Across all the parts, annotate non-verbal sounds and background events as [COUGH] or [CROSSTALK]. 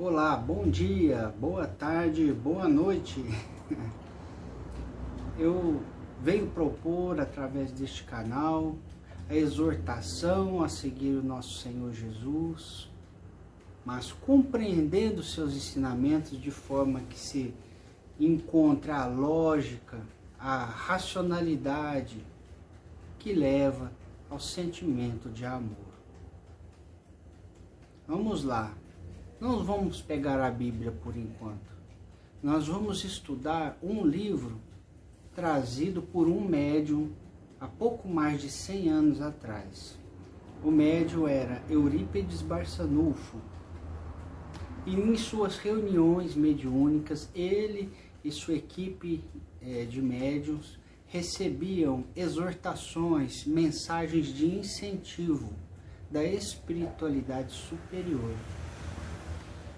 Olá, bom dia, boa tarde, boa noite. [LAUGHS] Eu venho propor através deste canal a exortação a seguir o nosso Senhor Jesus, mas compreendendo seus ensinamentos de forma que se encontre a lógica, a racionalidade que leva ao sentimento de amor. Vamos lá. Não vamos pegar a Bíblia por enquanto. Nós vamos estudar um livro trazido por um médium há pouco mais de 100 anos atrás. O médium era Eurípides Barçanufo. E em suas reuniões mediúnicas, ele e sua equipe é, de médiums recebiam exortações, mensagens de incentivo da espiritualidade superior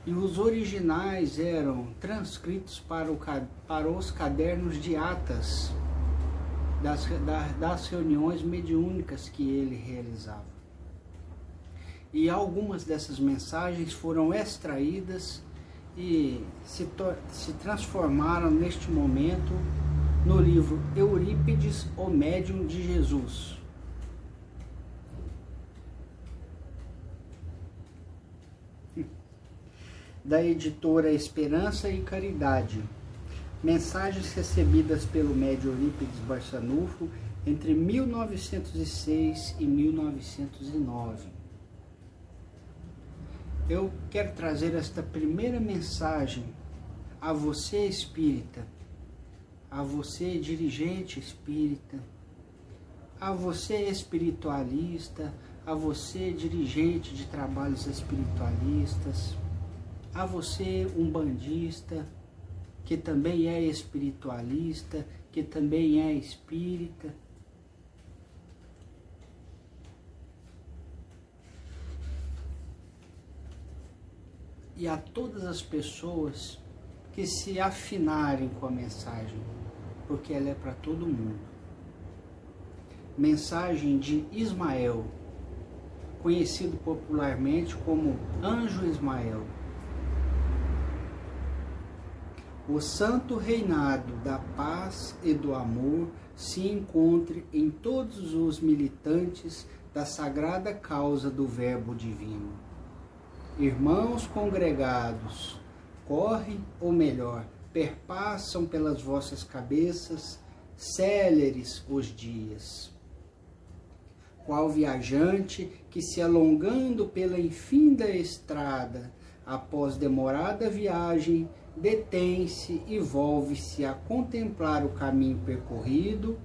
e os originais eram transcritos para, o, para os cadernos de atas das, das reuniões mediúnicas que ele realizava. E algumas dessas mensagens foram extraídas e se, se transformaram neste momento no livro Eurípides, o Médium de Jesus, da editora Esperança e Caridade. Mensagens recebidas pelo médio Eurípides Barçanufo entre 1906 e 1909. Eu quero trazer esta primeira mensagem a você espírita, a você dirigente espírita, a você espiritualista, a você dirigente de trabalhos espiritualistas, a você, um bandista, que também é espiritualista, que também é espírita. E a todas as pessoas que se afinarem com a mensagem, porque ela é para todo mundo. Mensagem de Ismael, conhecido popularmente como Anjo Ismael. O santo reinado da paz e do amor se encontre em todos os militantes da sagrada causa do Verbo Divino. Irmãos congregados, correm, ou melhor, perpassam pelas vossas cabeças céleres os dias. Qual viajante que se alongando pela infinda estrada, após demorada viagem, detém-se e volve-se a contemplar o caminho percorrido,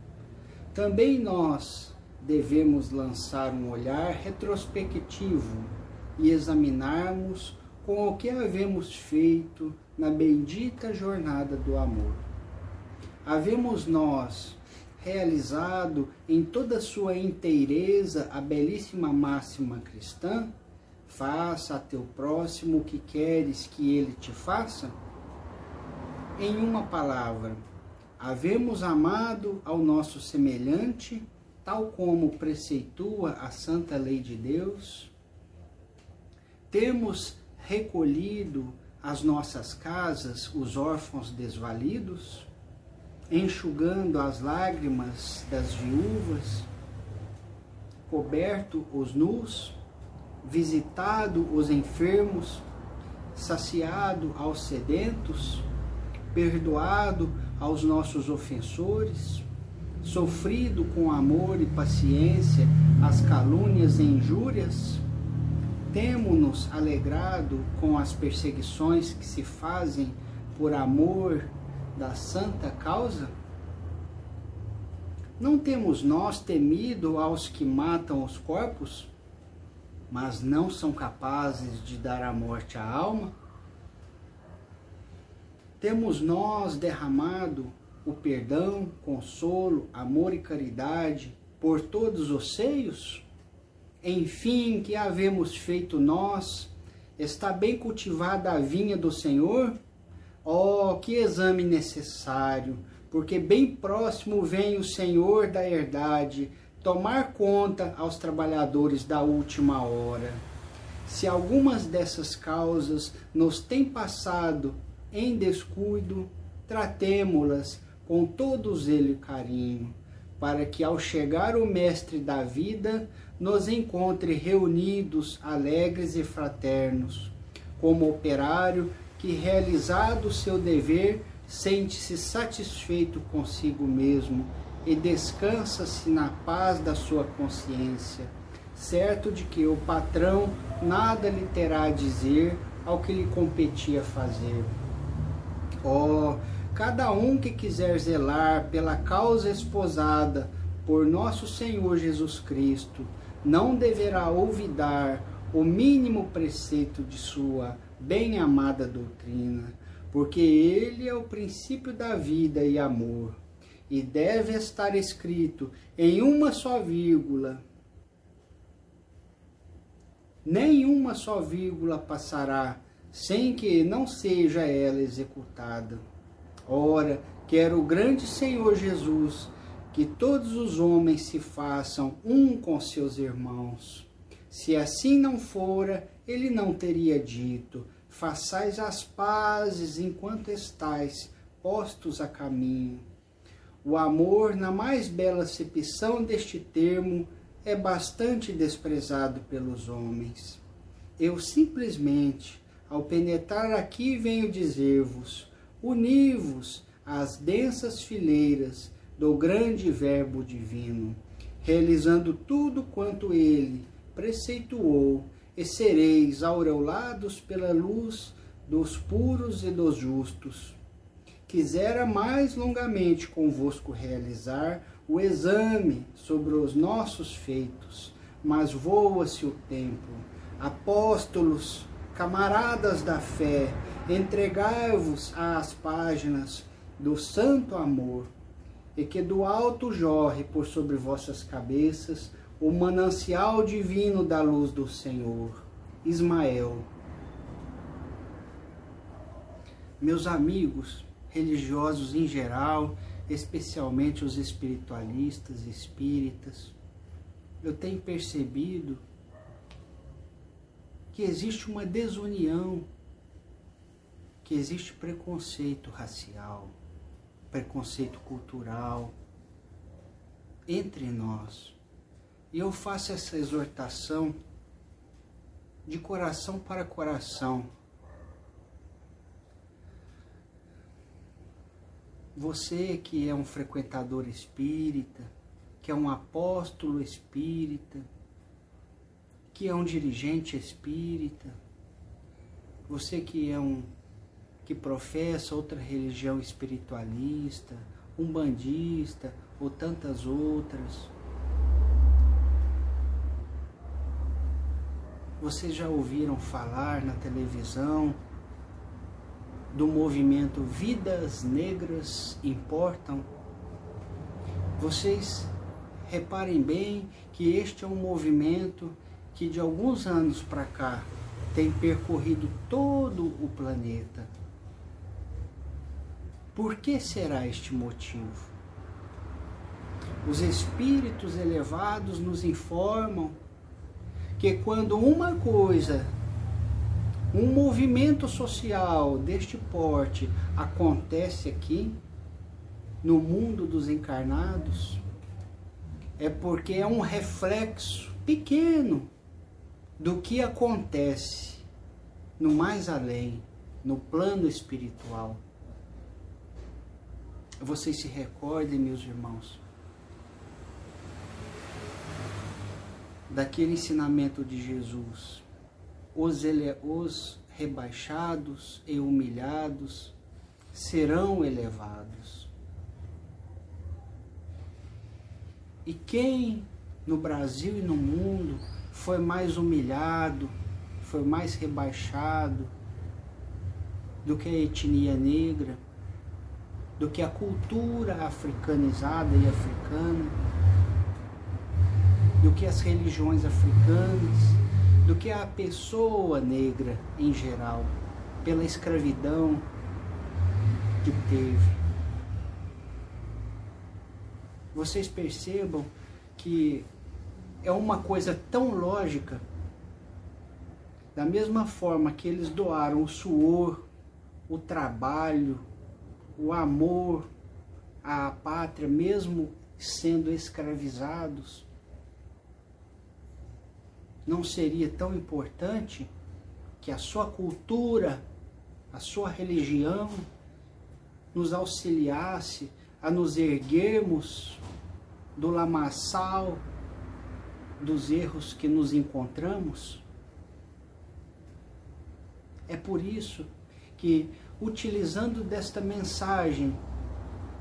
também nós devemos lançar um olhar retrospectivo e examinarmos com o que havemos feito na bendita jornada do amor. Havemos nós realizado em toda sua inteireza a belíssima máxima cristã? Faça a teu próximo o que queres que ele te faça? Em uma palavra, havemos amado ao nosso semelhante, tal como preceitua a santa lei de Deus? Temos recolhido às nossas casas os órfãos desvalidos, enxugando as lágrimas das viúvas, coberto os nus, visitado os enfermos, saciado aos sedentos, perdoado aos nossos ofensores, sofrido com amor e paciência as calúnias e injúrias? Temo-nos alegrado com as perseguições que se fazem por amor da santa causa? Não temos nós temido aos que matam os corpos, mas não são capazes de dar a morte à alma? Temos nós derramado o perdão, consolo, amor e caridade por todos os seios? Enfim, que havemos feito nós? Está bem cultivada a vinha do Senhor? Oh, que exame necessário, porque bem próximo vem o Senhor da herdade tomar conta aos trabalhadores da última hora. Se algumas dessas causas nos têm passado em descuido, tratemo-las com todo zelo e carinho, para que ao chegar o Mestre da vida, nos encontre reunidos, alegres e fraternos, como operário que, realizado o seu dever, sente-se satisfeito consigo mesmo e descansa-se na paz da sua consciência, certo de que o patrão nada lhe terá a dizer ao que lhe competia fazer. Oh, cada um que quiser zelar pela causa esposada por nosso Senhor Jesus Cristo, não deverá olvidar o mínimo preceito de sua bem-amada doutrina, porque ele é o princípio da vida e amor, e deve estar escrito em uma só vírgula. Nenhuma só vírgula passará sem que não seja ela executada. Ora, quero o grande Senhor Jesus que todos os homens se façam um com seus irmãos. Se assim não fora, ele não teria dito: façais as pazes enquanto estais postos a caminho. O amor, na mais bela acepção deste termo, é bastante desprezado pelos homens. Eu simplesmente, ao penetrar aqui, venho dizer-vos: uni-vos às densas fileiras do grande Verbo divino, realizando tudo quanto ele preceituou, e sereis aureolados pela luz dos puros e dos justos. Quisera mais longamente convosco realizar o exame sobre os nossos feitos, mas voa-se o tempo. Apóstolos, camaradas da fé, entregai-vos às páginas do santo amor, e que do alto jorre por sobre vossas cabeças o manancial divino da luz do Senhor. Ismael. Meus amigos religiosos em geral, especialmente os espiritualistas, espíritas, eu tenho percebido que existe uma desunião, que existe preconceito racial preconceito cultural entre nós. E eu faço essa exortação de coração para coração. Você que é um frequentador espírita, que é um apóstolo espírita, que é um dirigente espírita, você que é um que professa outra religião espiritualista, umbandista ou tantas outras. Vocês já ouviram falar na televisão do movimento Vidas Negras Importam? Vocês reparem bem que este é um movimento que de alguns anos para cá tem percorrido todo o planeta por que será este motivo? Os espíritos elevados nos informam que quando uma coisa, um movimento social deste porte acontece aqui, no mundo dos encarnados, é porque é um reflexo pequeno do que acontece no mais além, no plano espiritual vocês se recordem, meus irmãos, daquele ensinamento de Jesus. Os, ele, os rebaixados e humilhados serão elevados. E quem no Brasil e no mundo foi mais humilhado, foi mais rebaixado do que a etnia negra? do que a cultura africanizada e africana, do que as religiões africanas, do que a pessoa negra em geral, pela escravidão que teve. Vocês percebam que é uma coisa tão lógica Da mesma forma que eles doaram o suor, o trabalho, o amor à pátria, mesmo sendo escravizados, não seria tão importante que a sua cultura, a sua religião nos auxiliasse a nos erguermos do lamaçal dos erros que nos encontramos? É por isso que, utilizando desta mensagem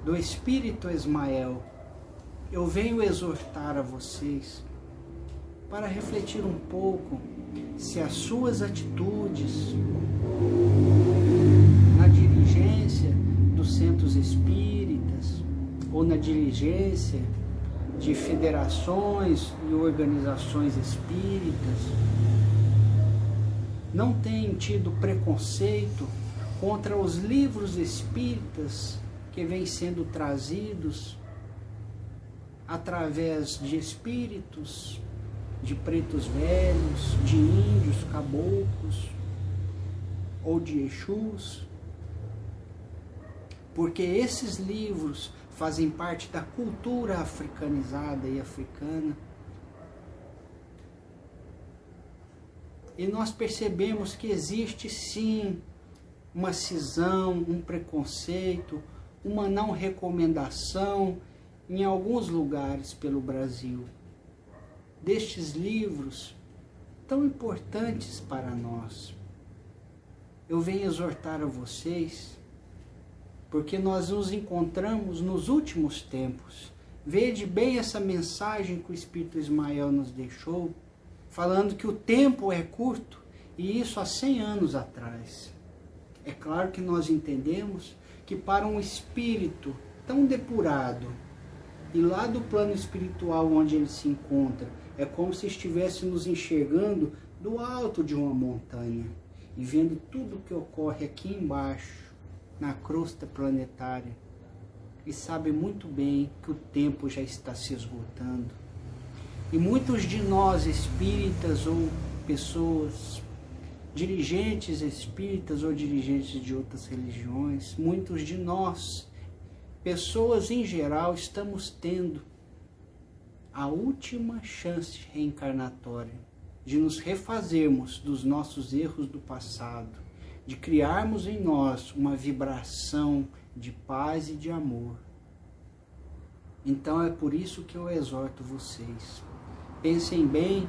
do Espírito Ismael, eu venho exortar a vocês para refletir um pouco se as suas atitudes na diligência dos centros espíritas ou na diligência de federações e organizações espíritas não têm tido preconceito contra os livros espíritas que vêm sendo trazidos através de espíritos, de pretos velhos, de índios, caboclos ou de Exus, porque esses livros fazem parte da cultura africanizada e africana. E nós percebemos que existe sim uma cisão, um preconceito, uma não recomendação em alguns lugares pelo Brasil destes livros tão importantes para nós. Eu venho exortar a vocês, porque nós nos encontramos nos últimos tempos. Vede bem essa mensagem que o Espírito Ismael nos deixou, falando que o tempo é curto, e isso há 100 anos atrás. É claro que nós entendemos que para um espírito tão depurado, e lá do plano espiritual onde ele se encontra, é como se estivesse nos enxergando do alto de uma montanha e vendo tudo o que ocorre aqui embaixo, na crosta planetária, e sabe muito bem que o tempo já está se esgotando. E muitos de nós, espíritas ou pessoas, dirigentes espíritas ou dirigentes de outras religiões, muitos de nós, pessoas em geral, estamos tendo a última chance reencarnatória de nos refazermos dos nossos erros do passado, de criarmos em nós uma vibração de paz e de amor. Então é por isso que eu exorto vocês. Pensem bem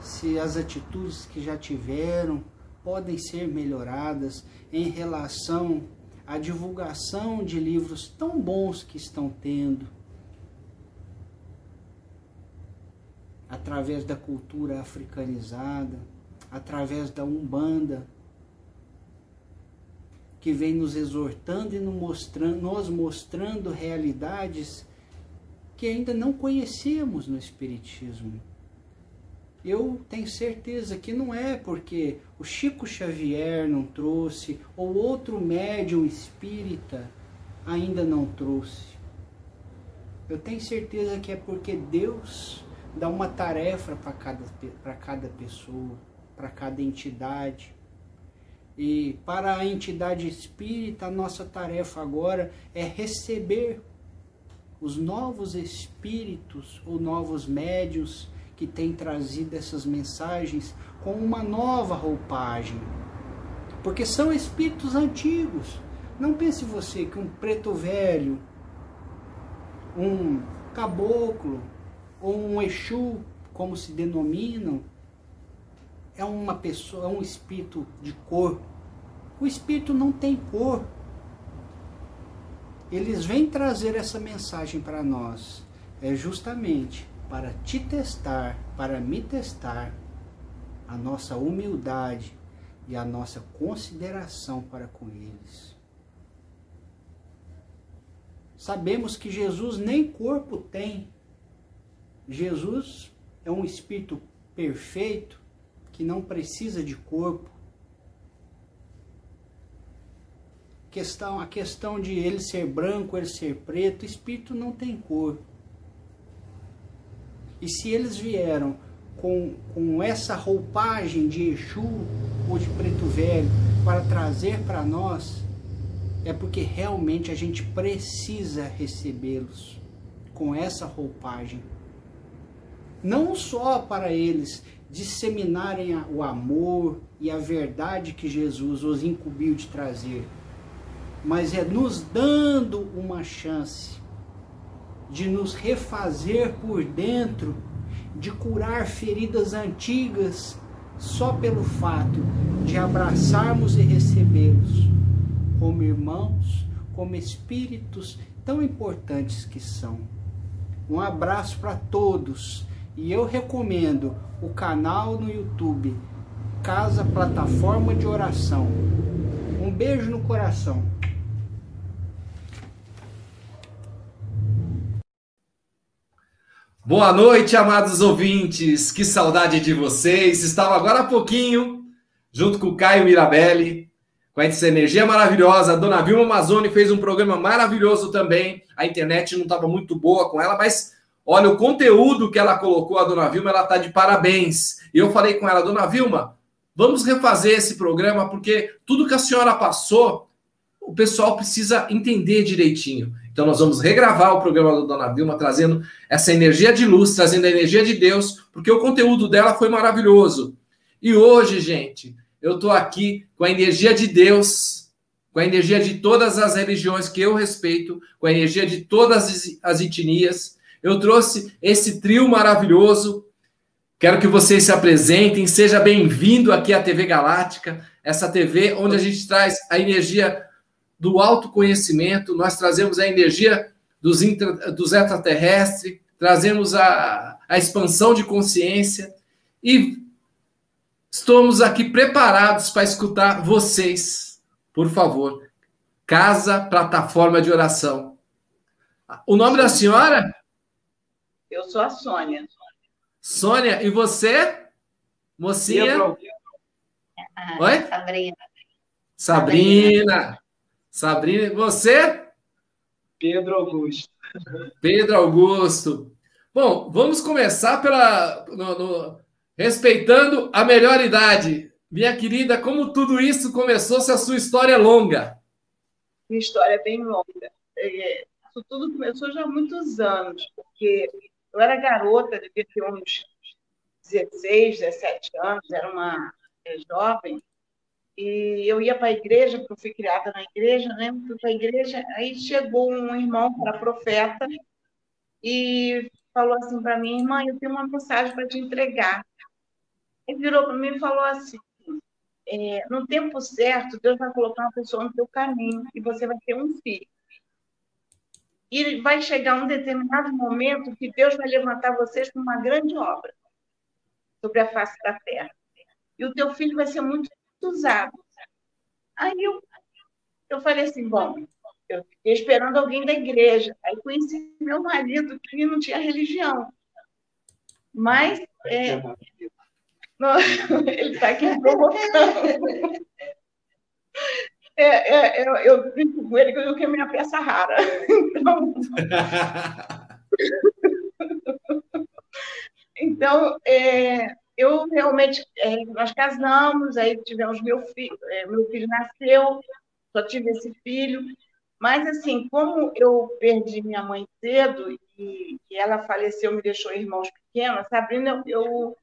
se as atitudes que já tiveram podem ser melhoradas em relação à divulgação de livros tão bons que estão tendo através da cultura africanizada, através da Umbanda, que vem nos exortando e nos mostrando, nos mostrando realidades que ainda não conhecemos no Espiritismo. Eu tenho certeza que não é porque o Chico Xavier não trouxe ou outro médium espírita ainda não trouxe. Eu tenho certeza que é porque Deus dá uma tarefa para cada, cada pessoa, para cada entidade. E para a entidade espírita, a nossa tarefa agora é receber os novos espíritos ou novos médios que têm trazido essas mensagens com uma nova roupagem. Porque são espíritos antigos. Não pense você que um preto velho, um caboclo, ou um Exu, como se denominam, é uma pessoa, é um espírito de cor. O espírito não tem cor. Eles vêm trazer essa mensagem para nós. É justamente para te testar, para me testar, a nossa humildade e a nossa consideração para com eles. Sabemos que Jesus nem corpo tem, Jesus é um espírito perfeito que não precisa de corpo. Questão, a questão de ele ser branco, ele ser preto, espírito não tem cor. E se eles vieram com, com essa roupagem de Exu ou de Preto Velho para trazer para nós, é porque realmente a gente precisa recebê-los com essa roupagem. Não só para eles disseminarem o amor e a verdade que Jesus os incumbiu de trazer, mas é nos dando uma chance de nos refazer por dentro, de curar feridas antigas só pelo fato de abraçarmos e recebê-los como irmãos, como espíritos tão importantes que são. Um abraço para todos e eu recomendo o canal no YouTube Casa Plataforma de Oração. Um beijo no coração. Boa noite, amados ouvintes. Que saudade de vocês. Estava agora há pouquinho, junto com o Caio Mirabelli, com essa energia maravilhosa. A dona Vilma Amazoni fez um programa maravilhoso também. A internet não estava muito boa com ela, mas olha o conteúdo que ela colocou, a dona Vilma, ela está de parabéns. E eu falei com ela, dona Vilma, vamos refazer esse programa, porque tudo que a senhora passou, o pessoal precisa entender direitinho. Então, nós vamos regravar o programa da Dona Vilma, trazendo essa energia de luz, trazendo a energia de Deus, porque o conteúdo dela foi maravilhoso. E hoje, gente, eu estou aqui com a energia de Deus, com a energia de todas as religiões que eu respeito, com a energia de todas as etnias. Eu trouxe esse trio maravilhoso. Quero que vocês se apresentem. Seja bem-vindo aqui à TV Galáctica, essa TV onde a gente traz a energia do autoconhecimento, nós trazemos a energia dos, intra, dos extraterrestres, trazemos a, a expansão de consciência e estamos aqui preparados para escutar vocês. Por favor, Casa Plataforma de Oração. O nome da senhora? Eu sou a Sônia. Sônia, e você? Mocinha? Eu... Oi? Sabrina. Sabrina. Sabrina, você? Pedro Augusto. Pedro Augusto. Bom, vamos começar pela no, no, respeitando a melhor idade. Minha querida, como tudo isso começou, se a sua história é longa? Minha história é bem longa. É, isso tudo começou já há muitos anos, porque eu era garota, devia ter uns 16, 17 anos, era uma é, jovem, e eu ia para a igreja, porque eu fui criada na igreja, né? Fui para a igreja, aí chegou um irmão para profeta e falou assim para mim, irmã, eu tenho uma mensagem para te entregar. Ele virou para mim e falou assim, é, no tempo certo, Deus vai colocar uma pessoa no teu caminho e você vai ter um filho. E vai chegar um determinado momento que Deus vai levantar vocês para uma grande obra sobre a face da terra. E o teu filho vai ser muito usado. Aí eu, eu falei assim, bom, eu fiquei esperando alguém da igreja. Aí conheci meu marido, que não tinha religião. Mas é, [LAUGHS] não, ele está aqui provocando. [LAUGHS] É, é, eu, eu brinco com ele que eu que é minha peça rara. Então, [LAUGHS] então é, eu realmente, é, nós casamos, aí tivemos meu filho, é, meu filho nasceu, só tive esse filho, mas assim, como eu perdi minha mãe cedo e, e ela faleceu, me deixou irmãos pequenos, Sabrina, eu,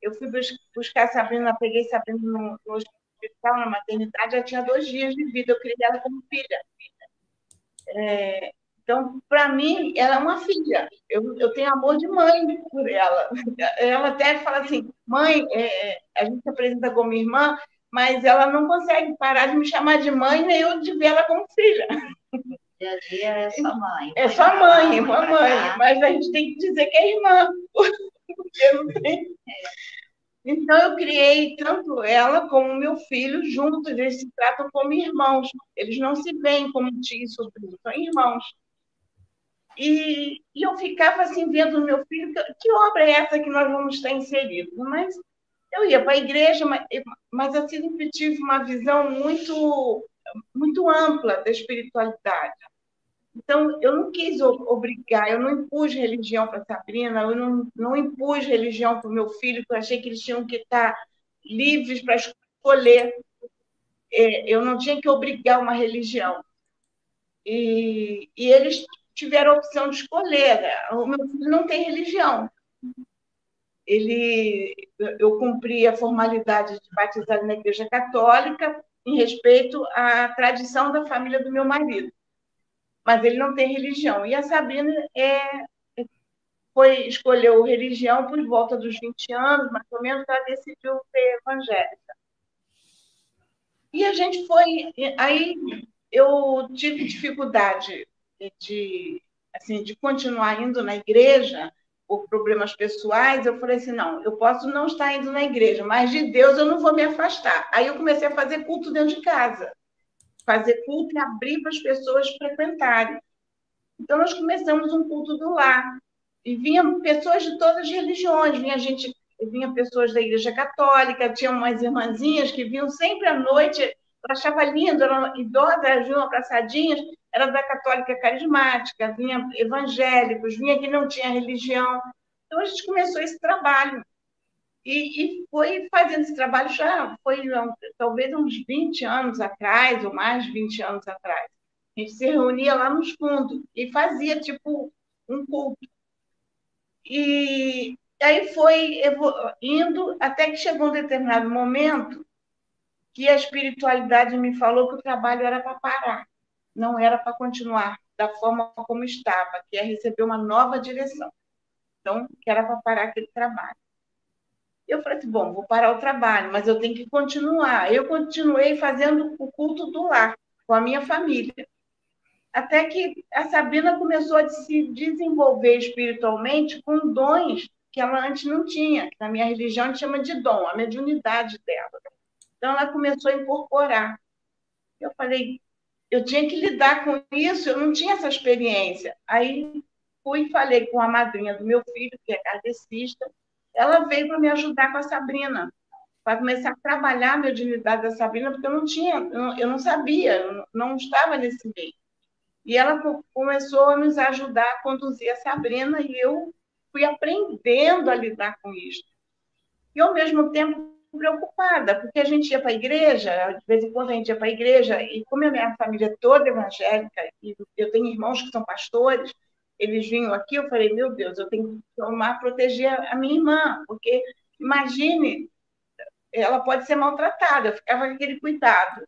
eu fui buscar Sabrina, peguei Sabrina no, no hospital, na maternidade, já tinha dois dias de vida, eu criei ela como filha. É, então, para mim, ela é uma filha. Eu, eu tenho amor de mãe por ela. [LAUGHS] Ela até fala assim: mãe, é, a gente se apresenta como irmã, mas ela não consegue parar de me chamar de mãe, nem eu de ver ela como filha. Dia a dia é sua mãe. É sua mãe, uma mãe. Mas a gente tem que dizer que é irmã. Porque não tem. Então, eu criei tanto ela como meu filho juntos, eles se tratam como irmãos. Eles não se veem como tio e sobrinho, são irmãos. E, e eu ficava assim vendo o meu filho, que, que, obra é essa que nós vamos estar inseridos? Mas eu ia para a igreja, mas, mas eu sempre tive uma visão muito, muito ampla da espiritualidade. Então, eu não quis obrigar, eu não impus religião para Sabrina, eu não, não impus religião para o meu filho, porque eu achei que eles tinham que estar livres para escolher. É, eu não tinha que obrigar uma religião. E, e eles tiveram a opção de escolher. Né? O meu filho não tem religião. Ele, eu cumpri a formalidade de batizar na Igreja Católica em respeito à tradição da família do meu marido mas ele não tem religião. E a Sabrina é, foi escolheu religião por volta dos 20 anos, mais ou menos, ela decidiu ser evangélica. E a gente foi. Aí eu tive dificuldade de, assim, de continuar indo na igreja por problemas pessoais. Eu falei assim: não, eu posso não estar indo na igreja, mas de Deus eu não vou me afastar. Aí eu comecei a fazer culto dentro de casa fazer culto e abrir para as pessoas frequentarem. Então, nós começamos um culto do lar. E vinham pessoas de todas as religiões, vinha gente, vinha pessoas da Igreja Católica, tinha umas irmãzinhas que vinham sempre à noite, eu achava lindo, eram idosas, vinham abraçadinhas, era da Católica Carismática, vinha evangélicos, vinha que não tinha religião. Então, a gente começou esse trabalho. E, e, foi fazendo esse trabalho já, foi talvez uns 20 anos atrás, ou mais de 20 anos atrás. A gente se reunia lá nos fundos e fazia, tipo, um culto. E aí foi indo até que chegou um determinado momento que a espiritualidade me falou que o trabalho era para parar, não era para continuar da forma como estava, que é receber uma nova direção. Então, que era para parar aquele trabalho. Eu falei assim, bom, vou parar o trabalho, mas eu tenho que continuar. Eu continuei fazendo o culto do lar com a minha família. Até que a Sabrina começou a se desenvolver espiritualmente com dons que ela antes não tinha. Na minha religião, a gente chama de dom, a mediunidade dela. Então, ela começou a incorporar. Eu falei, eu tinha que lidar com isso, eu não tinha essa experiência. Aí fui e falei com a madrinha do meu filho, que é kardecista, ela veio para me ajudar com a Sabrina, para começar a trabalhar a mediunidade da Sabrina, porque eu não tinha, eu não sabia, eu não estava nesse meio. E ela começou a nos ajudar a conduzir a Sabrina e eu fui aprendendo a lidar com isso. E ao mesmo tempo preocupada, porque a gente ia para a igreja, de vez em quando a gente ia para a igreja, e como a minha família é toda evangélica, e eu tenho irmãos que são pastores, eles vinham aqui, eu falei, meu Deus, eu tenho que tomar, proteger a minha irmã, porque imagine, ela pode ser maltratada, eu ficava com aquele cuidado.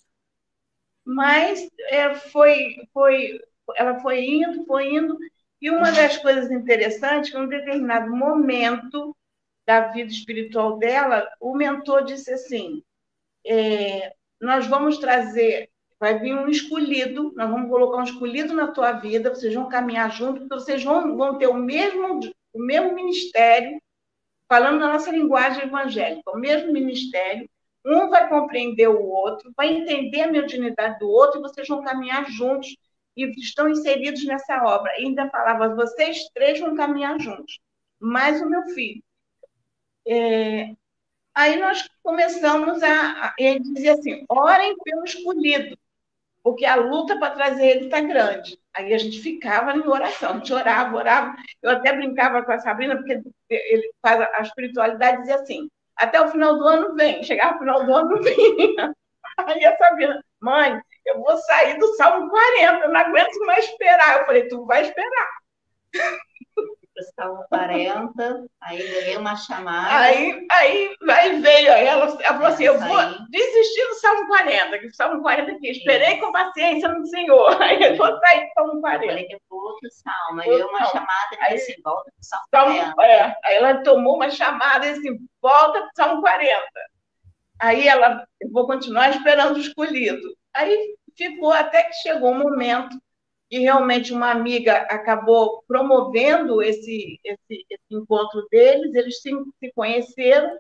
Mas é, foi, foi, ela foi indo, foi indo, e uma das coisas interessantes, que em um determinado momento da vida espiritual dela, o mentor disse assim, é, nós vamos trazer vai vir um escolhido, nós vamos colocar um escolhido na tua vida, vocês vão caminhar junto, porque vocês vão, vão ter o mesmo, o mesmo ministério, falando na nossa linguagem evangélica, o mesmo ministério, um vai compreender o outro, vai entender a mediunidade do outro, e vocês vão caminhar juntos, e estão inseridos nessa obra. E ainda falava, vocês três vão caminhar juntos, mais o meu filho. É, aí nós começamos a, a ele dizia assim, orem pelo escolhido porque a luta para trazer ele está grande. Aí a gente ficava em oração, a gente orava, orava. Eu até brincava com a Sabrina, porque ele faz a espiritualidade dizia assim: até o final do ano vem. Chegava o final do ano, [LAUGHS] vinha. Aí a Sabrina, mãe, eu vou sair do Salmo 40, eu não aguento mais esperar. Eu falei, tu vai esperar estavam 40, aí ganhei uma chamada. Aí, aí, aí veio, ela, ela falou assim: eu vou desistir do Salmo 40, que o Salmo 40 aqui, esperei com paciência no Senhor. [LAUGHS] Aí eu vou sair do Salmo 40. Falei que outro salmo, aí veio uma chamada e disse: volta para o Salmo 40. É, aí ela tomou uma chamada e disse: volta para o Salmo 40. Aí ela, eu vou continuar esperando o escolhido. Aí ficou até que chegou um momento que realmente uma amiga acabou promovendo esse, esse, esse encontro deles, eles se, se conheceram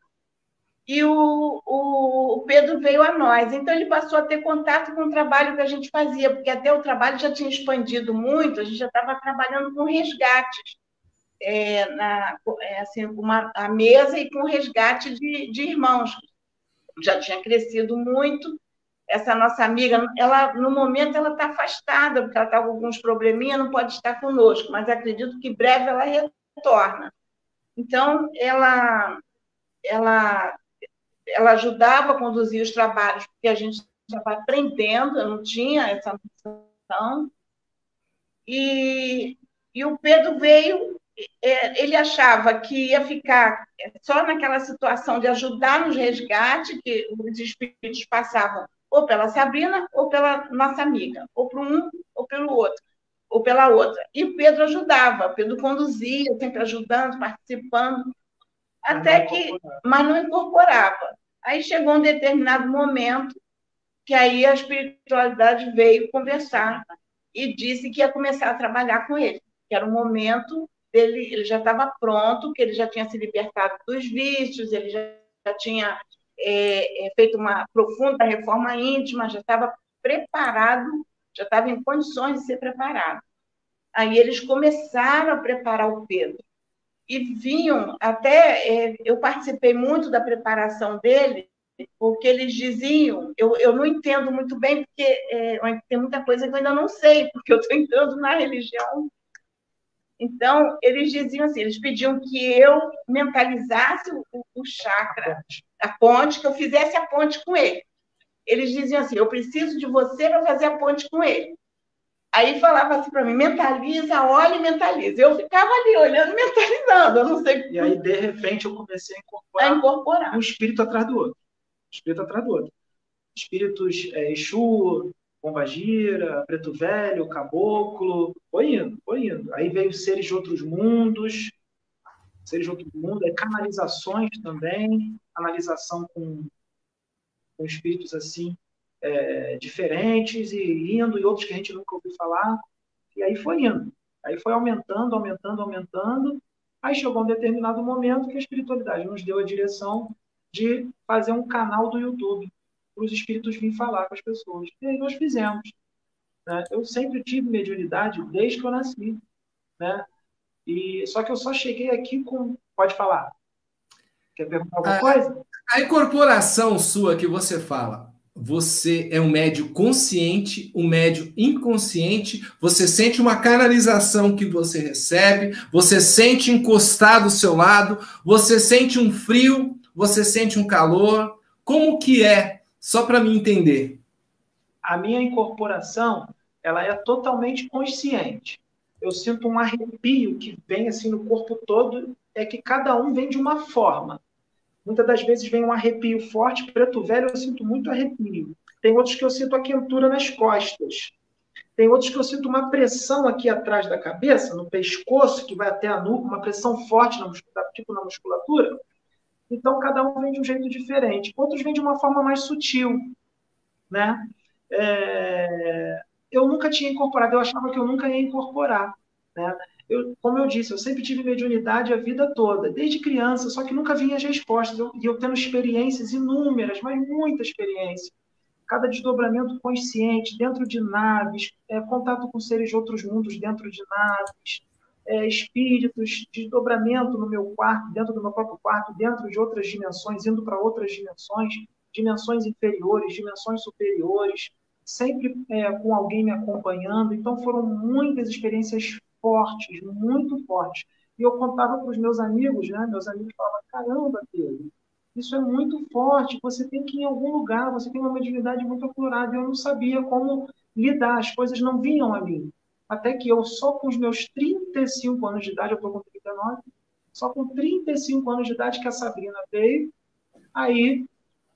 e o, o, Pedro veio a nós. Então, ele passou a ter contato com o trabalho que a gente fazia, porque até o trabalho já tinha expandido muito, a gente já estava trabalhando com resgates, é, na, é, assim, uma, a mesa e com resgate de, de irmãos. Já tinha crescido muito, essa nossa amiga, ela no momento ela está afastada, porque ela está com alguns probleminha, não pode estar conosco, mas acredito que breve ela retorna. Então, ela, ela, ela ajudava a conduzir os trabalhos, porque a gente estava aprendendo, eu não tinha essa noção. E, e o Pedro veio, é, ele achava que ia ficar só naquela situação de ajudar nos resgates, que os espíritos passavam ou pela Sabrina ou pela nossa amiga, ou para um ou pelo outro, ou pela outra. E Pedro ajudava, Pedro conduzia, sempre ajudando, participando, até que, mas não incorporava. Aí chegou um determinado momento que aí a espiritualidade veio conversar e disse que ia começar a trabalhar com ele, que era o momento dele, ele já estava pronto, que ele já tinha se libertado dos vícios, ele já, já tinha é, é, feito uma profunda reforma íntima, já estava preparado, já estava em condições de ser preparado. Aí eles começaram a preparar o Pedro. E vinham, até é, eu participei muito da preparação dele, porque eles diziam, eu, eu não entendo muito bem, porque é, tem muita coisa que eu ainda não sei, porque eu estou entrando na religião então, eles diziam assim, eles pediam que eu mentalizasse o, o chakra, a ponte, que eu fizesse a ponte com ele. Eles diziam assim, eu preciso de você para fazer a ponte com ele. Aí falava assim para mim, mentaliza, olha e mentaliza. Eu ficava ali olhando, [LAUGHS] mentalizando, eu não sei. E aí, de repente, eu comecei a incorporar, a incorporar. um espírito atrás do outro. Espírito atrás do outro. Espíritos é, Exu, Pombagira, Preto Velho, Caboclo, foi indo, foi indo. Aí veio seres de outros mundos, seres de outros mundos, aí canalizações também, canalização com, com espíritos assim é, diferentes e indo, e outros que a gente nunca ouviu falar. E aí foi indo. Aí foi aumentando, aumentando, aumentando. Aí chegou um determinado momento que a espiritualidade nos deu a direção de fazer um canal do YouTube para os espíritos virem falar com as pessoas. E aí nós fizemos. Né? Eu sempre tive mediunidade desde que eu nasci. Né? E, só que eu só cheguei aqui com. Pode falar. Quer perguntar alguma a, coisa? A incorporação sua que você fala, você é um médio consciente, um médio inconsciente, você sente uma canalização que você recebe, você sente encostar do seu lado, você sente um frio, você sente um calor. Como que é só para me entender. A minha incorporação, ela é totalmente consciente. Eu sinto um arrepio que vem assim no corpo todo, é que cada um vem de uma forma. Muitas das vezes vem um arrepio forte, preto velho, eu sinto muito arrepio. Tem outros que eu sinto a quentura nas costas. Tem outros que eu sinto uma pressão aqui atrás da cabeça, no pescoço, que vai até a nuca, uma pressão forte, na musculatura, tipo na musculatura. Então, cada um vem de um jeito diferente. Outros vêm de uma forma mais sutil, né? É... Eu nunca tinha incorporado, eu achava que eu nunca ia incorporar, né? Eu, como eu disse, eu sempre tive mediunidade a vida toda, desde criança, só que nunca vinha as respostas. Eu, e eu tendo experiências inúmeras, mas muita experiência. Cada desdobramento consciente, dentro de naves, é, contato com seres de outros mundos dentro de naves, é, espíritos, desdobramento no meu quarto, dentro do meu próprio quarto, dentro de outras dimensões, indo para outras dimensões, dimensões inferiores, dimensões superiores, sempre é, com alguém me acompanhando. Então foram muitas experiências fortes, muito fortes. E eu contava para os meus amigos, né? Meus amigos falavam: caramba, Pedro, isso é muito forte. Você tem que ir em algum lugar, você tem uma mediunidade muito aflorada. Eu não sabia como lidar, as coisas não vinham a mim até que eu, só com os meus 35 anos de idade, eu estou com 39, só com 35 anos de idade que a Sabrina veio, aí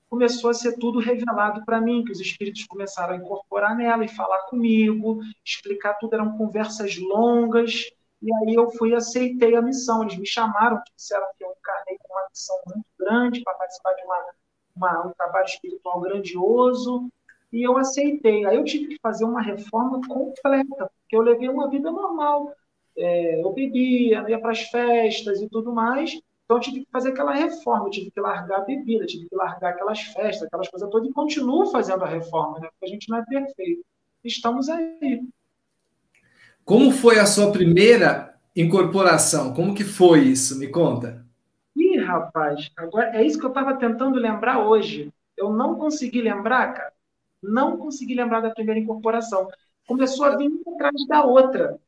começou a ser tudo revelado para mim, que os espíritos começaram a incorporar nela e falar comigo, explicar tudo, eram conversas longas, e aí eu fui aceitei a missão. Eles me chamaram, disseram que eu encarnei com uma missão muito grande para participar de uma, uma, um trabalho espiritual grandioso, e eu aceitei. Aí eu tive que fazer uma reforma completa, porque eu levei uma vida normal. É, eu bebia, ia para as festas e tudo mais. Então eu tive que fazer aquela reforma, eu tive que largar a bebida, tive que largar aquelas festas, aquelas coisas todas, e continuo fazendo a reforma, né? porque a gente não é perfeito. Estamos aí. Como foi a sua primeira incorporação? Como que foi isso? Me conta. Ih, rapaz, agora é isso que eu estava tentando lembrar hoje. Eu não consegui lembrar, cara. Não consegui lembrar da primeira incorporação. Começou a vir uma atrás da outra.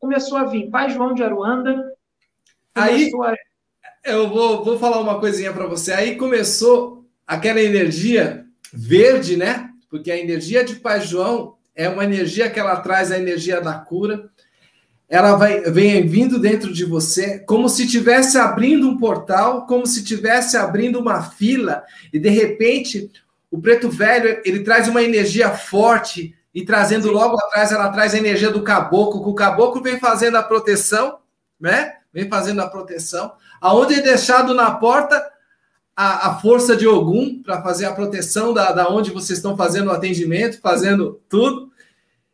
Começou a vir Pai João de Aruanda. Aí, a... eu vou, vou falar uma coisinha para você. Aí começou aquela energia verde, né? Porque a energia de Pai João é uma energia que ela traz a energia da cura. Ela vai vem vindo dentro de você como se estivesse abrindo um portal, como se estivesse abrindo uma fila e de repente o preto velho ele traz uma energia forte e trazendo logo atrás ela traz a energia do caboclo, que o caboclo vem fazendo a proteção, né? Vem fazendo a proteção. Aonde é deixado na porta a, a força de Ogum para fazer a proteção da, da onde vocês estão fazendo o atendimento, fazendo tudo.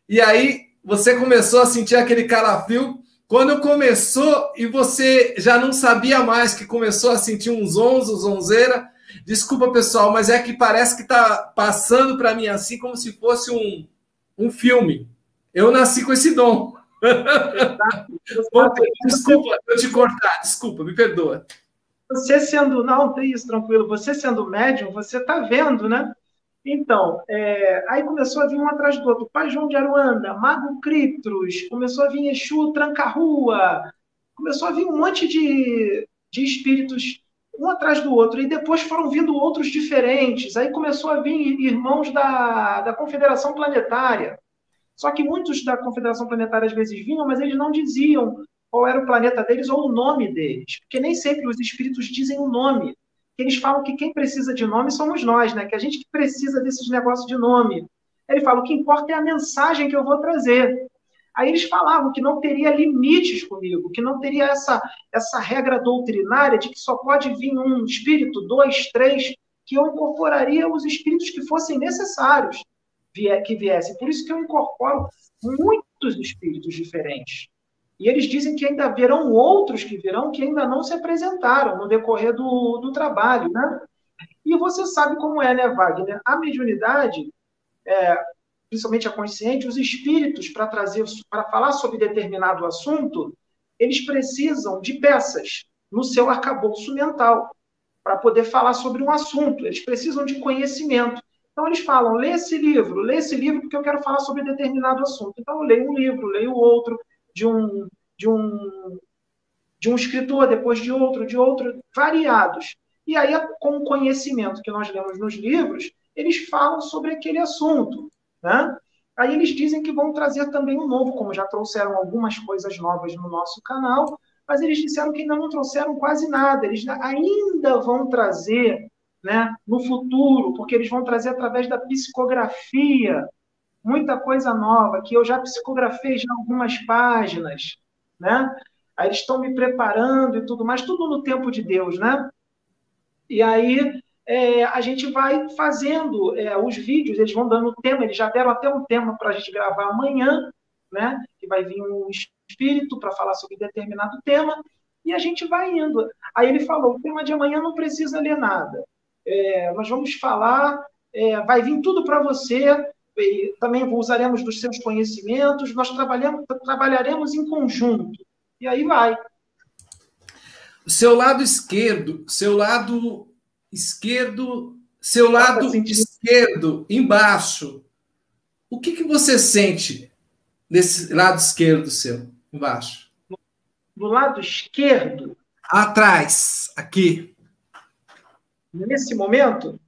E aí você começou a sentir aquele calafrio. Quando começou e você já não sabia mais que começou a sentir uns onzos, zonzeira. Desculpa, pessoal, mas é que parece que está passando para mim assim como se fosse um, um filme. Eu nasci com esse dom. Desculpa eu te cortar, desculpa, me perdoa. Você sendo, não, tem isso, tranquilo. Você sendo médium, você está vendo, né? Então, é, aí começou a vir um atrás do outro. Pai João de Aruanda, Mago Criptros, começou a vir Exu Tranca-Rua, começou a vir um monte de, de espíritos um atrás do outro, e depois foram vindo outros diferentes. Aí começou a vir irmãos da, da Confederação Planetária. Só que muitos da Confederação Planetária às vezes vinham, mas eles não diziam qual era o planeta deles ou o nome deles, porque nem sempre os espíritos dizem o nome eles falam que quem precisa de nome somos nós, né? Que a gente que precisa desses negócios de nome. Ele fala, o que importa é a mensagem que eu vou trazer. Aí eles falavam que não teria limites comigo, que não teria essa, essa regra doutrinária de que só pode vir um espírito, dois, três, que eu incorporaria os espíritos que fossem necessários que viessem. Por isso que eu incorporo muitos espíritos diferentes. E eles dizem que ainda haverão outros que virão que ainda não se apresentaram no decorrer do, do trabalho, né? E você sabe como é, né, Wagner? A mediunidade, é, principalmente a consciente, os espíritos, para trazer, para falar sobre determinado assunto, eles precisam de peças no seu arcabouço mental para poder falar sobre um assunto. Eles precisam de conhecimento. Então, eles falam: lê esse livro, lê esse livro porque eu quero falar sobre determinado assunto. Então, eu leio um livro, leio outro, de um, de um, de um escritor, depois de outro, de outro, variados. E aí, com o conhecimento que nós lemos nos livros, eles falam sobre aquele assunto. Né? Aí eles dizem que vão trazer também um novo, como já trouxeram algumas coisas novas no nosso canal, mas eles disseram que ainda não trouxeram quase nada. Eles ainda vão trazer né, no futuro, porque eles vão trazer através da psicografia muita coisa nova, que eu já psicografei já algumas páginas, né? Aí eles estão me preparando e tudo mais, tudo no tempo de Deus, né? E aí é, a gente vai fazendo é, os vídeos, eles vão dando tema, eles já deram até um tema para a gente gravar amanhã, né? Que vai vir um espírito para falar sobre determinado tema, e a gente vai indo. Aí ele falou: o tema de amanhã não precisa ler nada. É, nós vamos falar, é, vai vir tudo para você, também usaremos dos seus conhecimentos, nós trabalharemos em conjunto. E aí vai. O seu lado esquerdo, seu lado esquerdo, seu lado esquerdo, embaixo. O que, que você sente nesse lado esquerdo seu, embaixo? Do lado esquerdo? Atrás, aqui. Nesse momento?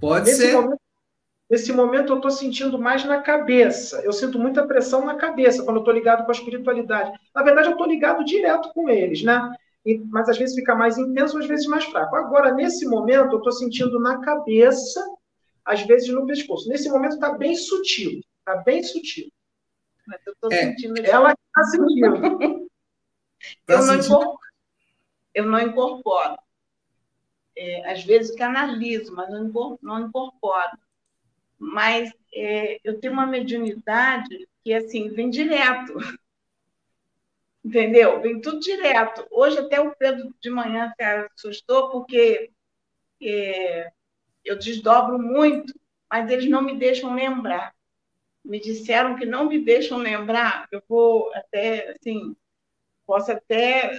Pode nesse ser. Momento, Nesse momento, eu estou sentindo mais na cabeça. Eu sinto muita pressão na cabeça quando eu estou ligado com a espiritualidade. Na verdade, eu estou ligado direto com eles, né? E, mas às vezes fica mais intenso, às vezes mais fraco. Agora, nesse momento, eu estou sentindo na cabeça, às vezes no pescoço. Nesse momento está bem sutil. Está bem sutil. Mas eu estou é, sentindo. Ela está sentindo. [LAUGHS] eu, tá não incorporo, eu não incorporo. É, às vezes canalizo, mas não incorporo mas é, eu tenho uma mediunidade que, assim, vem direto. [LAUGHS] Entendeu? Vem tudo direto. Hoje, até o Pedro de manhã se assustou, porque é, eu desdobro muito, mas eles não me deixam lembrar. Me disseram que não me deixam lembrar. Eu vou até, assim, posso até.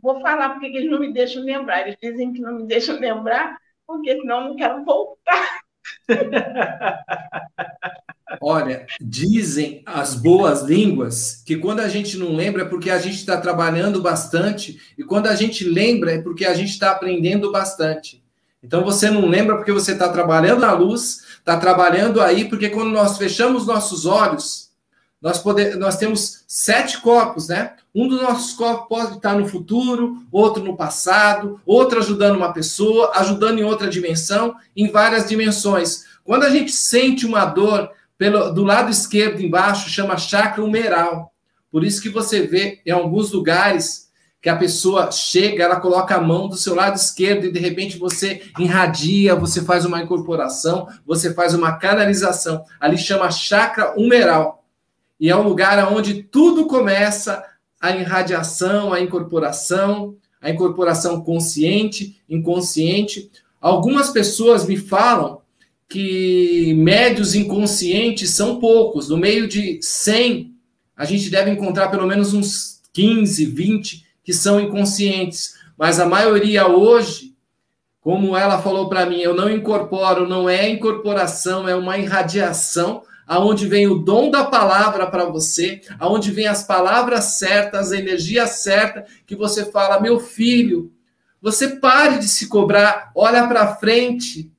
Vou falar porque eles não me deixam lembrar. Eles dizem que não me deixam lembrar, porque senão eu não quero voltar. [LAUGHS] Olha, dizem as boas línguas que quando a gente não lembra é porque a gente está trabalhando bastante, e quando a gente lembra é porque a gente está aprendendo bastante. Então você não lembra porque você está trabalhando na luz, está trabalhando aí, porque quando nós fechamos nossos olhos, nós, poder, nós temos sete corpos, né? Um dos nossos corpos pode estar no futuro, outro no passado, outro ajudando uma pessoa, ajudando em outra dimensão, em várias dimensões. Quando a gente sente uma dor pelo, do lado esquerdo embaixo, chama chakra humeral. Por isso que você vê em alguns lugares que a pessoa chega, ela coloca a mão do seu lado esquerdo e de repente você irradia, você faz uma incorporação, você faz uma canalização. Ali chama chakra humeral. E é um lugar onde tudo começa a irradiação, a incorporação, a incorporação consciente, inconsciente. Algumas pessoas me falam que médios inconscientes são poucos. No meio de 100, a gente deve encontrar pelo menos uns 15, 20 que são inconscientes, mas a maioria hoje, como ela falou para mim, eu não incorporo, não é incorporação, é uma irradiação, aonde vem o dom da palavra para você, aonde vem as palavras certas, a energia certa, que você fala, meu filho, você pare de se cobrar, olha para frente,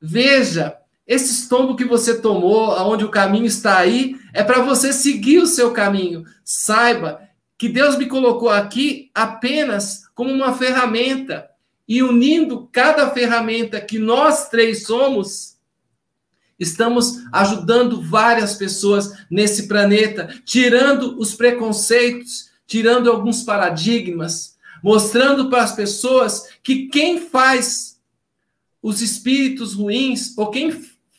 veja, esse estombo que você tomou, aonde o caminho está aí, é para você seguir o seu caminho. Saiba que Deus me colocou aqui apenas como uma ferramenta e unindo cada ferramenta que nós três somos, estamos ajudando várias pessoas nesse planeta, tirando os preconceitos, tirando alguns paradigmas, mostrando para as pessoas que quem faz os espíritos ruins ou quem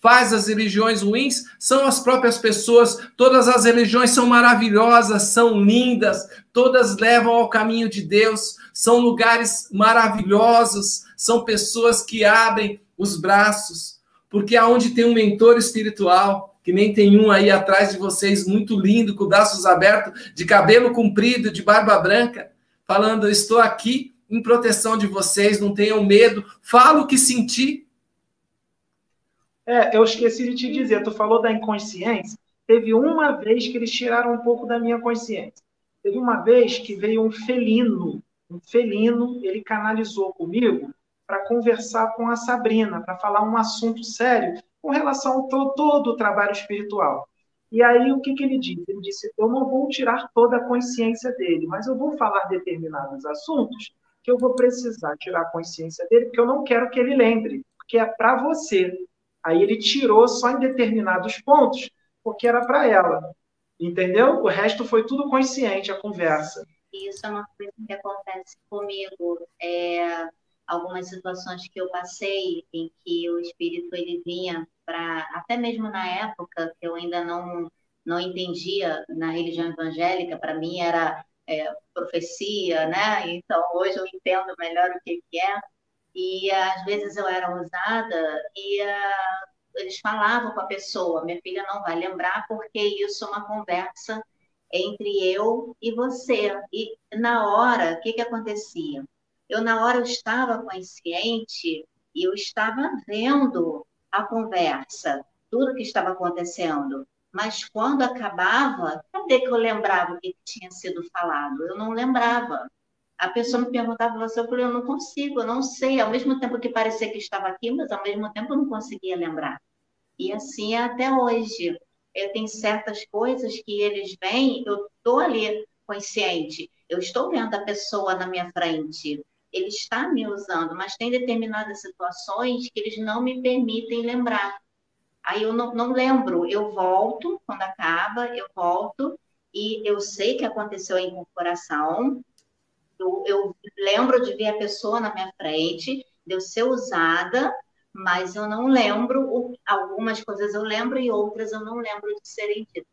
faz as religiões ruins são as próprias pessoas. Todas as religiões são maravilhosas, são lindas, todas levam ao caminho de Deus, são lugares maravilhosos, são pessoas que abrem os braços, porque aonde tem um mentor espiritual, que nem tem um aí atrás de vocês, muito lindo, com braços abertos, de cabelo comprido, de barba branca, falando: Estou aqui em proteção de vocês, não tenham medo, falo o que senti, é, eu esqueci de te dizer, tu falou da inconsciência. Teve uma vez que eles tiraram um pouco da minha consciência. Teve uma vez que veio um felino, um felino, ele canalizou comigo para conversar com a Sabrina, para falar um assunto sério com relação todo, todo o trabalho espiritual. E aí, o que, que ele disse? Ele disse: Eu não vou tirar toda a consciência dele, mas eu vou falar determinados assuntos que eu vou precisar tirar a consciência dele, porque eu não quero que ele lembre, porque é para você. Aí ele tirou só em determinados pontos, porque era para ela. Entendeu? O resto foi tudo consciente, a conversa. Isso é uma coisa que acontece comigo. É, algumas situações que eu passei em que o espírito ele vinha para até mesmo na época que eu ainda não não entendia na religião evangélica para mim era é, profecia né então hoje eu entendo melhor o que, que é e às vezes eu era usada e uh, eles falavam com a pessoa: minha filha não vai lembrar porque isso é uma conversa entre eu e você. E na hora, o que, que acontecia? Eu, na hora, eu estava consciente e eu estava vendo a conversa, tudo que estava acontecendo. Mas quando acabava, cadê que eu lembrava o que tinha sido falado? Eu não lembrava a pessoa me perguntava você, eu falei, eu não consigo, eu não sei. Ao mesmo tempo que parecia que estava aqui, mas ao mesmo tempo eu não conseguia lembrar. E assim é até hoje. Eu tenho certas coisas que eles vêm, eu estou ali consciente, eu estou vendo a pessoa na minha frente, ele está me usando, mas tem determinadas situações que eles não me permitem lembrar. Aí eu não, não lembro, eu volto, quando acaba, eu volto, e eu sei que aconteceu a incorporação, eu, eu lembro de ver a pessoa na minha frente, de eu ser usada, mas eu não lembro, algumas coisas eu lembro e outras eu não lembro de serem ditas.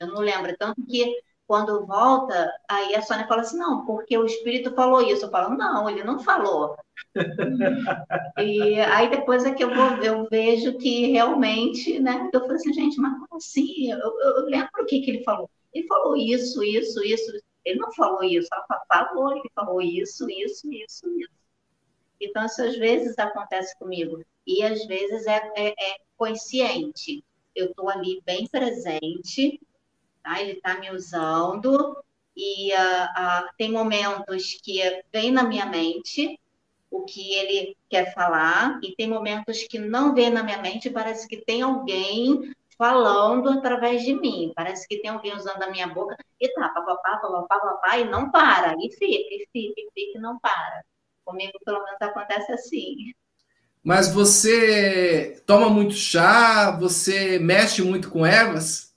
Eu não lembro. Tanto que quando volta, aí a Sônia fala assim: não, porque o espírito falou isso. Eu falo: não, ele não falou. [LAUGHS] e aí depois é que eu, vou, eu vejo que realmente, né? Eu falei assim: gente, mas como assim? Eu, eu lembro o que, que ele falou. Ele falou isso, isso, isso. Ele não falou isso, ela falou, ele falou isso, isso, isso, isso. Então, isso às vezes acontece comigo. E às vezes é, é, é consciente. Eu estou ali bem presente, tá? ele está me usando, e uh, uh, tem momentos que vem na minha mente o que ele quer falar, e tem momentos que não vem na minha mente, parece que tem alguém falando através de mim, parece que tem alguém usando a minha boca, e tá, papapá, papapá, papapá, e não para, e fica, e fica, e fica, e não para. Comigo, pelo menos, acontece assim. Mas você toma muito chá? Você mexe muito com ervas?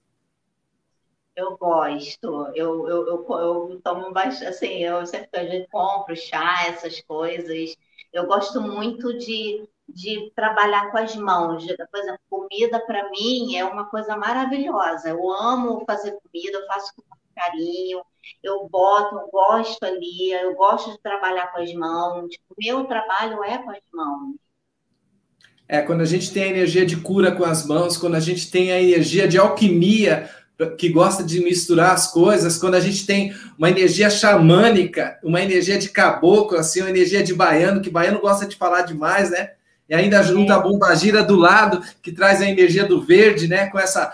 Eu gosto. Eu, eu, eu, eu tomo bastante. Assim, eu sempre compro chá, essas coisas. Eu gosto muito de, de trabalhar com as mãos. Por exemplo, comida para mim é uma coisa maravilhosa. Eu amo fazer comida, eu faço com carinho eu boto, eu gosto ali, eu gosto de trabalhar com as mãos. Meu trabalho é com as mãos. É, quando a gente tem a energia de cura com as mãos, quando a gente tem a energia de alquimia, que gosta de misturar as coisas, quando a gente tem uma energia xamânica, uma energia de caboclo, assim, uma energia de baiano, que baiano gosta de falar demais, né? E ainda junta a bomba gira do lado, que traz a energia do verde, né? Com essa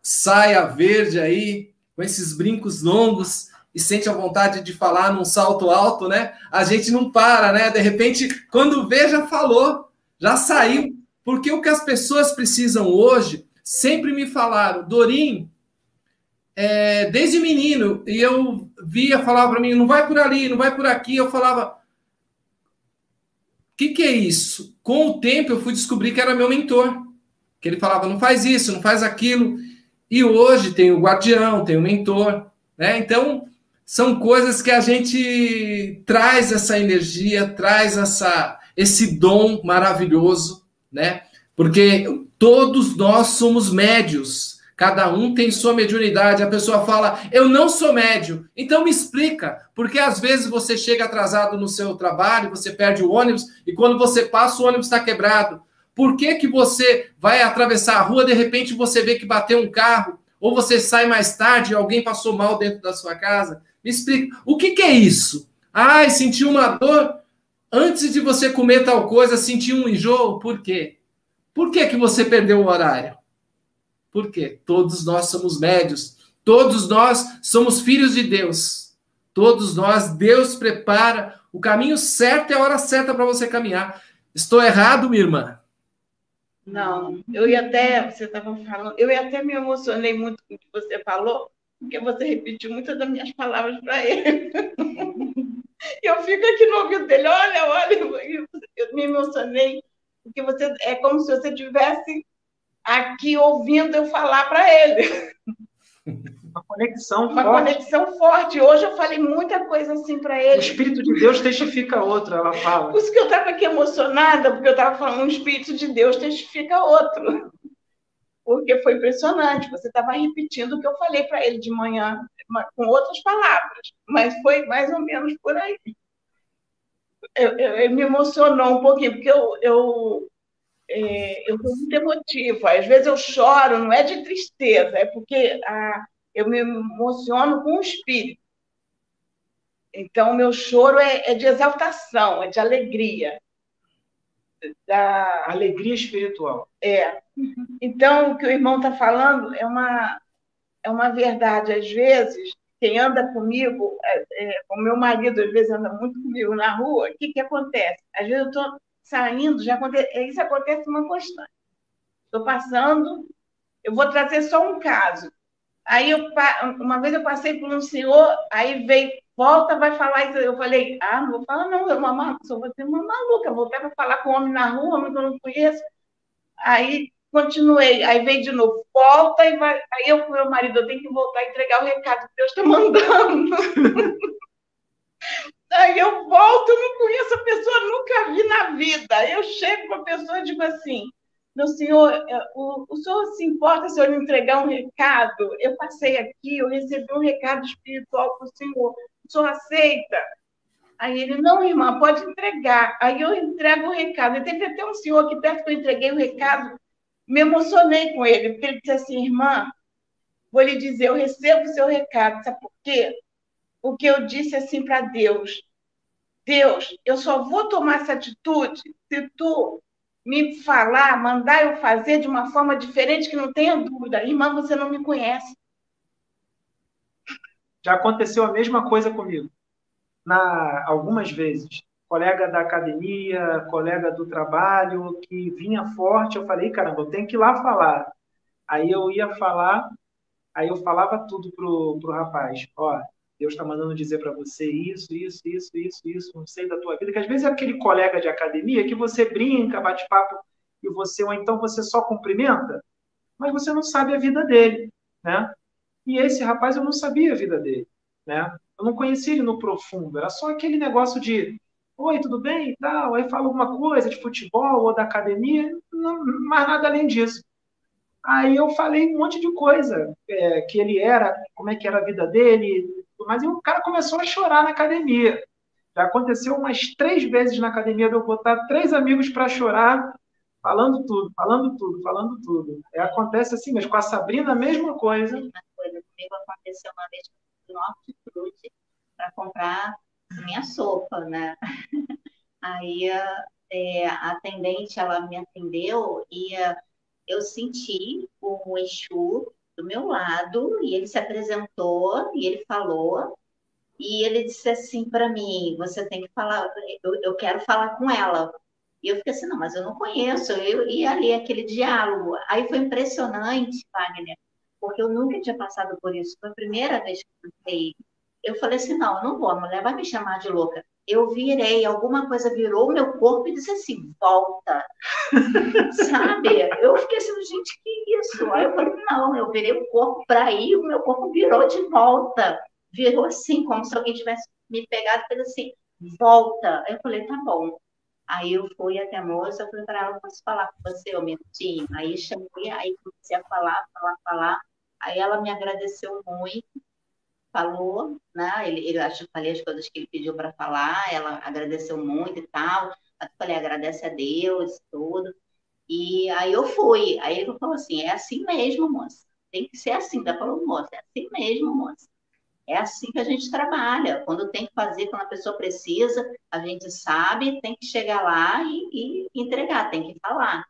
saia verde aí, com esses brincos longos e sente a vontade de falar num salto alto, né? A gente não para, né? De repente, quando vê, já falou, já saiu. Porque o que as pessoas precisam hoje, sempre me falaram, Dorim, é, desde menino, e eu via, falava para mim, não vai por ali, não vai por aqui, eu falava, o que, que é isso? Com o tempo eu fui descobrir que era meu mentor, que ele falava, não faz isso, não faz aquilo, e hoje tem o guardião, tem o mentor, né? Então, são coisas que a gente traz essa energia, traz essa, esse dom maravilhoso, né? Porque todos nós somos médios, cada um tem sua mediunidade. A pessoa fala, eu não sou médio, então me explica, porque às vezes você chega atrasado no seu trabalho, você perde o ônibus, e quando você passa, o ônibus está quebrado. Por que, que você vai atravessar a rua, de repente você vê que bateu um carro, ou você sai mais tarde e alguém passou mal dentro da sua casa? Me explica. O que, que é isso? Ai, senti uma dor. Antes de você comer tal coisa, senti um enjoo. Por quê? Por que, que você perdeu o horário? Por quê? Todos nós somos médios. Todos nós somos filhos de Deus. Todos nós, Deus prepara o caminho certo e a hora certa para você caminhar. Estou errado, minha irmã? Não, eu ia até, você estava falando, eu ia até me emocionei muito com o que você falou, porque você repetiu muitas das minhas palavras para ele. [LAUGHS] E eu fico aqui no ouvido dele, olha, olha, eu me emocionei, porque você é como se você estivesse aqui ouvindo eu falar para ele. Uma conexão Uma forte. conexão forte. Hoje eu falei muita coisa assim para ele. O Espírito de Deus testifica outro, ela fala. Por isso que eu estava aqui emocionada, porque eu estava falando, o Espírito de Deus testifica outro porque foi impressionante. Você estava repetindo o que eu falei para ele de manhã, com outras palavras, mas foi mais ou menos por aí. Eu, eu, eu me emocionou um pouquinho, porque eu, eu, é, eu sou muito emotiva. Às vezes eu choro, não é de tristeza, é porque ah, eu me emociono com o espírito. Então, o meu choro é, é de exaltação, é de alegria da alegria espiritual. É. Então, o que o irmão está falando é uma, é uma verdade. Às vezes, quem anda comigo, é, é, o meu marido, às vezes, anda muito comigo na rua, o que, que acontece? Às vezes eu estou saindo, já acontece, isso acontece uma constante. Estou passando, eu vou trazer só um caso. Aí, eu, uma vez eu passei por um senhor, aí veio volta, vai falar isso. Eu falei, ah, não vou falar, não, eu uma sou uma maluca, voltei para falar com homem na rua, homem que eu não conheço. Aí continuei, aí veio de novo, volta e vai. Aí eu com meu marido, eu tenho que voltar e entregar o recado que Deus está mandando. [LAUGHS] aí eu volto, eu não conheço a pessoa, nunca vi na vida. Eu chego para a pessoa e digo assim, meu senhor, é, o, o senhor se importa se eu lhe entregar um recado? Eu passei aqui, eu recebi um recado espiritual para o senhor o senhor aceita? Aí ele, não, irmã, pode entregar. Aí eu entrego o recado. E teve até um senhor aqui perto que eu entreguei o recado, me emocionei com ele, porque ele disse assim, irmã, vou lhe dizer, eu recebo o seu recado, sabe por quê? Porque eu disse assim para Deus, Deus, eu só vou tomar essa atitude se tu me falar, mandar eu fazer de uma forma diferente que não tenha dúvida. Irmã, você não me conhece. Já aconteceu a mesma coisa comigo. Na, algumas vezes. Colega da academia, colega do trabalho, que vinha forte, eu falei, caramba, eu tenho que ir lá falar. Aí eu ia falar, aí eu falava tudo pro, pro rapaz. Ó, Deus está mandando dizer para você isso, isso, isso, isso, isso, não sei da tua vida, que às vezes é aquele colega de academia que você brinca, bate papo e você, ou então você só cumprimenta, mas você não sabe a vida dele, né? E esse rapaz eu não sabia a vida dele, né? Eu não conhecia ele no profundo, era só aquele negócio de oi, tudo bem e tal, aí fala alguma coisa de futebol ou da academia, não, mais nada além disso. Aí eu falei um monte de coisa, é, que ele era, como é que era a vida dele, mas o cara começou a chorar na academia. Já aconteceu umas três vezes na academia de eu botar três amigos para chorar, falando tudo, falando tudo, falando tudo. É, acontece assim, mas com a Sabrina a mesma coisa. A mesma coisa. Comigo aconteceu uma vez no hortifruti para comprar minha sopa, né? [LAUGHS] Aí é, a atendente, ela me atendeu e eu senti o Exu do meu lado e ele se apresentou e ele falou e ele disse assim para mim, você tem que falar, eu, eu quero falar com ela. E eu fiquei assim, não, mas eu não conheço, eu ia ali aquele diálogo. Aí foi impressionante, Wagner, porque eu nunca tinha passado por isso. Foi a primeira vez que eu passei. Eu falei assim, não, eu não vou, a mulher vai me chamar de louca eu virei, alguma coisa virou o meu corpo e disse assim, volta. [LAUGHS] Sabe? Eu fiquei assim, gente, que isso? Aí eu falei, não, eu virei o corpo para ir, o meu corpo virou de volta. Virou assim, como se alguém tivesse me pegado e fez assim, volta. Aí eu falei, tá bom. Aí eu fui até a moça, eu falei para ela, posso falar com você um minutinho? Aí chamei, aí comecei a falar, falar, falar. Aí ela me agradeceu muito falou, né? Ele, ele acho que falei as coisas que ele pediu para falar, ela agradeceu muito e tal. Eu falei, agradece a Deus, tudo. E aí eu fui. Aí ele falou assim: é assim mesmo, moça. Tem que ser assim. Da falou, moça, é assim mesmo, moça. É assim que a gente trabalha. Quando tem que fazer, quando a pessoa precisa, a gente sabe, tem que chegar lá e, e entregar, tem que falar.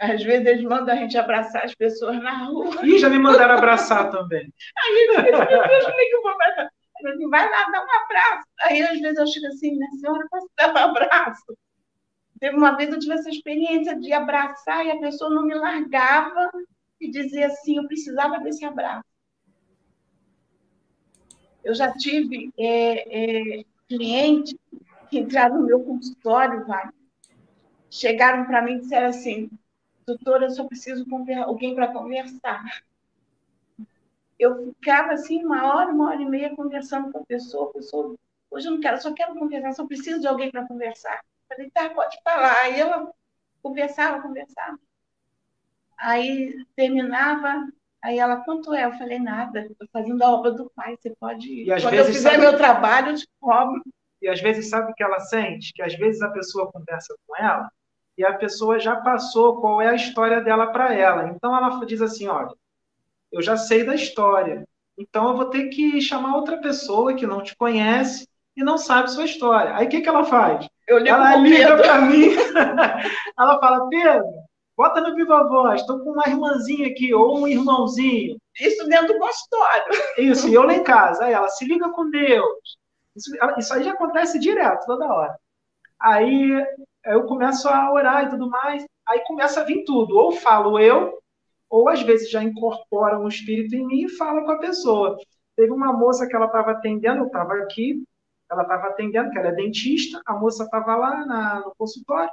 Às vezes eles mandam a gente abraçar as pessoas na rua. Ih, já me mandaram abraçar também. [LAUGHS] Aí, meu Deus, como é que eu vou abraçar? Assim, vai lá, dá um abraço. Aí, às vezes, eu chego assim, minha senhora, posso dar um abraço? Teve uma vez eu tive essa experiência de abraçar e a pessoa não me largava e dizia assim, eu precisava desse abraço. Eu já tive é, é, clientes que entraram no meu consultório, vai, chegaram para mim e disseram assim, doutora, eu só preciso alguém para conversar. Eu ficava assim uma hora, uma hora e meia conversando com a pessoa, a pessoa, hoje eu não quero, só quero conversar, só preciso de alguém para conversar. Falei, tá, pode falar. Aí ela conversava, conversava. Aí terminava, aí ela, quanto é? Eu falei, nada, estou fazendo a obra do pai, você pode ir. E Quando eu fizer sabe... meu trabalho, eu te cobro. E às vezes sabe o que ela sente? Que às vezes a pessoa conversa com ela e a pessoa já passou qual é a história dela para ela. Então ela diz assim: olha, eu já sei da história, então eu vou ter que chamar outra pessoa que não te conhece e não sabe sua história. Aí o que, que ela faz? ela liga para mim, [LAUGHS] ela fala: Pedro, bota no Viva Voz, estou com uma irmãzinha aqui, ou um irmãozinho. Isso dentro do consultório. Isso, e eu lá em casa. Aí ela se liga com Deus. Isso, isso aí já acontece direto, toda hora. Aí eu começo a orar e tudo mais, aí começa a vir tudo. Ou falo eu, ou às vezes já incorpora um espírito em mim e fala com a pessoa. Teve uma moça que ela estava atendendo, eu estava aqui, ela estava atendendo, que ela é dentista, a moça estava lá na, no consultório,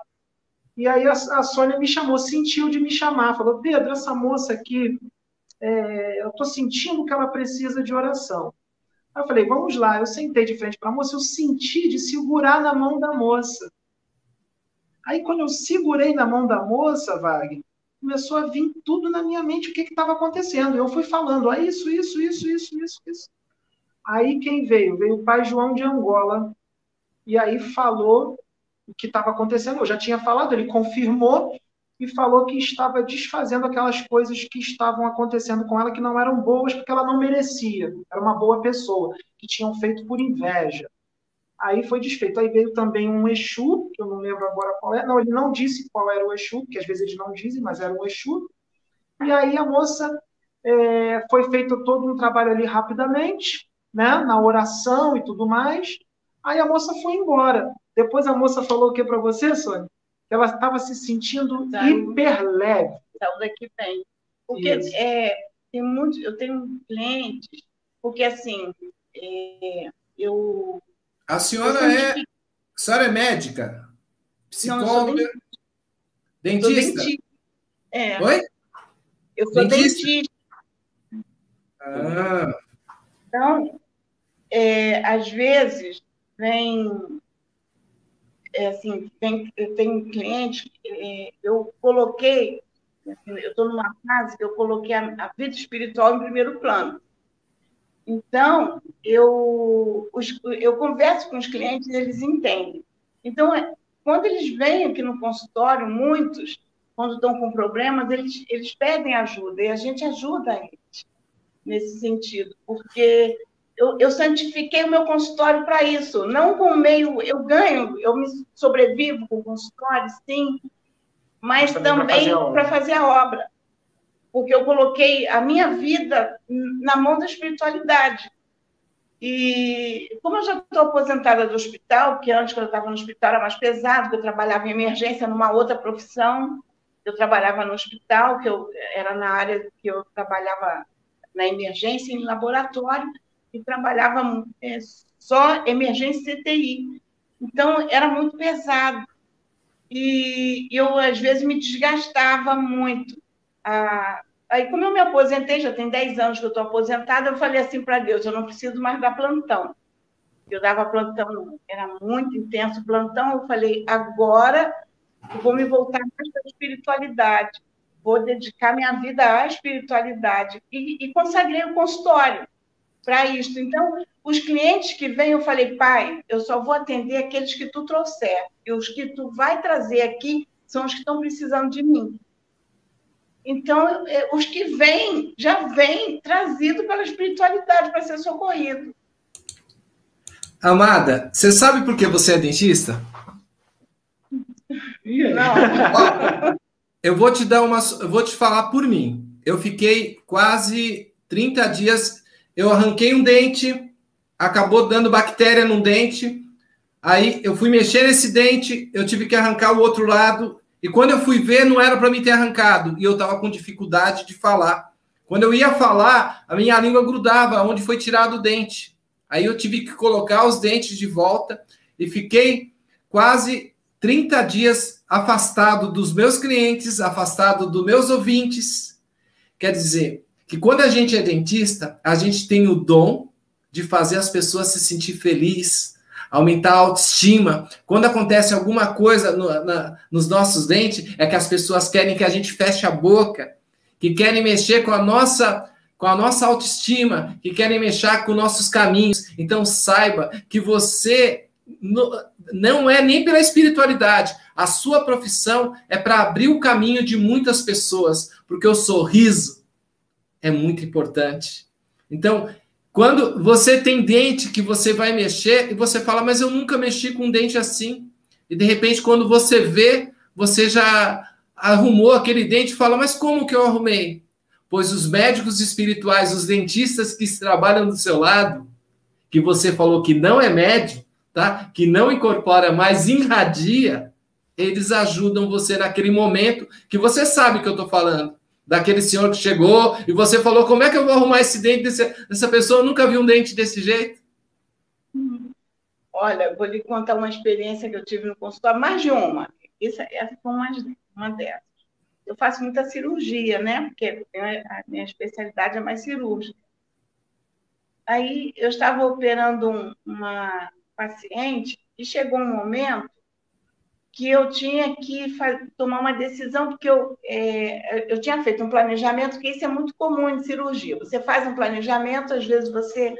e aí a, a, Sônia me chamou, sentiu de me chamar, falou, Pedro, essa moça aqui, é, eu estou sentindo que ela precisa de oração. Aí eu falei, vamos lá, eu sentei de frente para a moça, eu senti de segurar na mão da moça. Aí, quando eu segurei na mão da moça, Wagner, começou a vir tudo na minha mente o que estava acontecendo. Eu fui falando, ah, isso, isso, isso, isso, isso, isso. Aí quem veio? Veio o pai João de Angola. E aí falou o que estava acontecendo. Eu já tinha falado, ele confirmou e falou que estava desfazendo aquelas coisas que estavam acontecendo com ela que não eram boas porque ela não merecia. Era uma boa pessoa, que tinham feito por inveja. Aí foi desfeito. Aí veio também um Exu, que eu não lembro agora qual é. Não, ele não disse qual era o Exu, que às vezes eles não dizem, mas era um Exu. E aí a moça é, foi feito todo um trabalho ali rapidamente, né, na oração e tudo mais. Aí a moça foi embora. Depois a moça falou o que para você, Sônia? Que ela estava se sentindo Saiu, hiper leve. Saiu daqui bem. Porque é, tem muito, eu tenho clientes, porque assim, é, eu. A senhora é. A senhora é médica? Psicóloga? Não, dentista? dentista? É. Oi? Eu sou dentista. dentista. Ah. Então, é, às vezes, vem. É, assim, tenho cliente, é, eu coloquei, assim, eu estou numa fase que eu coloquei a, a, vida espiritual em primeiro plano. Então, eu, os, eu converso com os clientes e eles entendem. Então, é, quando eles vêm aqui no consultório, muitos, quando estão com problemas, eles, eles pedem ajuda e a gente ajuda eles nesse sentido, porque eu, eu santifiquei o meu consultório para isso, não com meio, eu ganho, eu me sobrevivo com o consultório, sim, mas, mas também para fazer, fazer, a obra, porque eu coloquei a minha vida na mão da espiritualidade. E como eu já estou aposentada do hospital, que antes, quando eu estava no hospital, era mais pesado, eu trabalhava em emergência numa outra profissão, eu trabalhava no hospital, que eu era na área que eu trabalhava na emergência em laboratório e trabalhava é, só emergência CTI. Então, era muito pesado. E eu, às vezes, me desgastava muito. Ah, aí, como eu me aposentei, já tem 10 anos que eu estou aposentada, eu falei assim para Deus: eu não preciso mais dar plantão. Eu dava plantão, era muito intenso plantão. Eu falei: agora eu vou me voltar mais para a espiritualidade vou dedicar minha vida à espiritualidade. E, e consagrei o consultório para isso. Então, os clientes que vêm, eu falei, pai, eu só vou atender aqueles que tu trouxer. E os que tu vai trazer aqui são os que estão precisando de mim. Então, é, os que vêm, já vêm trazido pela espiritualidade para ser socorrido. Amada, você sabe por que você é dentista? [LAUGHS] Não. eu vou te dar uma. Eu vou te falar por mim. Eu fiquei quase 30 dias. Eu arranquei um dente, acabou dando bactéria num dente. Aí eu fui mexer nesse dente, eu tive que arrancar o outro lado. E quando eu fui ver, não era para mim ter arrancado. E eu estava com dificuldade de falar. Quando eu ia falar, a minha língua grudava onde foi tirado o dente. Aí eu tive que colocar os dentes de volta e fiquei quase 30 dias afastado dos meus clientes, afastado dos meus ouvintes. Quer dizer, que quando a gente é dentista, a gente tem o dom de fazer as pessoas se sentir felizes, aumentar a autoestima. Quando acontece alguma coisa no, na, nos nossos dentes, é que as pessoas querem que a gente feche a boca, que querem mexer com a nossa com a nossa autoestima, que querem mexer com nossos caminhos. Então saiba que você não é nem pela espiritualidade. A sua profissão é para abrir o caminho de muitas pessoas, porque o sorriso é muito importante. Então, quando você tem dente que você vai mexer e você fala, mas eu nunca mexi com um dente assim. E de repente, quando você vê, você já arrumou aquele dente e fala, mas como que eu arrumei? Pois os médicos espirituais, os dentistas que trabalham do seu lado, que você falou que não é médico, tá? Que não incorpora, mas irradia, eles ajudam você naquele momento que você sabe que eu estou falando. Daquele senhor que chegou e você falou: como é que eu vou arrumar esse dente desse, dessa pessoa? Eu nunca vi um dente desse jeito. Olha, vou lhe contar uma experiência que eu tive no consultório, mais de uma. Isso, essa foi uma, uma dessas. Eu faço muita cirurgia, né? Porque a minha especialidade é mais cirúrgica. Aí eu estava operando um, uma paciente e chegou um momento que eu tinha que tomar uma decisão, porque eu, é, eu tinha feito um planejamento, que isso é muito comum em cirurgia. Você faz um planejamento, às vezes você,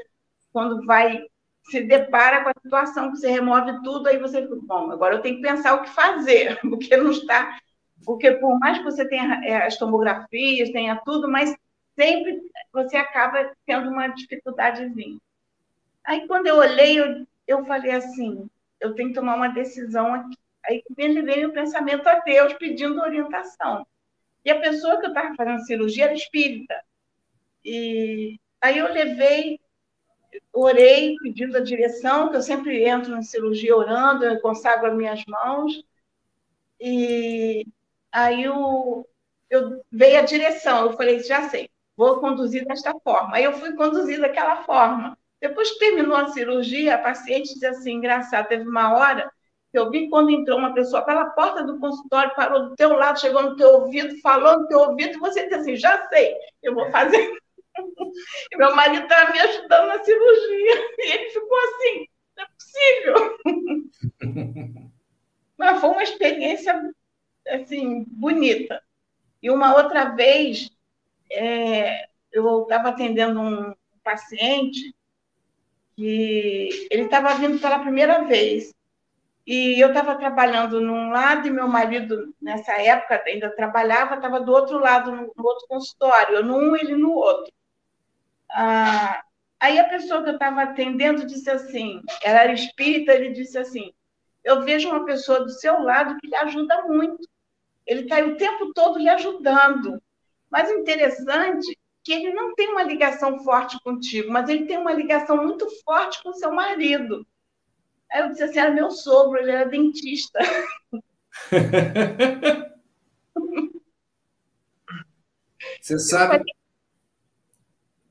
quando vai, se depara com a situação que você remove tudo, aí você bom, agora eu tenho que pensar o que fazer, [LAUGHS] porque não está. Porque por mais que você tenha é, as tomografias, tenha tudo, mas sempre você acaba tendo uma dificuldadezinha. Aí quando eu olhei, eu eu falei assim, eu tenho que tomar uma decisão aqui. Aí me veio o pensamento a Deus pedindo orientação. E a pessoa que eu estava fazendo cirurgia era espírita. E aí eu levei, orei pedindo a direção, que eu sempre entro na cirurgia orando, eu consagro as minhas mãos. E aí eu, eu veio a direção, eu falei, já sei, vou conduzir desta forma. Aí eu fui conduzir daquela forma. Depois que terminou a cirurgia, a paciente disse assim, engraçado, teve uma hora que eu vi quando entrou uma pessoa pela porta do consultório, parou do teu lado, chegou no teu ouvido, falou no teu ouvido, e você disse assim, já sei, eu vou fazer. [LAUGHS] meu marido estava me ajudando na cirurgia, e ele ficou assim, não é possível. [LAUGHS] Mas foi uma experiência, assim, bonita. E uma outra vez, é, eu estava atendendo um paciente que ele estava vindo pela primeira vez. E eu estava trabalhando num lado e meu marido, nessa época, ainda trabalhava, estava do outro lado, no, outro consultório, eu num, ele no outro. Ah, aí a pessoa que eu estava atendendo disse assim, ela era espírita, ele disse assim, eu vejo uma pessoa do seu lado que lhe ajuda muito. Ele está o tempo todo lhe ajudando. Mas interessante que ele não tem uma ligação forte contigo, mas ele tem uma ligação muito forte com seu marido. Aí eu disse assim, era meu sogro, ele era dentista. [LAUGHS] Você sabe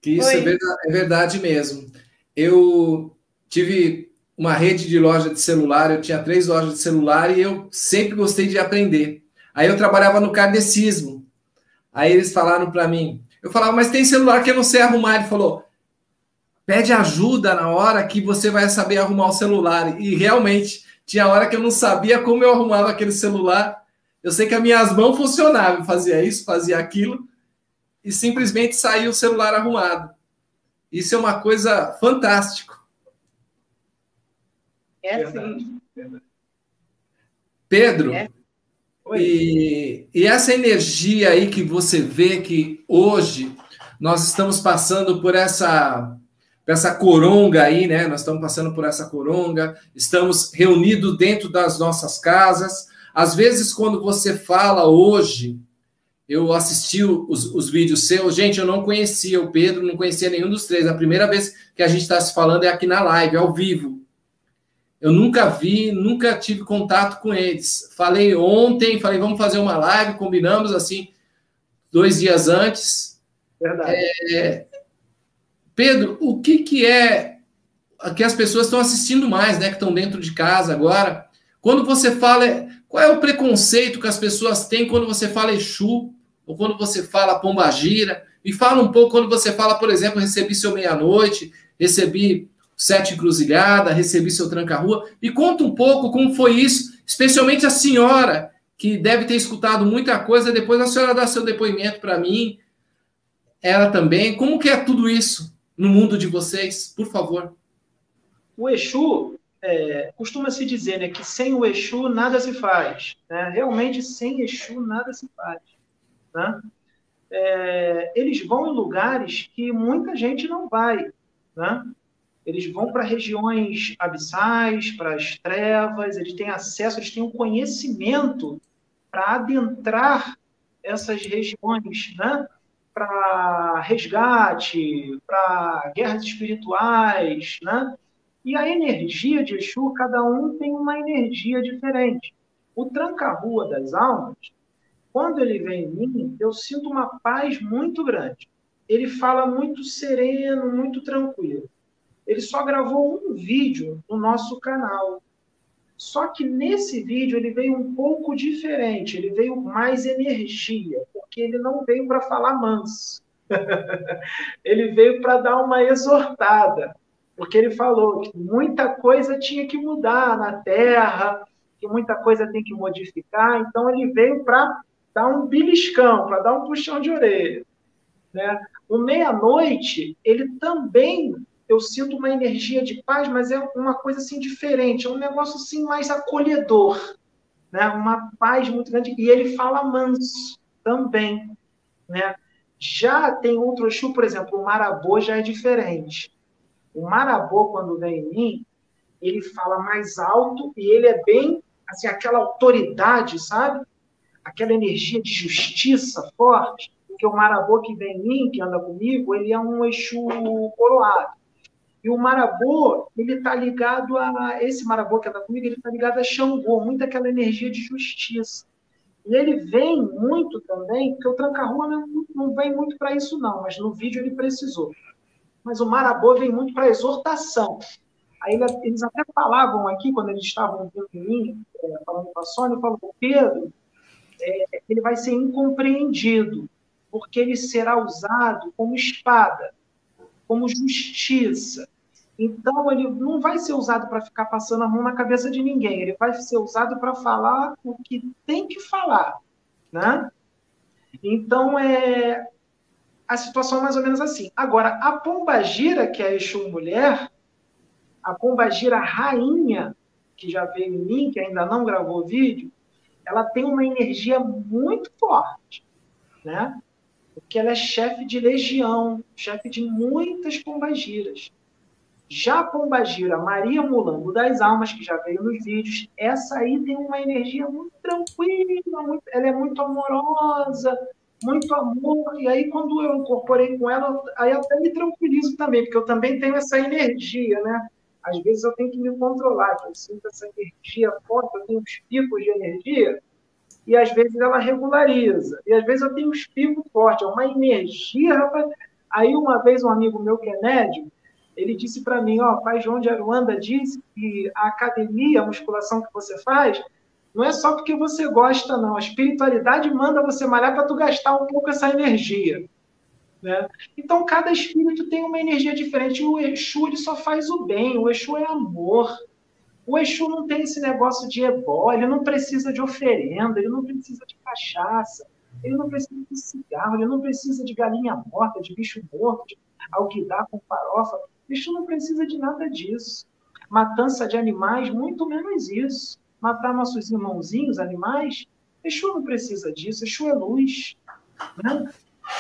que isso é verdade, é verdade, mesmo. Eu tive uma rede de loja de celular, eu tinha três lojas de celular e eu sempre gostei de aprender. Aí eu trabalhava no kardecismo. Aí eles falaram para mim, eu falava, mas tem celular que eu não sei arrumar. Ele falou, pede ajuda na hora que você vai saber arrumar o celular. E realmente, tinha hora que eu não sabia como eu arrumava aquele celular. Eu sei que as minhas mãos funcionavam, fazia isso, fazia aquilo, e simplesmente saía o celular arrumado. Isso é uma coisa fantástica. É assim. Pedro, é. E, e essa energia aí que você vê que hoje nós estamos passando por essa essa coronga aí, né? Nós estamos passando por essa coronga, estamos reunidos dentro das nossas casas. Às vezes, quando você fala hoje, eu assisti os, os vídeos seus, gente, eu não conhecia o Pedro, não conhecia nenhum dos três. A primeira vez que a gente está se falando é aqui na live, ao vivo. Eu nunca vi, nunca tive contato com eles. Falei ontem, falei, vamos fazer uma live, combinamos assim, dois dias antes. Verdade. É, Pedro, o que, que é que as pessoas estão assistindo mais, né? Que estão dentro de casa agora. Quando você fala, qual é o preconceito que as pessoas têm quando você fala Exu, ou quando você fala Pombagira? Me fala um pouco quando você fala, por exemplo, recebi seu meia-noite, recebi Sete Encruzilhada, recebi seu tranca-rua. E conta um pouco como foi isso, especialmente a senhora, que deve ter escutado muita coisa, depois a senhora dá seu depoimento para mim, ela também. Como que é tudo isso no mundo de vocês, por favor? O Exu, é, costuma-se dizer né, que sem o Exu nada se faz. Né? Realmente, sem Exu nada se faz. Né? É, eles vão em lugares que muita gente não vai. Né? eles vão para regiões abissais, para as trevas, eles têm acesso, eles têm um conhecimento para adentrar essas regiões, né? Para resgate, para guerras espirituais, né? E a energia de Exu, cada um tem uma energia diferente. O tranca-rua das almas, quando ele vem em mim, eu sinto uma paz muito grande. Ele fala muito sereno, muito tranquilo ele só gravou um vídeo no nosso canal. Só que nesse vídeo ele veio um pouco diferente, ele veio mais energia, porque ele não veio para falar manso. [LAUGHS] ele veio para dar uma exortada, porque ele falou que muita coisa tinha que mudar na Terra, que muita coisa tem que modificar, então ele veio para dar um beliscão, para dar um puxão de orelha. Né? O meia-noite, ele também eu sinto uma energia de paz, mas é uma coisa assim diferente, é um negócio assim mais acolhedor, né? Uma paz muito grande e ele fala manso também, né? Já tem outro Exu, por exemplo, o Marabô já é diferente. O Marabô quando vem em mim, ele fala mais alto e ele é bem, assim, aquela autoridade, sabe? Aquela energia de justiça forte, porque o marabô que vem em mim, que anda comigo, ele é um Exu coroado. E o marabô, ele está ligado a. Esse marabô que anda comigo, ele está ligado a Xangô, muito aquela energia de justiça. E ele vem muito também, porque o tranca-rua não, não vem muito para isso, não, mas no vídeo ele precisou. Mas o marabô vem muito para exortação. Aí eles até falavam aqui, quando eles estavam vindo em mim, é, falando com a Sônia, falou, Pedro, é, ele vai ser incompreendido, porque ele será usado como espada, como justiça. Então, ele não vai ser usado para ficar passando a mão na cabeça de ninguém, ele vai ser usado para falar o que tem que falar. Né? Então, é, a situação é mais ou menos assim. Agora, a Pomba Gira, que é a Exu Mulher, a Pombagira Rainha, que já veio em mim, que ainda não gravou vídeo, ela tem uma energia muito forte, né? Porque ela é chefe de legião, chefe de muitas pombagiras. Já a pombagira Maria Mulambo das Almas, que já veio nos vídeos, essa aí tem uma energia muito tranquila, muito, ela é muito amorosa, muito amor. E aí, quando eu incorporei com ela, aí até me tranquilizo também, porque eu também tenho essa energia, né? Às vezes eu tenho que me controlar, eu sinto essa energia forte, eu tenho uns picos de energia, e às vezes ela regulariza. E às vezes eu tenho uns picos fortes, é uma energia, rapaz. Aí uma vez um amigo meu que é médium, ele disse para mim, ó, pai João de Aruanda disse que a academia, a musculação que você faz, não é só porque você gosta, não. A espiritualidade manda você malhar para tu gastar um pouco essa energia. Né? Então, cada espírito tem uma energia diferente. O Exu ele só faz o bem, o Exu é amor. O Exu não tem esse negócio de ebó, ele não precisa de oferenda, ele não precisa de cachaça, ele não precisa de cigarro, ele não precisa de galinha morta, de bicho morto, de alguidar com farofa. O Exu não precisa de nada disso. Matança de animais, muito menos isso. Matar nossos irmãozinhos, animais, Exu não precisa disso. Exu é luz. Né?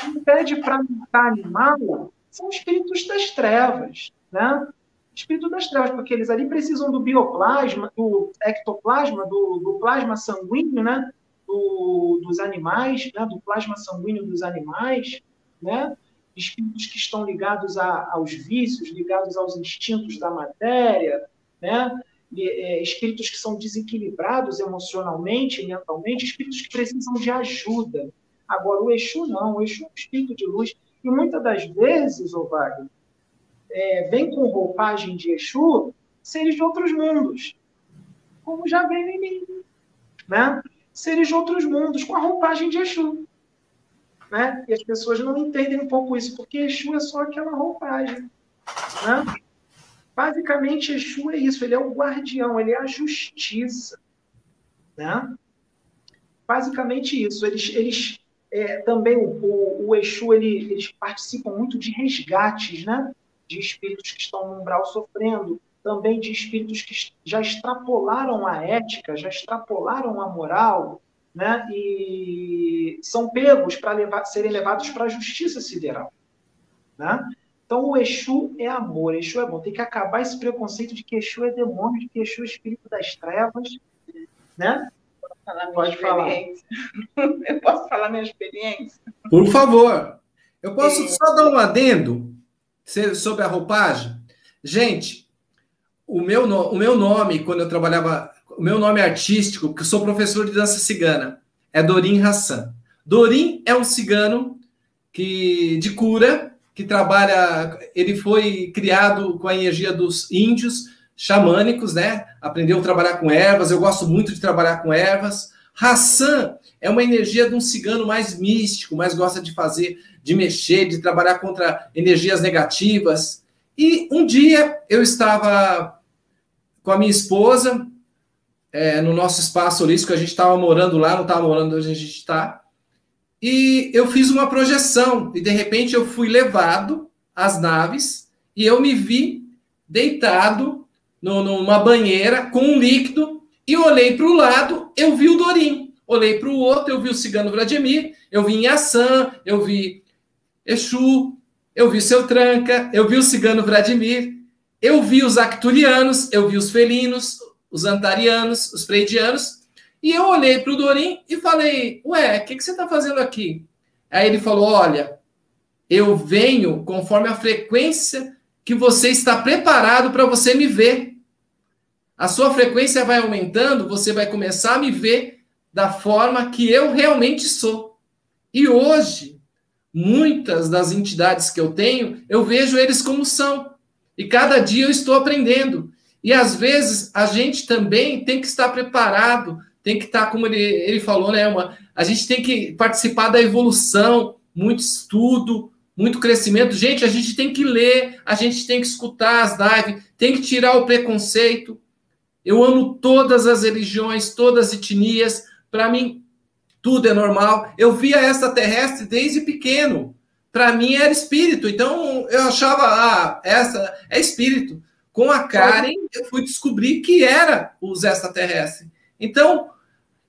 Quem pede para matar animal são espíritos das trevas, né? Espírito das trevas, porque eles ali precisam do bioplasma, do ectoplasma, do, do plasma sanguíneo, né? Do, dos animais, né? do plasma sanguíneo dos animais, né? Espíritos que estão ligados a, aos vícios, ligados aos instintos da matéria, né? É, espíritos que são desequilibrados emocionalmente, mentalmente, espíritos que precisam de ajuda, Agora, o Exu não, o Exu é um espírito de luz. E muitas das vezes, o Wagner, é, vem com roupagem de Exu seres de outros mundos, como já veio em mim. Né? Seres de outros mundos, com a roupagem de Exu. Né? E as pessoas não entendem um pouco isso, porque Exu é só aquela roupagem. Né? Basicamente, Exu é isso, ele é o guardião, ele é a justiça. Né? Basicamente isso, eles, eles é, também o, o, o Exu, ele, eles participam muito de resgates, né? De espíritos que estão no umbral sofrendo, também de espíritos que já extrapolaram a ética, já extrapolaram a moral, né? E são pegos para serem levados para a justiça sideral, né? Então, o Exu é amor, Exu é bom. Tem que acabar esse preconceito de que Exu é demônio, de que Exu é espírito das trevas, né? falar Pode. Falar. [LAUGHS] Eu posso falar minha experiência? Por favor. Eu posso é... só dar um adendo sobre a roupagem? Gente, o meu, o meu nome, quando eu trabalhava, o meu nome artístico, porque eu sou professor de dança cigana, é Dorim Hassan. Dorim é um cigano que de cura, que trabalha, ele foi criado com a energia dos índios, xamânicos, né? Aprendeu a trabalhar com ervas. Eu gosto muito de trabalhar com ervas. Hassan é uma energia de um cigano mais místico, mais gosta de fazer, de mexer, de trabalhar contra energias negativas. E um dia eu estava com a minha esposa é, no nosso espaço holístico, a gente estava morando lá, não estava morando onde a gente está. E eu fiz uma projeção, e de repente eu fui levado às naves e eu me vi deitado no, numa banheira com um líquido e olhei para o lado, eu vi o Dorim. Olhei para o outro, eu vi o cigano Vladimir, eu vi Inhaçã, eu vi Exu, eu vi Seu Tranca, eu vi o cigano Vladimir. eu vi os acturianos, eu vi os felinos, os antarianos, os preidianos, e eu olhei para o Dorim e falei: Ué, o que, que você está fazendo aqui? Aí ele falou: Olha, eu venho conforme a frequência que você está preparado para você me ver. A sua frequência vai aumentando, você vai começar a me ver da forma que eu realmente sou. E hoje, muitas das entidades que eu tenho, eu vejo eles como são. E cada dia eu estou aprendendo. E às vezes a gente também tem que estar preparado, tem que estar, como ele, ele falou, né, uma, a gente tem que participar da evolução, muito estudo, muito crescimento. Gente, a gente tem que ler, a gente tem que escutar as lives, tem que tirar o preconceito. Eu amo todas as religiões, todas as etnias. Para mim, tudo é normal. Eu via essa terrestre desde pequeno. Para mim era espírito. Então eu achava, ah, essa é espírito. Com a Karen, eu fui descobrir que era os extraterrestres. Então,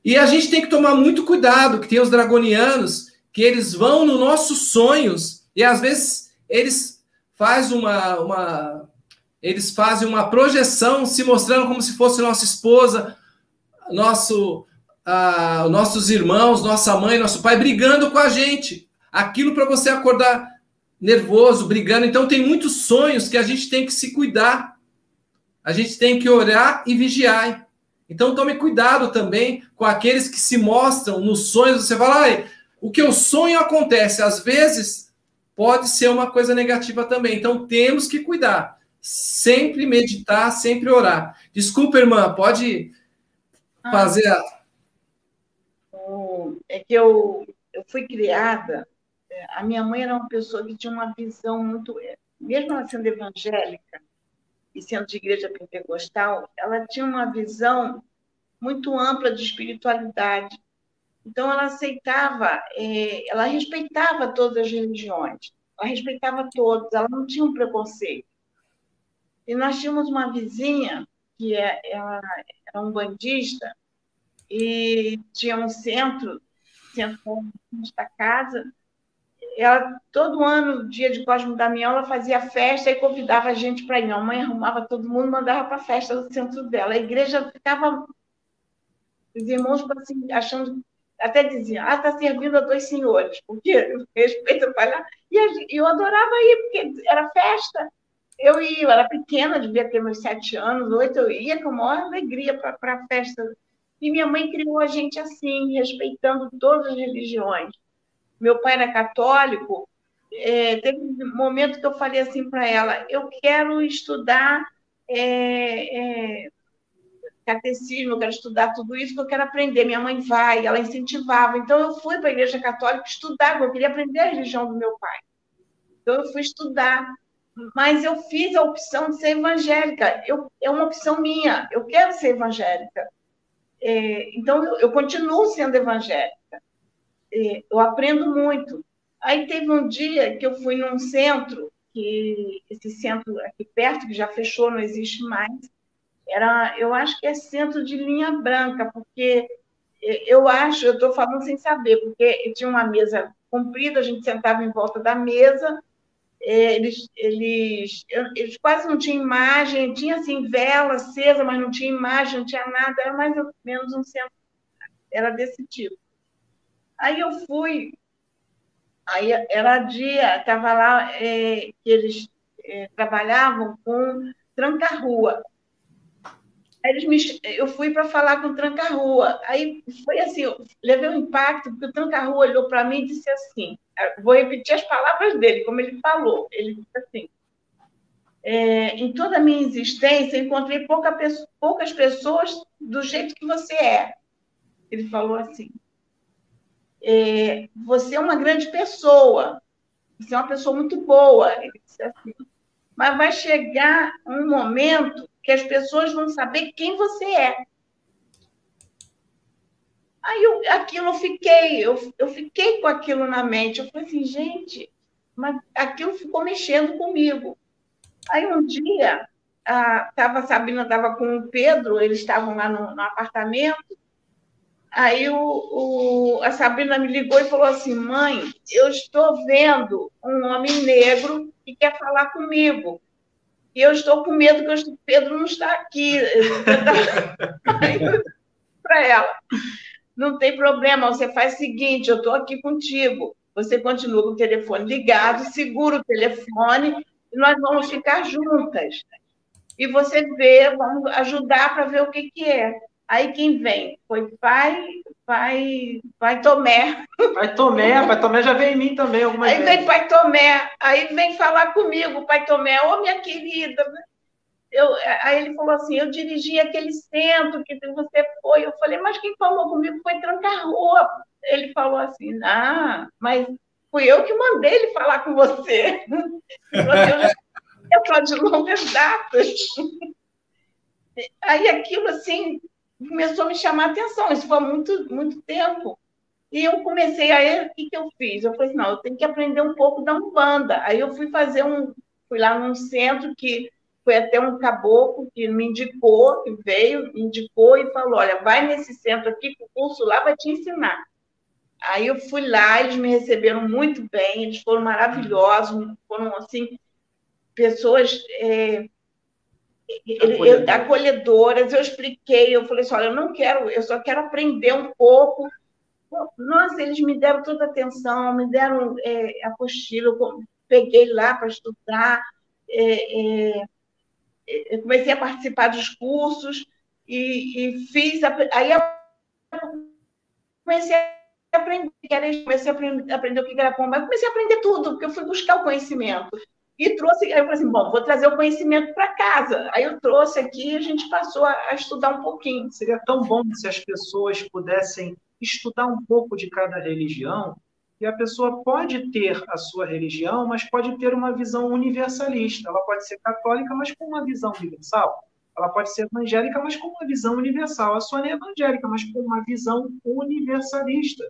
e a gente tem que tomar muito cuidado, que tem os dragonianos, que eles vão nos nossos sonhos, e às vezes eles fazem uma, uma eles fazem uma projeção se mostrando como se fosse nossa esposa, nosso, uh, nossos irmãos, nossa mãe, nosso pai brigando com a gente. Aquilo para você acordar nervoso, brigando. Então tem muitos sonhos que a gente tem que se cuidar. A gente tem que orar e vigiar. Então tome cuidado também com aqueles que se mostram nos sonhos. Você fala, ah, o que eu sonho acontece. Às vezes pode ser uma coisa negativa também. Então temos que cuidar sempre meditar, sempre orar. Desculpa, irmã, pode ah, fazer a. É que eu, eu fui criada, é, a minha mãe era uma pessoa que tinha uma visão muito. É, mesmo ela sendo evangélica e sendo de igreja pentecostal, ela tinha uma visão muito ampla de espiritualidade. Então, ela aceitava, é, ela respeitava todas as religiões, ela respeitava todos, ela não tinha um preconceito. E nós tínhamos uma vizinha que é, ela era um bandista e tinha um centro, centro da casa. Ela, todo ano, dia de Cosmo Damião, ela fazia festa e convidava a gente para ir. A mãe arrumava todo mundo, mandava para a festa do centro dela. A igreja ficava, os irmãos assim, achando, até diziam, ah, está servindo a dois senhores, porque respeito para E eu adorava ir, porque era festa. Eu ia, eu era pequena, devia ter meus sete anos, oito, eu ia com a maior alegria para a festa. E minha mãe criou a gente assim, respeitando todas as religiões. Meu pai era católico, é, teve um momento que eu falei assim para ela: eu quero estudar é, é, catecismo, eu quero estudar tudo isso, que eu quero aprender. Minha mãe vai, ela incentivava. Então, eu fui para a Igreja Católica estudar, eu queria aprender a religião do meu pai. Então, eu fui estudar mas eu fiz a opção de ser evangélica. Eu, é uma opção minha. Eu quero ser evangélica. É, então, eu, eu, continuo sendo evangélica. É, eu aprendo muito. Aí teve um dia que eu fui num centro, que esse centro aqui perto, que já fechou, não existe mais. Era, eu acho que é centro de linha branca, porque é, eu acho, eu estou falando sem saber, porque tinha uma mesa comprida, a gente sentava em volta da mesa, é, eles, eles, eles quase não tinham imagem, tinha assim vela acesa, mas não tinha imagem, não tinha nada, era mais ou menos um centro, era desse tipo. Aí eu fui, aí era dia, estava lá é, que eles é, trabalhavam com tranca-rua. Eles me, eu fui para falar com o tranca-rua. Aí foi assim, levei um impacto, porque o tranca-rua olhou para mim e disse assim: vou repetir as palavras dele, como ele falou. Ele disse assim: é, em toda a minha existência, encontrei pouca, poucas pessoas do jeito que você é. Ele falou assim: é, você é uma grande pessoa, você é uma pessoa muito boa. Assim, mas vai chegar um momento que as pessoas vão saber quem você é. Aí eu, aquilo eu fiquei, eu, eu fiquei com aquilo na mente. Eu falei assim, gente, mas aquilo ficou mexendo comigo. Aí um dia, a, tava, a Sabina estava com o Pedro, eles estavam lá no, no apartamento. Aí o, o, a Sabrina me ligou e falou assim: mãe, eu estou vendo um homem negro que quer falar comigo. E eu estou com medo que o Pedro não está aqui. [LAUGHS] Para ela. Não tem problema, você faz o seguinte: eu estou aqui contigo. Você continua com o telefone ligado, segura o telefone e nós vamos ficar juntas. E você vê, vamos ajudar para ver o que, que é. Aí quem vem? Foi pai, pai, pai Tomé. Pai Tomé, pai Tomé já veio em mim também algumas aí vezes. Aí vem pai Tomé, aí vem falar comigo, pai Tomé, ô oh, minha querida. Eu, aí ele falou assim, eu dirigi aquele centro que você foi. Eu falei, mas quem falou comigo foi Tranca-Rua. Ele falou assim, ah, mas fui eu que mandei ele falar com você. Eu já é de longas datas. Aí aquilo assim começou a me chamar a atenção. Isso foi muito, muito tempo. E eu comecei aí, o que, que eu fiz? Eu falei assim, não, eu tenho que aprender um pouco da Umbanda. Aí eu fui fazer um, fui lá num centro que foi até um caboclo que me indicou, que veio, me indicou e falou, olha, vai nesse centro aqui, que o curso lá vai te ensinar. Aí eu fui lá, eles me receberam muito bem, eles foram maravilhosos, foram, assim, pessoas é, eu, acolhedoras. Eu expliquei, eu falei assim, olha, eu não quero, eu só quero aprender um pouco. Nossa, eles me deram toda a atenção, me deram é, apostila, eu peguei lá para estudar, é, é, eu comecei a participar dos cursos e, e fiz, aí comecei a aprender, comecei a aprender, aprender o que era pomba, comecei a aprender tudo, porque eu fui buscar o conhecimento e trouxe. Aí eu falei assim: bom, vou trazer o conhecimento para casa. Aí eu trouxe aqui e a gente passou a, a, estudar um pouquinho. Seria tão bom se as pessoas pudessem estudar um pouco de cada religião. E a pessoa pode ter a sua religião, mas pode ter uma visão universalista. Ela pode ser católica, mas com uma visão universal. Ela pode ser evangélica, mas com uma visão universal. A sua não é evangélica, mas com uma visão universalista.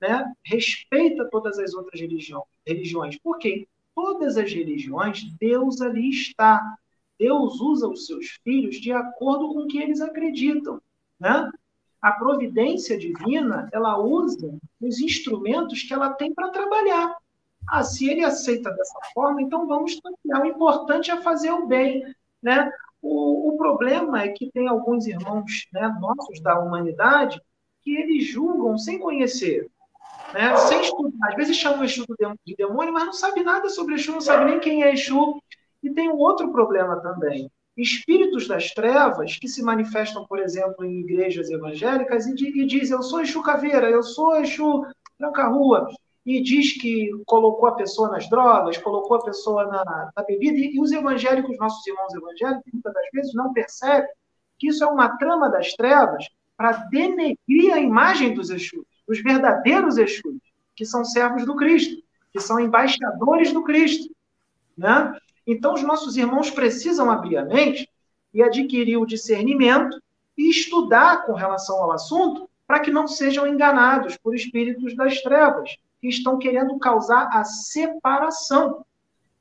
Né? Respeita todas as outras religiões. Por quê? Todas as religiões, Deus ali está. Deus usa os seus filhos de acordo com o que eles acreditam, né? A providência divina, ela usa os instrumentos que ela tem para trabalhar. Ah, se ele aceita dessa forma, então vamos trabalhar. O importante é fazer o bem, né? O, o problema é que tem alguns irmãos né, nossos da humanidade que eles julgam sem conhecer né? sem estudar. Às vezes chama o Exu de demônio, mas não sabe nada sobre Exu, não sabe nem quem é Exu. E tem um outro problema também. Espíritos das trevas que se manifestam, por exemplo, em igrejas evangélicas e, e dizem: Eu sou Exu Caveira, eu sou Exu Tranca-Rua. E diz que colocou a pessoa nas drogas, colocou a pessoa na, na bebida. E, e os evangélicos, nossos irmãos evangélicos, muitas das vezes não percebem que isso é uma trama das trevas para denegrir a imagem dos Exus os verdadeiros Exus, que são servos do Cristo, que são embaixadores do Cristo. Né? Então, os nossos irmãos precisam abrir a mente e adquirir o discernimento e estudar com relação ao assunto para que não sejam enganados por espíritos das trevas que estão querendo causar a separação.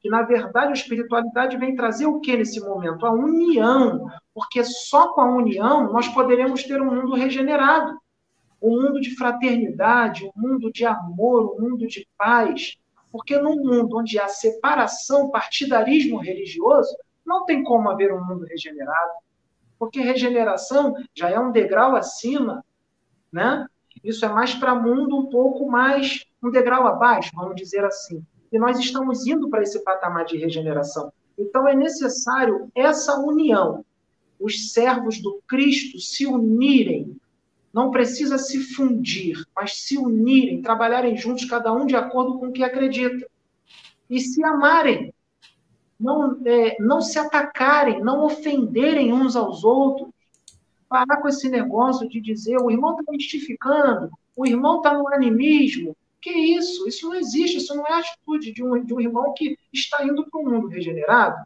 Que, na verdade, a espiritualidade vem trazer o que nesse momento? A união. Porque só com a união nós poderemos ter um mundo regenerado um mundo de fraternidade, um mundo de amor, um mundo de paz. Porque num mundo onde há separação, partidarismo religioso, não tem como haver um mundo regenerado. Porque regeneração já é um degrau acima, né? Isso é mais para mundo um pouco mais, um degrau abaixo, vamos dizer assim. E nós estamos indo para esse patamar de regeneração. Então é necessário essa união. Os servos do Cristo se unirem não precisa se fundir, mas se unirem, trabalharem juntos, cada um de acordo com o que acredita. E se amarem. Não, é, não se atacarem, não ofenderem uns aos outros. Parar com esse negócio de dizer o irmão está mistificando, o irmão está no animismo. Que isso? Isso não existe, isso não é atitude de um, de um irmão que está indo para o mundo regenerado.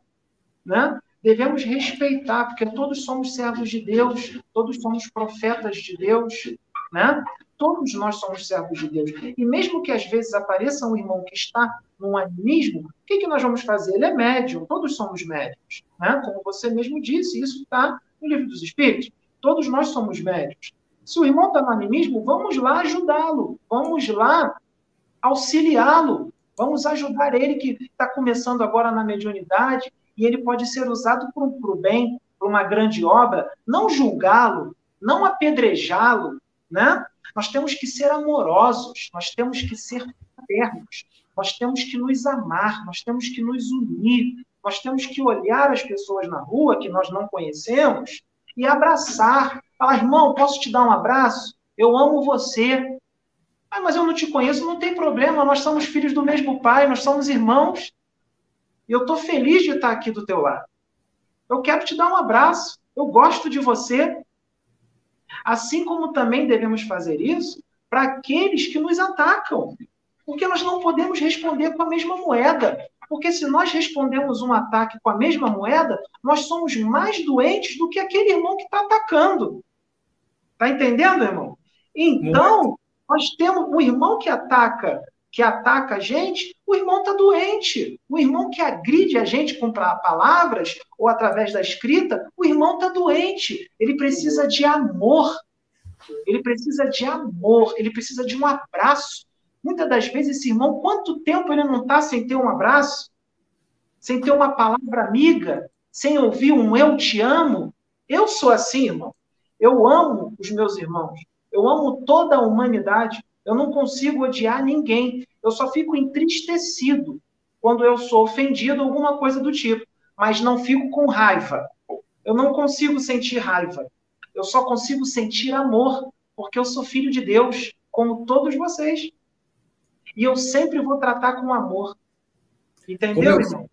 Né? Devemos respeitar, porque todos somos servos de Deus, todos somos profetas de Deus, né? Todos nós somos servos de Deus. E mesmo que às vezes apareça um irmão que está num animismo, o que, que nós vamos fazer? Ele é médium, todos somos médios, né? Como você mesmo disse, isso está no livro dos Espíritos. Todos nós somos médios. Se o irmão está no animismo, vamos lá ajudá-lo, vamos lá auxiliá-lo, vamos ajudar ele que está começando agora na mediunidade, e ele pode ser usado para o bem, para uma grande obra, não julgá-lo, não apedrejá-lo, né? Nós temos que ser amorosos, nós temos que ser fraternos, nós temos que nos amar, nós temos que nos unir, nós temos que olhar as pessoas na rua que nós não conhecemos e abraçar. Falar, irmão, posso te dar um abraço? Eu amo você. Ah, mas eu não te conheço, não tem problema, nós somos filhos do mesmo pai, nós somos irmãos. Eu estou feliz de estar aqui do teu lado. Eu quero te dar um abraço, eu gosto de você. Assim como também devemos fazer isso para aqueles que nos atacam. Porque nós não podemos responder com a mesma moeda. Porque se nós respondemos um ataque com a mesma moeda, nós somos mais doentes do que aquele irmão que está atacando. Está entendendo, irmão? Então, nós temos o irmão que ataca, que ataca a gente, o irmão está doente. O irmão que agride a gente com palavras ou através da escrita, o irmão está doente. Ele precisa de amor. Ele precisa de amor. Ele precisa de um abraço. Muitas das vezes, esse irmão, quanto tempo ele não está sem ter um abraço? Sem ter uma palavra amiga? Sem ouvir um eu te amo? Eu sou assim, irmão. Eu amo os meus irmãos. Eu amo toda a humanidade. Eu não consigo odiar ninguém. Eu só fico entristecido quando eu sou ofendido alguma coisa do tipo, mas não fico com raiva. Eu não consigo sentir raiva. Eu só consigo sentir amor, porque eu sou filho de Deus, como todos vocês. E eu sempre vou tratar com amor. Entendeu, irmão?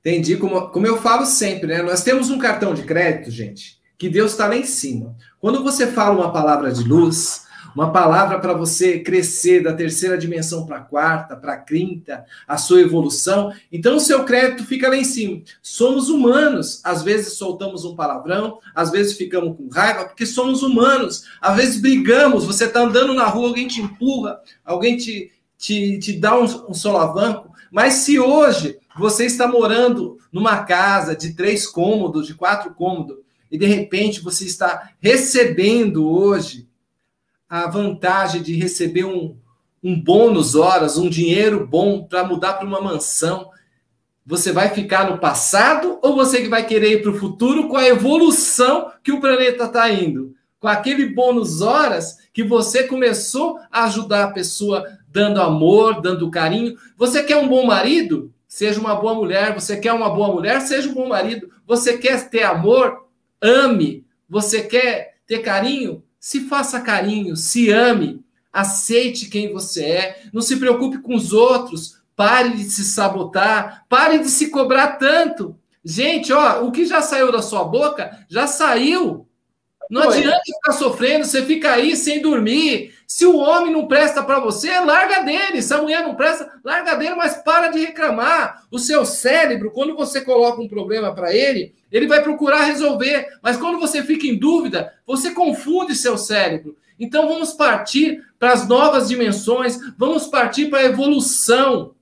Entendi. Como, como eu falo sempre, né? Nós temos um cartão de crédito, gente, que Deus está lá em cima. Quando você fala uma palavra de luz, uma palavra para você crescer da terceira dimensão para a quarta, para a quinta, a sua evolução, então o seu crédito fica lá em cima. Somos humanos, às vezes soltamos um palavrão, às vezes ficamos com raiva, porque somos humanos, às vezes brigamos, você está andando na rua, alguém te empurra, alguém te, te, te dá um, um solavanco, mas se hoje você está morando numa casa de três cômodos, de quatro cômodos, e de repente você está recebendo hoje a vantagem de receber um, um bônus horas, um dinheiro bom para mudar para uma mansão, você vai ficar no passado ou você vai querer ir para o futuro com a evolução que o planeta está indo? Com aquele bônus horas que você começou a ajudar a pessoa dando amor, dando carinho. Você quer um bom marido? Seja uma boa mulher. Você quer uma boa mulher? Seja um bom marido. Você quer ter amor? ame. Você quer ter carinho? Se faça carinho, se ame, aceite quem você é, não se preocupe com os outros, pare de se sabotar, pare de se cobrar tanto. Gente, ó, o que já saiu da sua boca, já saiu. Não Foi. adianta ficar sofrendo, você fica aí sem dormir. Se o homem não presta para você, larga dele. Se a mulher não presta, larga dele, mas para de reclamar. O seu cérebro, quando você coloca um problema para ele, ele vai procurar resolver. Mas quando você fica em dúvida, você confunde seu cérebro. Então vamos partir para as novas dimensões, vamos partir para a evolução.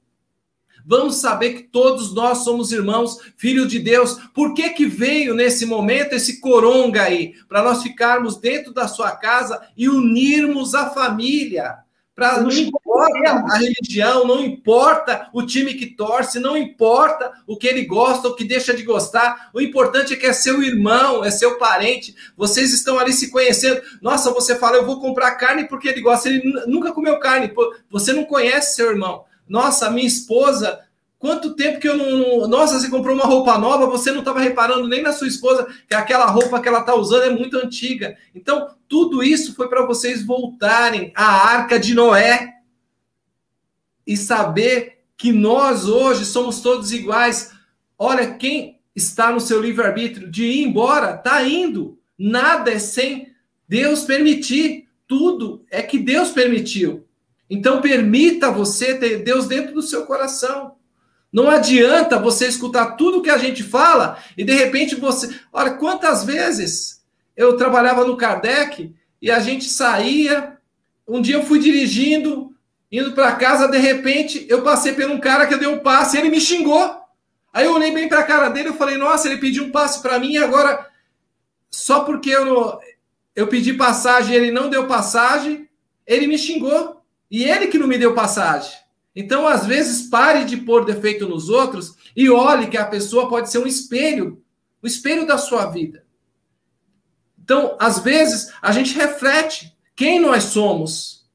Vamos saber que todos nós somos irmãos, filhos de Deus. Por que que veio nesse momento esse coronga aí? Para nós ficarmos dentro da sua casa e unirmos a família. Pra, não importa a religião, não importa o time que torce, não importa o que ele gosta, o que deixa de gostar. O importante é que é seu irmão, é seu parente. Vocês estão ali se conhecendo. Nossa, você fala, eu vou comprar carne porque ele gosta. Ele nunca comeu carne. Você não conhece seu irmão. Nossa, minha esposa, quanto tempo que eu não. Nossa, você comprou uma roupa nova, você não estava reparando nem na sua esposa que aquela roupa que ela está usando é muito antiga. Então, tudo isso foi para vocês voltarem à arca de Noé e saber que nós hoje somos todos iguais. Olha, quem está no seu livre-arbítrio de ir embora, está indo. Nada é sem Deus permitir. Tudo é que Deus permitiu. Então permita você ter Deus dentro do seu coração. Não adianta você escutar tudo que a gente fala e de repente você. Olha, quantas vezes eu trabalhava no Kardec e a gente saía. Um dia eu fui dirigindo, indo para casa, de repente eu passei por um cara que eu dei um passe e ele me xingou. Aí eu olhei bem para a cara dele e falei: Nossa, ele pediu um passe para mim e agora, só porque eu, eu pedi passagem e ele não deu passagem, ele me xingou. E ele que não me deu passagem. Então, às vezes, pare de pôr defeito nos outros e olhe que a pessoa pode ser um espelho, o espelho da sua vida. Então, às vezes, a gente reflete quem nós somos.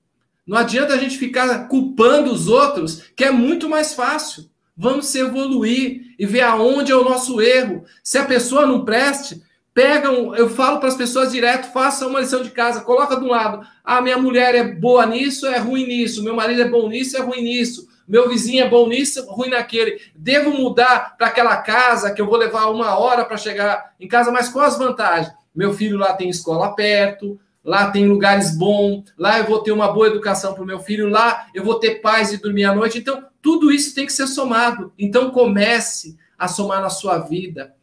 Não adianta a gente ficar culpando os outros, que é muito mais fácil. Vamos se evoluir e ver aonde é o nosso erro. Se a pessoa não preste, pega um, eu falo para as pessoas direto, faça uma lição de casa, coloca de um lado, ah, minha mulher é boa nisso, é ruim nisso, meu marido é bom nisso, é ruim nisso, meu vizinho é bom nisso, ruim naquele. Devo mudar para aquela casa que eu vou levar uma hora para chegar em casa, mas quais as vantagens? Meu filho lá tem escola perto, lá tem lugares bons, lá eu vou ter uma boa educação para o meu filho, lá eu vou ter paz e dormir à noite. Então, tudo isso tem que ser somado. Então, comece a somar na sua vida.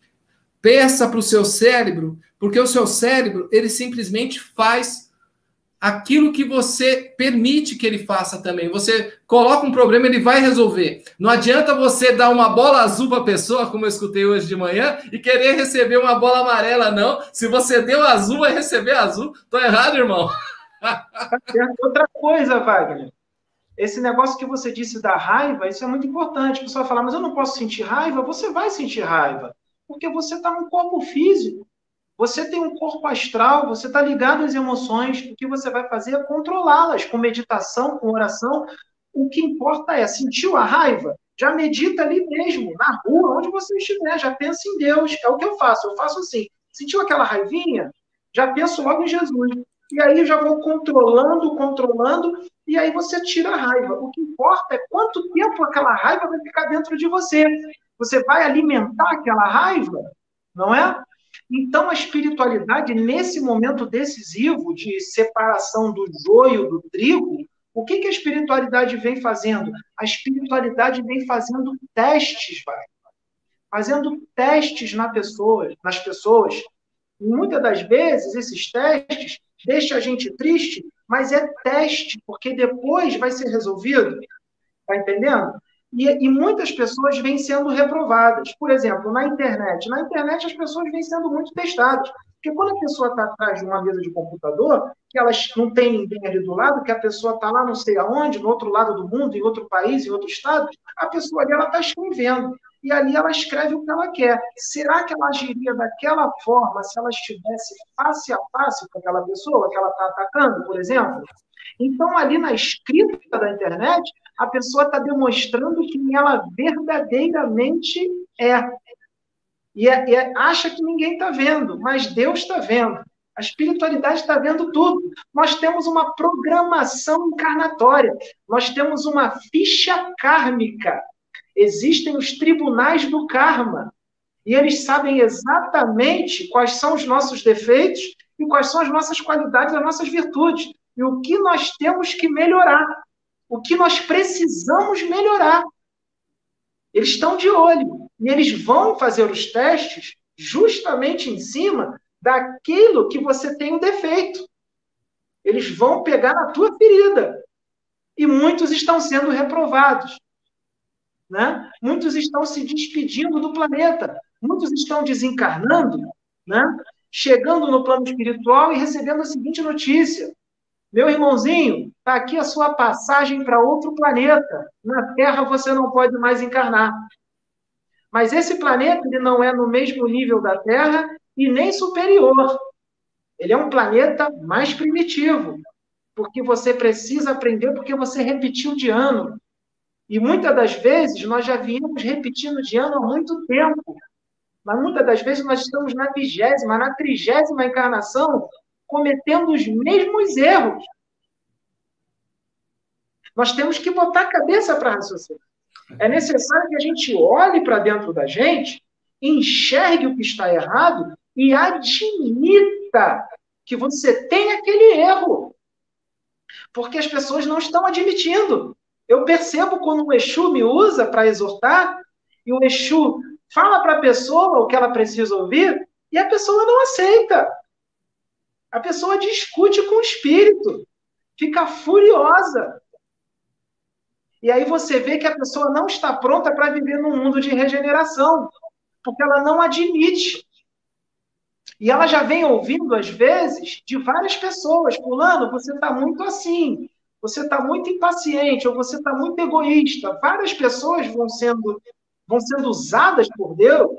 Peça para o seu cérebro, porque o seu cérebro, ele simplesmente faz aquilo que você permite que ele faça também. Você coloca um problema, ele vai resolver. Não adianta você dar uma bola azul para a pessoa, como eu escutei hoje de manhã, e querer receber uma bola amarela, não. Se você deu azul, vai receber azul. Tô errado, irmão. [LAUGHS] Outra coisa, Wagner. Esse negócio que você disse da raiva, isso é muito importante. O pessoal fala, mas eu não posso sentir raiva. Você vai sentir raiva, porque você está num corpo físico. Você tem um corpo astral, você está ligado às emoções, o que você vai fazer é controlá-las com meditação, com oração. O que importa é, sentiu a raiva? Já medita ali mesmo, na rua, onde você estiver, já pensa em Deus. É o que eu faço, eu faço assim. Sentiu aquela raivinha? Já penso logo em Jesus. E aí já vou controlando, controlando, e aí você tira a raiva. O que importa é quanto tempo aquela raiva vai ficar dentro de você. Você vai alimentar aquela raiva, não é? Então, a espiritualidade, nesse momento decisivo de separação do joio do trigo, o que, que a espiritualidade vem fazendo? A espiritualidade vem fazendo testes, vai. Fazendo testes na pessoa, nas pessoas. E muitas das vezes, esses testes deixam a gente triste, mas é teste, porque depois vai ser resolvido. Está entendendo? E, e, muitas pessoas vêm sendo reprovadas. Por exemplo, na internet. Na internet, as pessoas vêm sendo muito testadas. Porque quando a pessoa está atrás de uma mesa de computador, que elas não tem ninguém ali do lado, que a pessoa está lá não sei aonde, no outro lado do mundo, em outro país, em outro estado, a pessoa ali está escrevendo. E ali ela escreve o que ela quer. Será que ela agiria daquela forma se ela estivesse face a face com aquela pessoa que ela está atacando, por exemplo? Então, ali na escrita da internet, a pessoa está demonstrando quem ela verdadeiramente é. E, é, é, acha que ninguém está vendo, mas Deus está vendo. A espiritualidade está vendo tudo. Nós temos uma programação encarnatória, nós temos uma ficha kármica. Existem os tribunais do karma. E eles sabem exatamente quais são os nossos defeitos e quais são as nossas qualidades, as nossas virtudes. E o que nós temos que melhorar o que nós precisamos melhorar. Eles estão de olho e eles vão fazer os testes justamente em cima daquilo que você tem um defeito. Eles vão pegar na tua ferida. E muitos estão sendo reprovados. Né? Muitos estão se despedindo do planeta. Muitos estão desencarnando, né? chegando no plano espiritual e recebendo a seguinte notícia: meu irmãozinho, está aqui a sua passagem para outro planeta. Na Terra você não pode mais encarnar. Mas esse planeta ele não é no mesmo nível da Terra e nem superior. Ele é um planeta mais primitivo, porque você precisa aprender porque você repetiu de ano. E muitas das vezes nós já viemos repetindo de ano há muito tempo. Mas muitas das vezes nós estamos na vigésima, na trigésima encarnação cometendo os mesmos erros. Nós temos que botar a cabeça para raciocinar. É necessário que a gente olhe para dentro da gente, enxergue o que está errado e admita que você tem aquele erro. Porque as pessoas não estão admitindo. Eu percebo quando o Exu me usa para exortar, e o Exu fala para a pessoa o que ela precisa ouvir, e a pessoa não aceita. A pessoa discute com o espírito, fica furiosa. E aí você vê que a pessoa não está pronta para viver num mundo de regeneração, porque ela não admite. E ela já vem ouvindo, às vezes, de várias pessoas: Fulano, você está muito assim. você está muito impaciente, ou você está muito egoísta. Várias pessoas vão sendo, vão sendo usadas por Deus,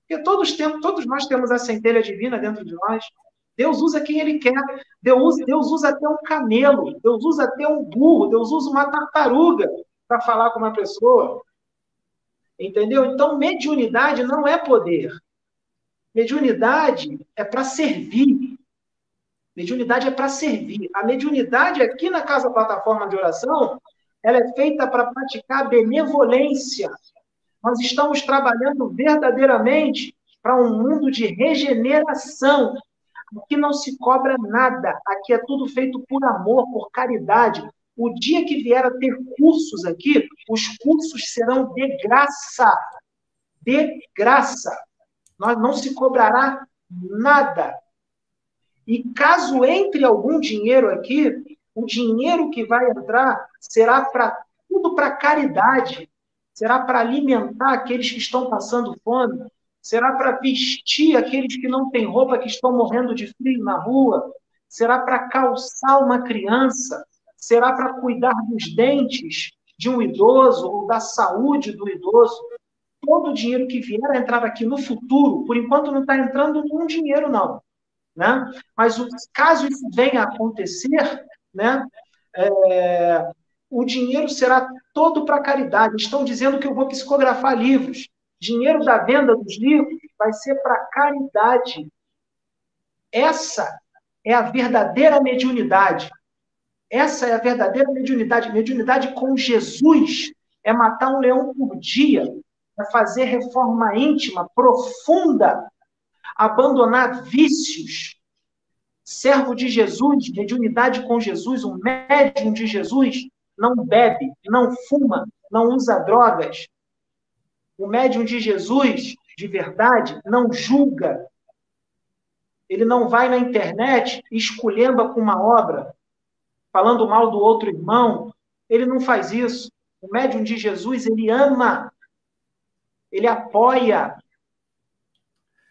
porque todos, temos, todos nós temos a centelha divina dentro de nós. Deus usa quem Ele quer. Deus, Deus usa até um camelo, Deus usa até um burro, Deus usa uma tartaruga para falar com uma pessoa. Entendeu? Então, mediunidade não é poder. Mediunidade é para servir. Mediunidade é para servir. A mediunidade aqui na Casa Plataforma de Oração, ela é feita para praticar benevolência. Nós estamos trabalhando verdadeiramente para um mundo de regeneração. Aqui não se cobra nada. Aqui é tudo feito por amor, por caridade. O dia que vier a ter cursos aqui, os cursos serão de graça. De graça. Nós não se cobrará nada. E caso entre algum dinheiro aqui, o dinheiro que vai entrar será para tudo para caridade, será para alimentar aqueles que estão passando fome, será para vestir aqueles que não têm roupa, que estão morrendo de frio na rua, será para calçar uma criança, será para cuidar dos dentes de um idoso ou da saúde do idoso. Todo o dinheiro que vier a entrar aqui no futuro, por enquanto não está entrando nenhum dinheiro, não. Né? Mas caso isso venha a acontecer, né, é, o dinheiro será todo para caridade. Estão dizendo que eu vou psicografar livros. Dinheiro da venda dos livros vai ser para caridade. Essa é a verdadeira mediunidade. Essa é a verdadeira mediunidade. Mediunidade com Jesus é matar um leão por dia, é fazer reforma íntima, profunda abandonar vícios. Servo de Jesus, mediunidade com Jesus, um médium de Jesus, não bebe, não fuma, não usa drogas. O médium de Jesus, de verdade, não julga. Ele não vai na internet e esculhamba com uma obra, falando mal do outro irmão. Ele não faz isso. O médium de Jesus, ele ama, ele apoia,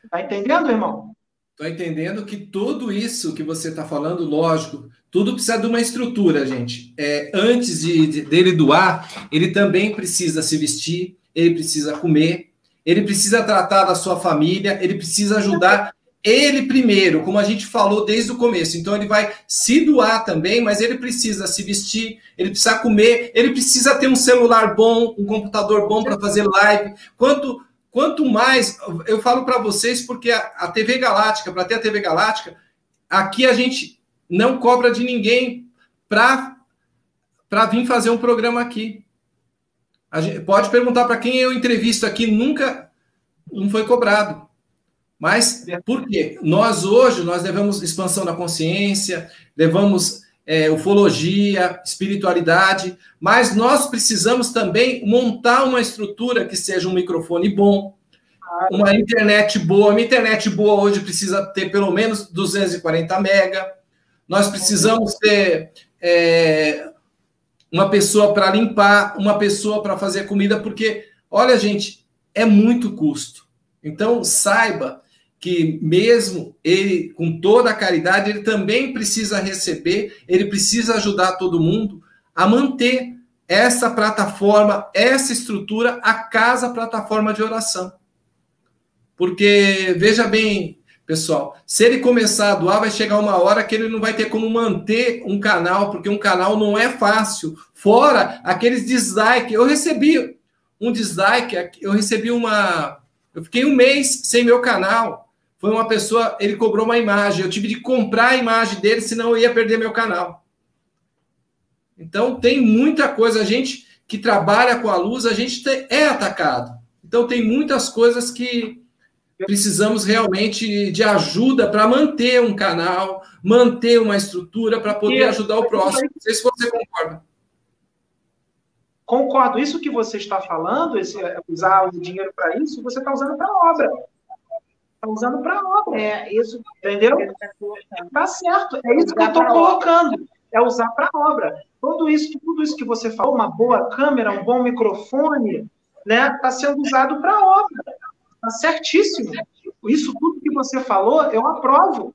Tá entendendo, irmão? Tô entendendo que tudo isso que você está falando, lógico, tudo precisa de uma estrutura, gente. É, antes de, de, dele doar, ele também precisa se vestir, ele precisa comer, ele precisa tratar da sua família, ele precisa ajudar ele primeiro, como a gente falou desde o começo. Então ele vai se doar também, mas ele precisa se vestir, ele precisa comer, ele precisa ter um celular bom, um computador bom para fazer live. Quanto Quanto mais, eu falo para vocês, porque a, a TV Galáctica, para ter a TV Galáctica, aqui a gente não cobra de ninguém para vir fazer um programa aqui. Gente pode perguntar para quem eu entrevisto aqui, nunca não foi cobrado. Mas por quê? Nós hoje nós levamos expansão da consciência, levamos é, ufologia, espiritualidade, mas nós precisamos também montar uma estrutura que seja um microfone bom, uma internet boa. Uma internet boa hoje precisa ter pelo menos 240 mega. Nós precisamos ter é, uma pessoa para limpar, uma pessoa para fazer comida, porque, olha, gente, é muito custo. Então, saiba que mesmo ele, com toda a caridade, ele também precisa receber, ele precisa ajudar todo mundo a manter essa plataforma, essa estrutura, a casa plataforma de oração. Porque, veja bem, pessoal, se ele começar a doar, vai chegar uma hora que ele não vai ter como manter um canal, porque um canal não é fácil. Fora aqueles dislike. Eu recebi um dislike, eu recebi uma. Eu fiquei um mês sem meu canal foi uma pessoa, ele cobrou uma imagem, eu tive de comprar a imagem dele, senão eu ia perder meu canal. Então tem muita coisa, a gente que trabalha com a luz, a gente é atacado. Então tem muitas coisas que precisamos realmente de ajuda para manter um canal, manter uma estrutura para poder ajudar o próximo. Não sei se você concorda. Concordo. Isso que você está falando, esse, usar o dinheiro para isso, você está usando para obra. Está usando para obra. É, isso. Entendeu? Tá certo. É isso que eu estou colocando. É usar para obra. Tudo isso, tudo isso que você falou, uma boa câmera, um bom microfone, né? Está sendo usado para obra. Está certíssimo. Isso tudo que você falou, eu aprovo.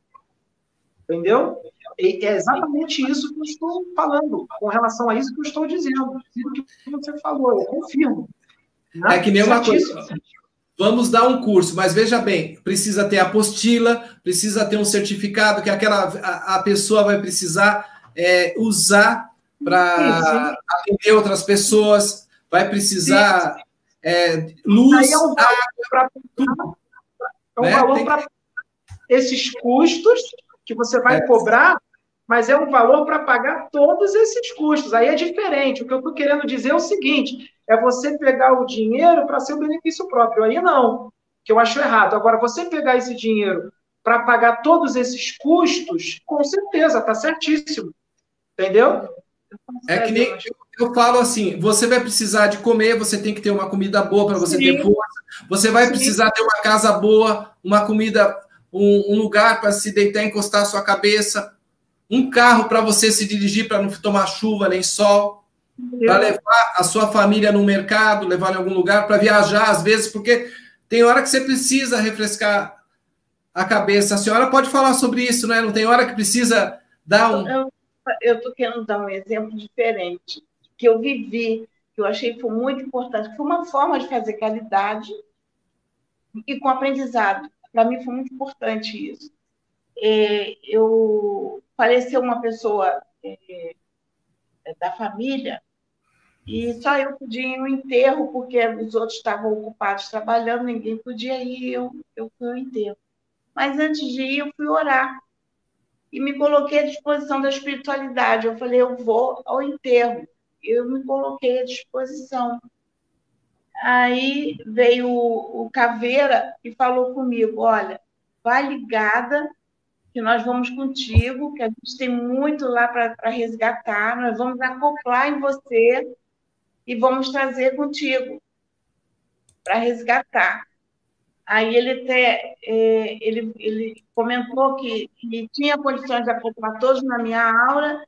Entendeu? é exatamente isso que eu estou falando, com relação a isso que eu estou dizendo, o que você falou, eu confirmo. Né? É que nem uma coisa. Vamos dar um curso, mas veja bem, precisa ter apostila, precisa ter um certificado que aquela a, a pessoa vai precisar é, usar para atender outras pessoas, vai precisar é, luz, é um água, tudo. É um né? valor para esses custos que você vai é. cobrar, mas é um valor para pagar todos esses custos. Aí é diferente. O que eu estou querendo dizer é o seguinte: é você pegar o dinheiro para seu benefício próprio. Aí não, que eu acho errado. Agora, você pegar esse dinheiro para pagar todos esses custos, com certeza, está certíssimo. Entendeu? É que nem eu falo assim: você vai precisar de comer, você tem que ter uma comida boa para você Sim. ter força. Você vai Sim. precisar ter uma casa boa, uma comida, um, um lugar para se deitar, encostar a sua cabeça, um carro para você se dirigir para não tomar chuva nem sol, para levar a sua família no mercado, levar em algum lugar, para viajar às vezes, porque tem hora que você precisa refrescar a cabeça. A senhora pode falar sobre isso, né? Não tem hora que precisa dar um eu estou querendo dar um exemplo diferente, que eu vivi, que eu achei que foi muito importante, foi uma forma de fazer caridade e com aprendizado. Para mim foi muito importante isso. É, eu faleceu uma pessoa é, da família e só eu podia ir no enterro, porque os outros estavam ocupados trabalhando, ninguém podia ir, eu, eu fui ao enterro. Mas antes de ir, eu fui orar e me coloquei à disposição da espiritualidade. Eu falei, eu vou ao enterro. Eu me coloquei à disposição. Aí veio o, o Caveira e falou comigo: olha, vai ligada, que nós vamos contigo, que a gente tem muito lá para resgatar, nós vamos acoplar em você e vamos trazer contigo para resgatar. Aí ele até é, ele, ele comentou que, que tinha condições de acoplar todos na minha aula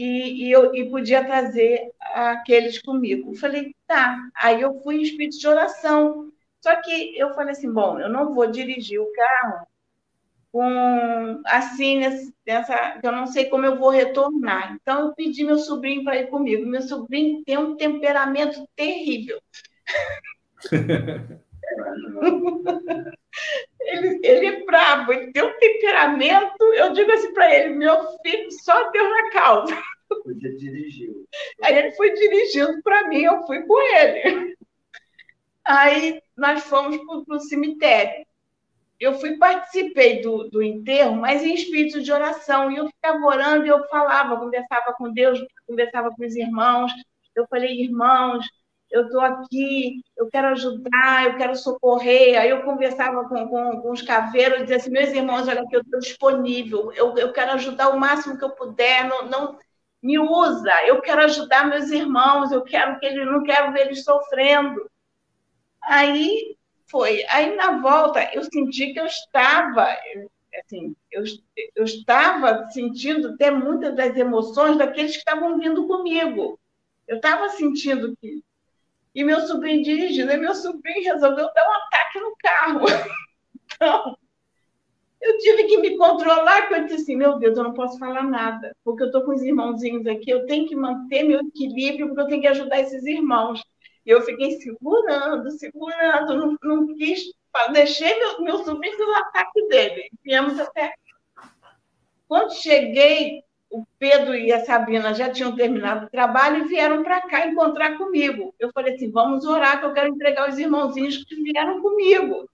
e, e, eu, e podia trazer aqueles comigo. Eu falei, tá. Aí eu fui em espírito de oração. Só que eu falei assim, bom, eu não vou dirigir o carro com assim nessa, eu não sei como eu vou retornar. Então eu pedi meu sobrinho para ir comigo. Meu sobrinho tem um temperamento terrível. [LAUGHS] ele, ele é brabo, ele tem um temperamento. Eu digo assim para ele: meu filho, só Deus na causa. Você dirigiu. Aí ele foi dirigindo para mim, eu fui com ele. Aí nós fomos para o cemitério. Eu fui, participei do, do enterro, mas em espírito de oração. E eu ficava orando e eu falava, conversava com Deus, conversava com os irmãos. Eu falei, irmãos, eu estou aqui, eu quero ajudar, eu quero socorrer. Aí eu conversava com, com, com os caveiros dizia assim, meus irmãos, olha aqui, eu estou disponível, eu, eu quero ajudar o máximo que eu puder, não, não me usa, eu quero ajudar meus irmãos, eu quero que eles, não quero ver eles sofrendo. Aí foi. Aí na volta eu senti que eu estava, assim, eu, eu estava sentindo até muitas das emoções daqueles que estavam vindo comigo. Eu estava sentindo que e meu sobrinho dirigindo, e meu sobrinho resolveu dar um ataque no carro. [LAUGHS] Então, eu tive que me controlar, porque eu disse assim, meu Deus, eu não posso falar nada, porque eu estou com os irmãozinhos aqui, eu tenho que manter meu equilíbrio, porque eu tenho que ajudar esses irmãos. E eu fiquei segurando, segurando, não, não quis, deixei meu, meu sobrinho no ataque dele. Viemos até. Quando cheguei, o Pedro e a Sabina já tinham terminado o trabalho e vieram para cá encontrar comigo. Eu falei assim: vamos orar, que eu quero entregar os irmãozinhos que vieram comigo.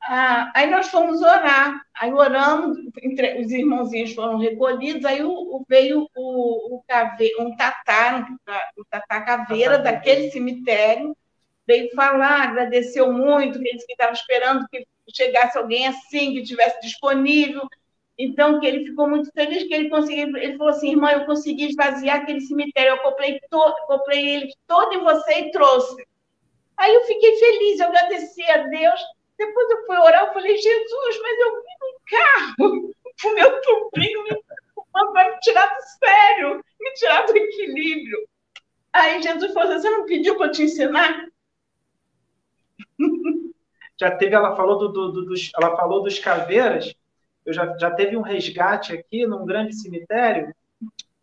Ah, aí nós fomos orar, aí oramos, entre, os irmãozinhos foram recolhidos, aí o, o, veio o, o cave, um tatá, um, um tatá caveira daquele cemitério, veio falar, agradeceu muito, que ele estava esperando que chegasse alguém assim, que estivesse disponível, então, que ele ficou muito feliz que ele conseguiu. Ele falou assim: irmã, eu consegui esvaziar aquele cemitério. Eu comprei, to, comprei ele todo em você e trouxe. Aí eu fiquei feliz, eu agradeci a Deus. Depois eu fui orar, eu falei: Jesus, mas eu vim num carro, [LAUGHS] o meu sobrinho me vai me tirar do sério, me tirar do equilíbrio. Aí Jesus falou assim: Você não pediu para eu te ensinar? [LAUGHS] Já teve, ela falou, do, do, do, dos, ela falou dos caveiras eu já, já teve um resgate aqui num grande cemitério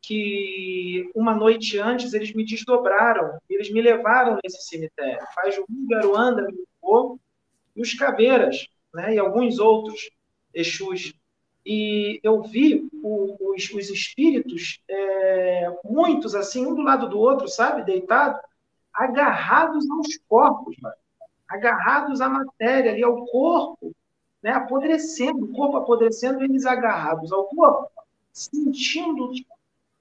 que uma noite antes eles me desdobraram, eles me levaram nesse cemitério. Faz o Garuanda me levou, e os Caveiras, né, e alguns outros Exus. E eu vi o, os, os, espíritos, é, muitos assim, um do lado do outro, sabe, deitado, agarrados aos corpos, mano. agarrados à matéria, ali ao corpo, né, apodrecendo, o corpo apodrecendo, eles agarrados ao corpo, sentindo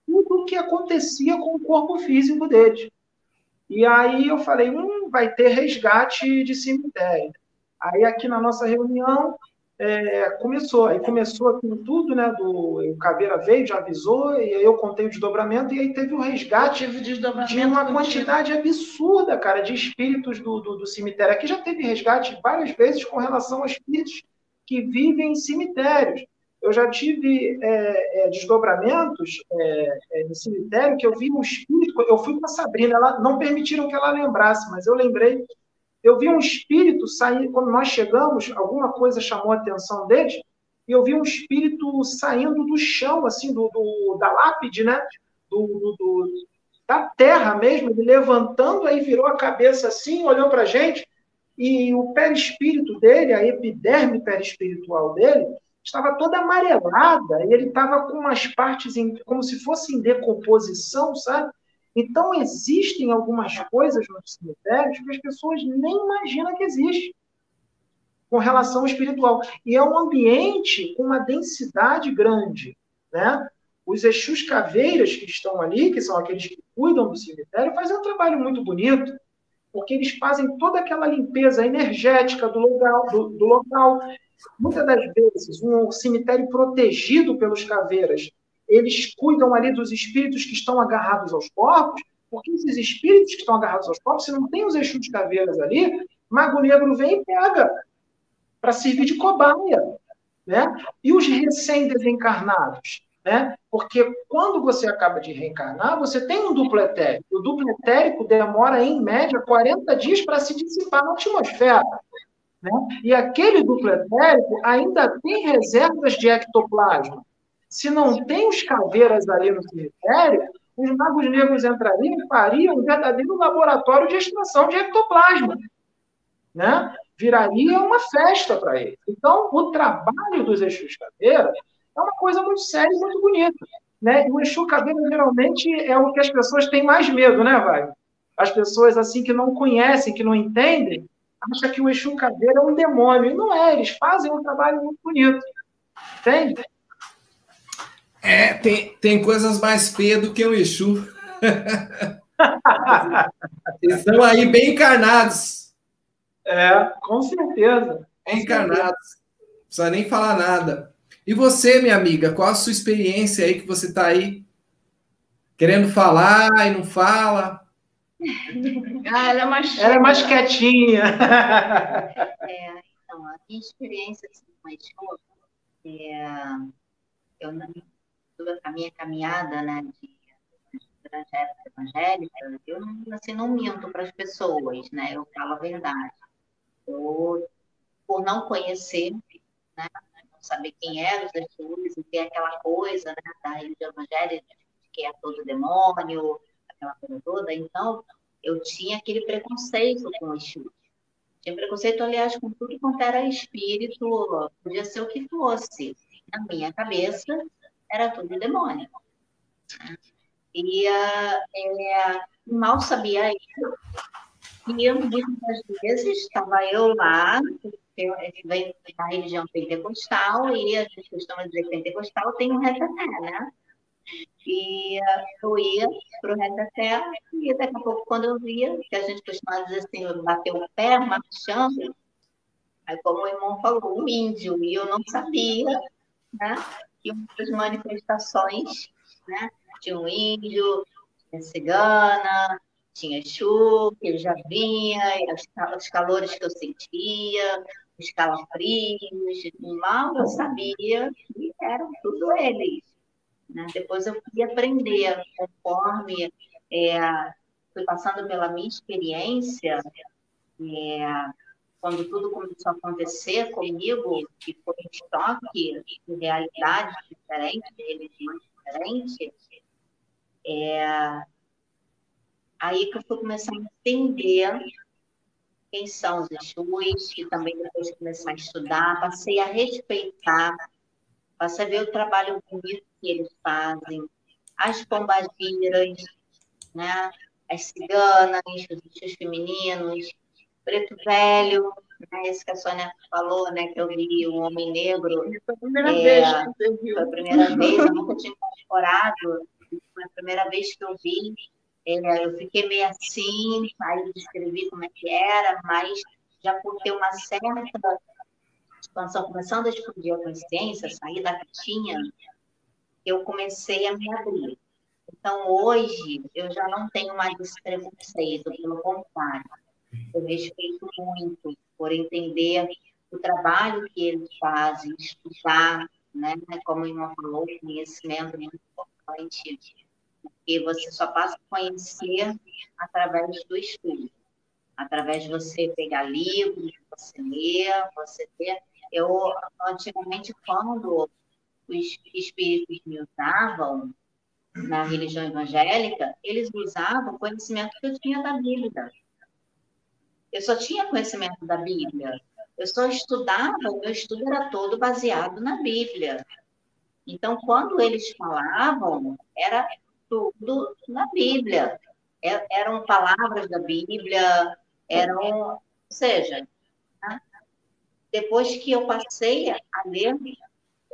tudo o que acontecia com o corpo físico deles. E aí eu falei, hum, vai ter resgate de cemitério. Aí aqui na nossa reunião é, começou, aí começou aquilo tudo, né? Do, o Caveira veio, já avisou, e aí eu contei o desdobramento, e aí teve o resgate de uma quantidade absurda, cara, de espíritos do, do, do, cemitério. Aqui já teve resgate várias vezes com relação a espíritos que vivem em cemitérios. Eu já tive é, é, desdobramentos é, é, no cemitério que eu vi um espírito. Eu fui com a Sabrina, ela, não permitiram que ela lembrasse, mas eu lembrei. Eu vi um espírito sair, quando nós chegamos, alguma coisa chamou a atenção deles, e eu vi um espírito saindo do chão, assim, do, do da lápide, né? Do, do, da terra mesmo, ele levantando, aí virou a cabeça assim, olhou para a gente, e o perispírito dele, a epiderme perispiritual dele, estava toda amarelada e ele estava com umas partes em, como se fosse em decomposição, sabe? Então existem algumas coisas nos cemitérios que as pessoas nem imaginam que existe com relação espiritual. E é um ambiente com uma densidade grande, né? Os Exus caveiras que estão ali, que são aqueles que cuidam do cemitério, fazem um trabalho muito bonito, porque eles fazem toda aquela limpeza energética do local, do, do local Muitas das vezes, um cemitério protegido pelos caveiras, eles cuidam ali dos espíritos que estão agarrados aos corpos, porque esses espíritos que estão agarrados aos corpos, se não tem os eixos de caveiras ali, Mago Negro vem e pega para servir de cobaia. Né? E os recém-desencarnados? Né? Porque quando você acaba de reencarnar, você tem um duplo etérico. O duplo etérico demora, em média, 40 dias para se dissipar na atmosfera. Né? E aquele duplo etérico ainda tem reservas de ectoplasma. Se não tem os caveiras ali no cemitério, os magos negros entrariam e fariam um verdadeiro laboratório de extração de ectoplasma. Né? Viraria uma festa para eles. Então, o trabalho dos Exus Caveiras é uma coisa muito séria e muito bonita. Né? E o Exu Caveira, geralmente, é o que as pessoas têm mais medo, né, Vai? As pessoas, assim, que não conhecem, que não entendem, acha que o Exu Caveira é um demônio. E não é, eles fazem um trabalho muito bonito. Entende? É, tem, tem coisas mais feias do que o Exu. [LAUGHS] Estão aí bem encarnados. É, com certeza. Bem encarnados. Não precisa nem falar nada. E você, minha amiga, qual a sua experiência aí que você está aí querendo falar e não fala? Ah, ela é mais, [LAUGHS] ela é mais quietinha. [LAUGHS] É, então, a minha experiência assim, com a escola, é, eu, a minha caminhada né, de evangélica, eu assim, não minto para as pessoas, né? Eu falo a verdade. Eu, por não conhecer, né, saber quem eram os Jesus, e ter aquela coisa né, da religião evangélica, que é todo demônio, aquela coisa toda. Então, eu tinha aquele preconceito com o Exu. Tinha preconceito, aliás, com tudo quanto era espírito, podia ser o que fosse. Na minha cabeça, era tudo demônio. E é, mal sabia isso. E muitas vezes estava eu lá, eu venho da religião pentecostal, e a gente costuma dizer pentecostal tem um reteté, né? E eu ia para o terra, e daqui a pouco, quando eu via, que a gente costuma dizer assim, bater o pé, marchando, aí como o irmão falou, um índio, e eu não sabia, né, que uma das manifestações, né, tinha um índio, tinha cigana, tinha chuva, que ele já vinha, os calores que eu sentia, os calafrios, mal eu sabia que eram tudo eles. Né? Depois eu fui aprender, conforme é, fui passando pela minha experiência, é, quando tudo começou a acontecer comigo, que foi um choque de realidades diferentes, de religiões diferentes, é, aí que eu fui começar a entender quem são os Exus, e também depois de começar a estudar, passei a respeitar, passei a ver o trabalho bonito que eles fazem, as pombagiras, né? as ciganas, os bichos femininos, preto velho, né? esse que a Sônia falou, né? que eu vi o Homem Negro. Foi a primeira é, vez que você viu. Foi a primeira vez, eu nunca tinha incorporado, foi a primeira vez que eu vi. É, eu fiquei meio assim, aí descrevi como é que era, mas já por ter uma certa expansão, começando a explodir a consciência, sair da caixinha, eu comecei a me abrir. Então, hoje, eu já não tenho mais esse preconceito, pelo contrário. Eu respeito muito por entender o trabalho que eles fazem, estudar, né? Como o irmão falou, conhecimento é muito importante, porque você só passa a conhecer através do estudo, através de você pegar livros, você ler, você ter. Eu, antigamente, quando os espíritos me usavam na religião evangélica, eles usavam o conhecimento que eu tinha da Bíblia. Eu só tinha conhecimento da Bíblia. Eu só estudava, o meu estudo era todo baseado na Bíblia. Então, quando eles falavam, era tudo na Bíblia. É, eram palavras da Bíblia, eram, ou seja, né? depois que eu passei a ler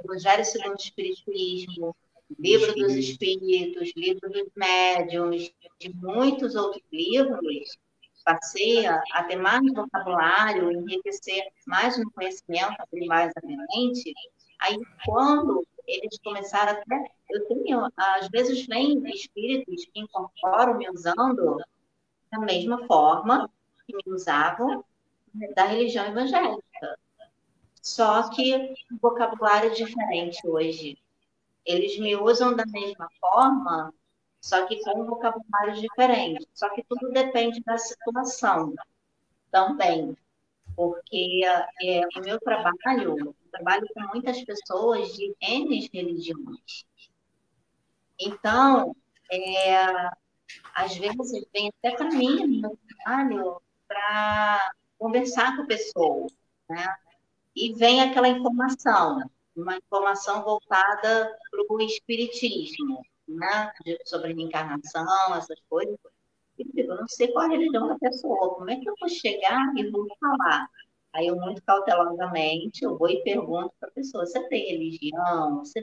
Evangelho segundo o Espiritismo, Livro dos Espíritos, Livro dos Médiuns, de muitos outros livros, passei a, ter mais vocabulário, enriquecer mais no conhecimento, abrir mais a minha mente. Aí, quando eles começaram até. Eu tenho, às vezes, vem espíritos que incorporam me usando da mesma forma que me usavam da religião evangélica. Só que o vocabulário é diferente hoje. Eles me usam da mesma forma, só que com vocabulário diferente. Só que tudo depende da situação também. Porque é, o meu trabalho, trabalho com muitas pessoas de N religiões. Então, é, às vezes vem até para mim no meu trabalho para conversar com a pessoa, né? e vem aquela informação, uma informação voltada para o espiritismo, né? sobre reencarnação, essas coisas. E eu não sei qual a religião da pessoa, como é que eu vou chegar e vou falar? Aí eu, muito cautelosamente, eu vou e pergunto para a pessoa, você tem religião? Você...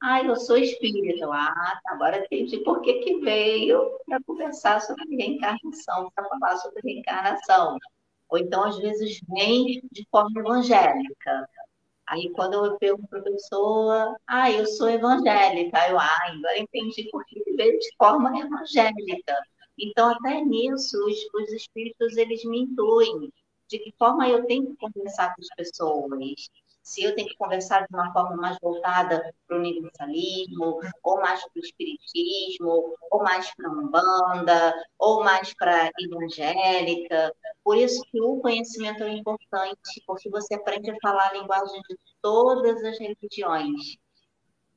Ah, eu sou espírita. Ah, tá, agora entendi por que, que veio para conversar sobre reencarnação, para falar sobre reencarnação. Ou então, às vezes, vem de forma evangélica. Aí, quando eu pergunto para a pessoa, ah, eu sou evangélica, eu, ah, agora entendi por que veio de forma evangélica. Então, até nisso, os, os espíritos, eles me intuem de que forma eu tenho que conversar com as pessoas, se eu tenho que conversar de uma forma mais voltada para o universalismo, ou mais para o espiritismo, ou mais para a umbanda, ou mais para a evangélica. Por isso que o conhecimento é importante, porque você aprende a falar a linguagem de todas as religiões.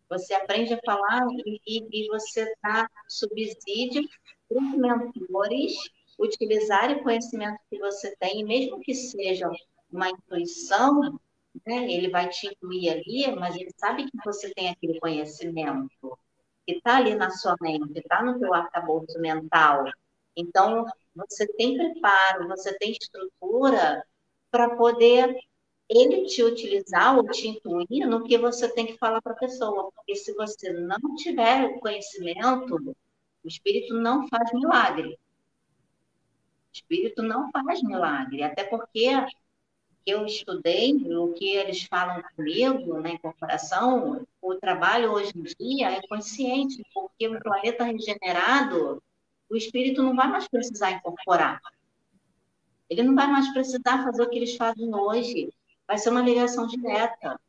Você aprende a falar e, e, você dá subsídio para os mentores utilizarem o conhecimento que você tem, mesmo que seja uma intuição, né? ele vai te incluir ali, mas ele sabe que você tem aquele conhecimento que está ali na sua mente, está no teu arcabouço mental. Então, você tem preparo, você tem estrutura para poder ele te utilizar ou te intuir no que você tem que falar para a pessoa. Porque se você não tiver conhecimento, o espírito não faz milagre. Espírito não faz milagre, até porque que eu estudei, o que eles falam comigo na incorporação, o trabalho hoje em dia é consciente, porque o planeta regenerado, o espírito não vai mais precisar incorporar. Ele não vai mais precisar fazer o que eles fazem hoje. Vai ser uma ligação direta.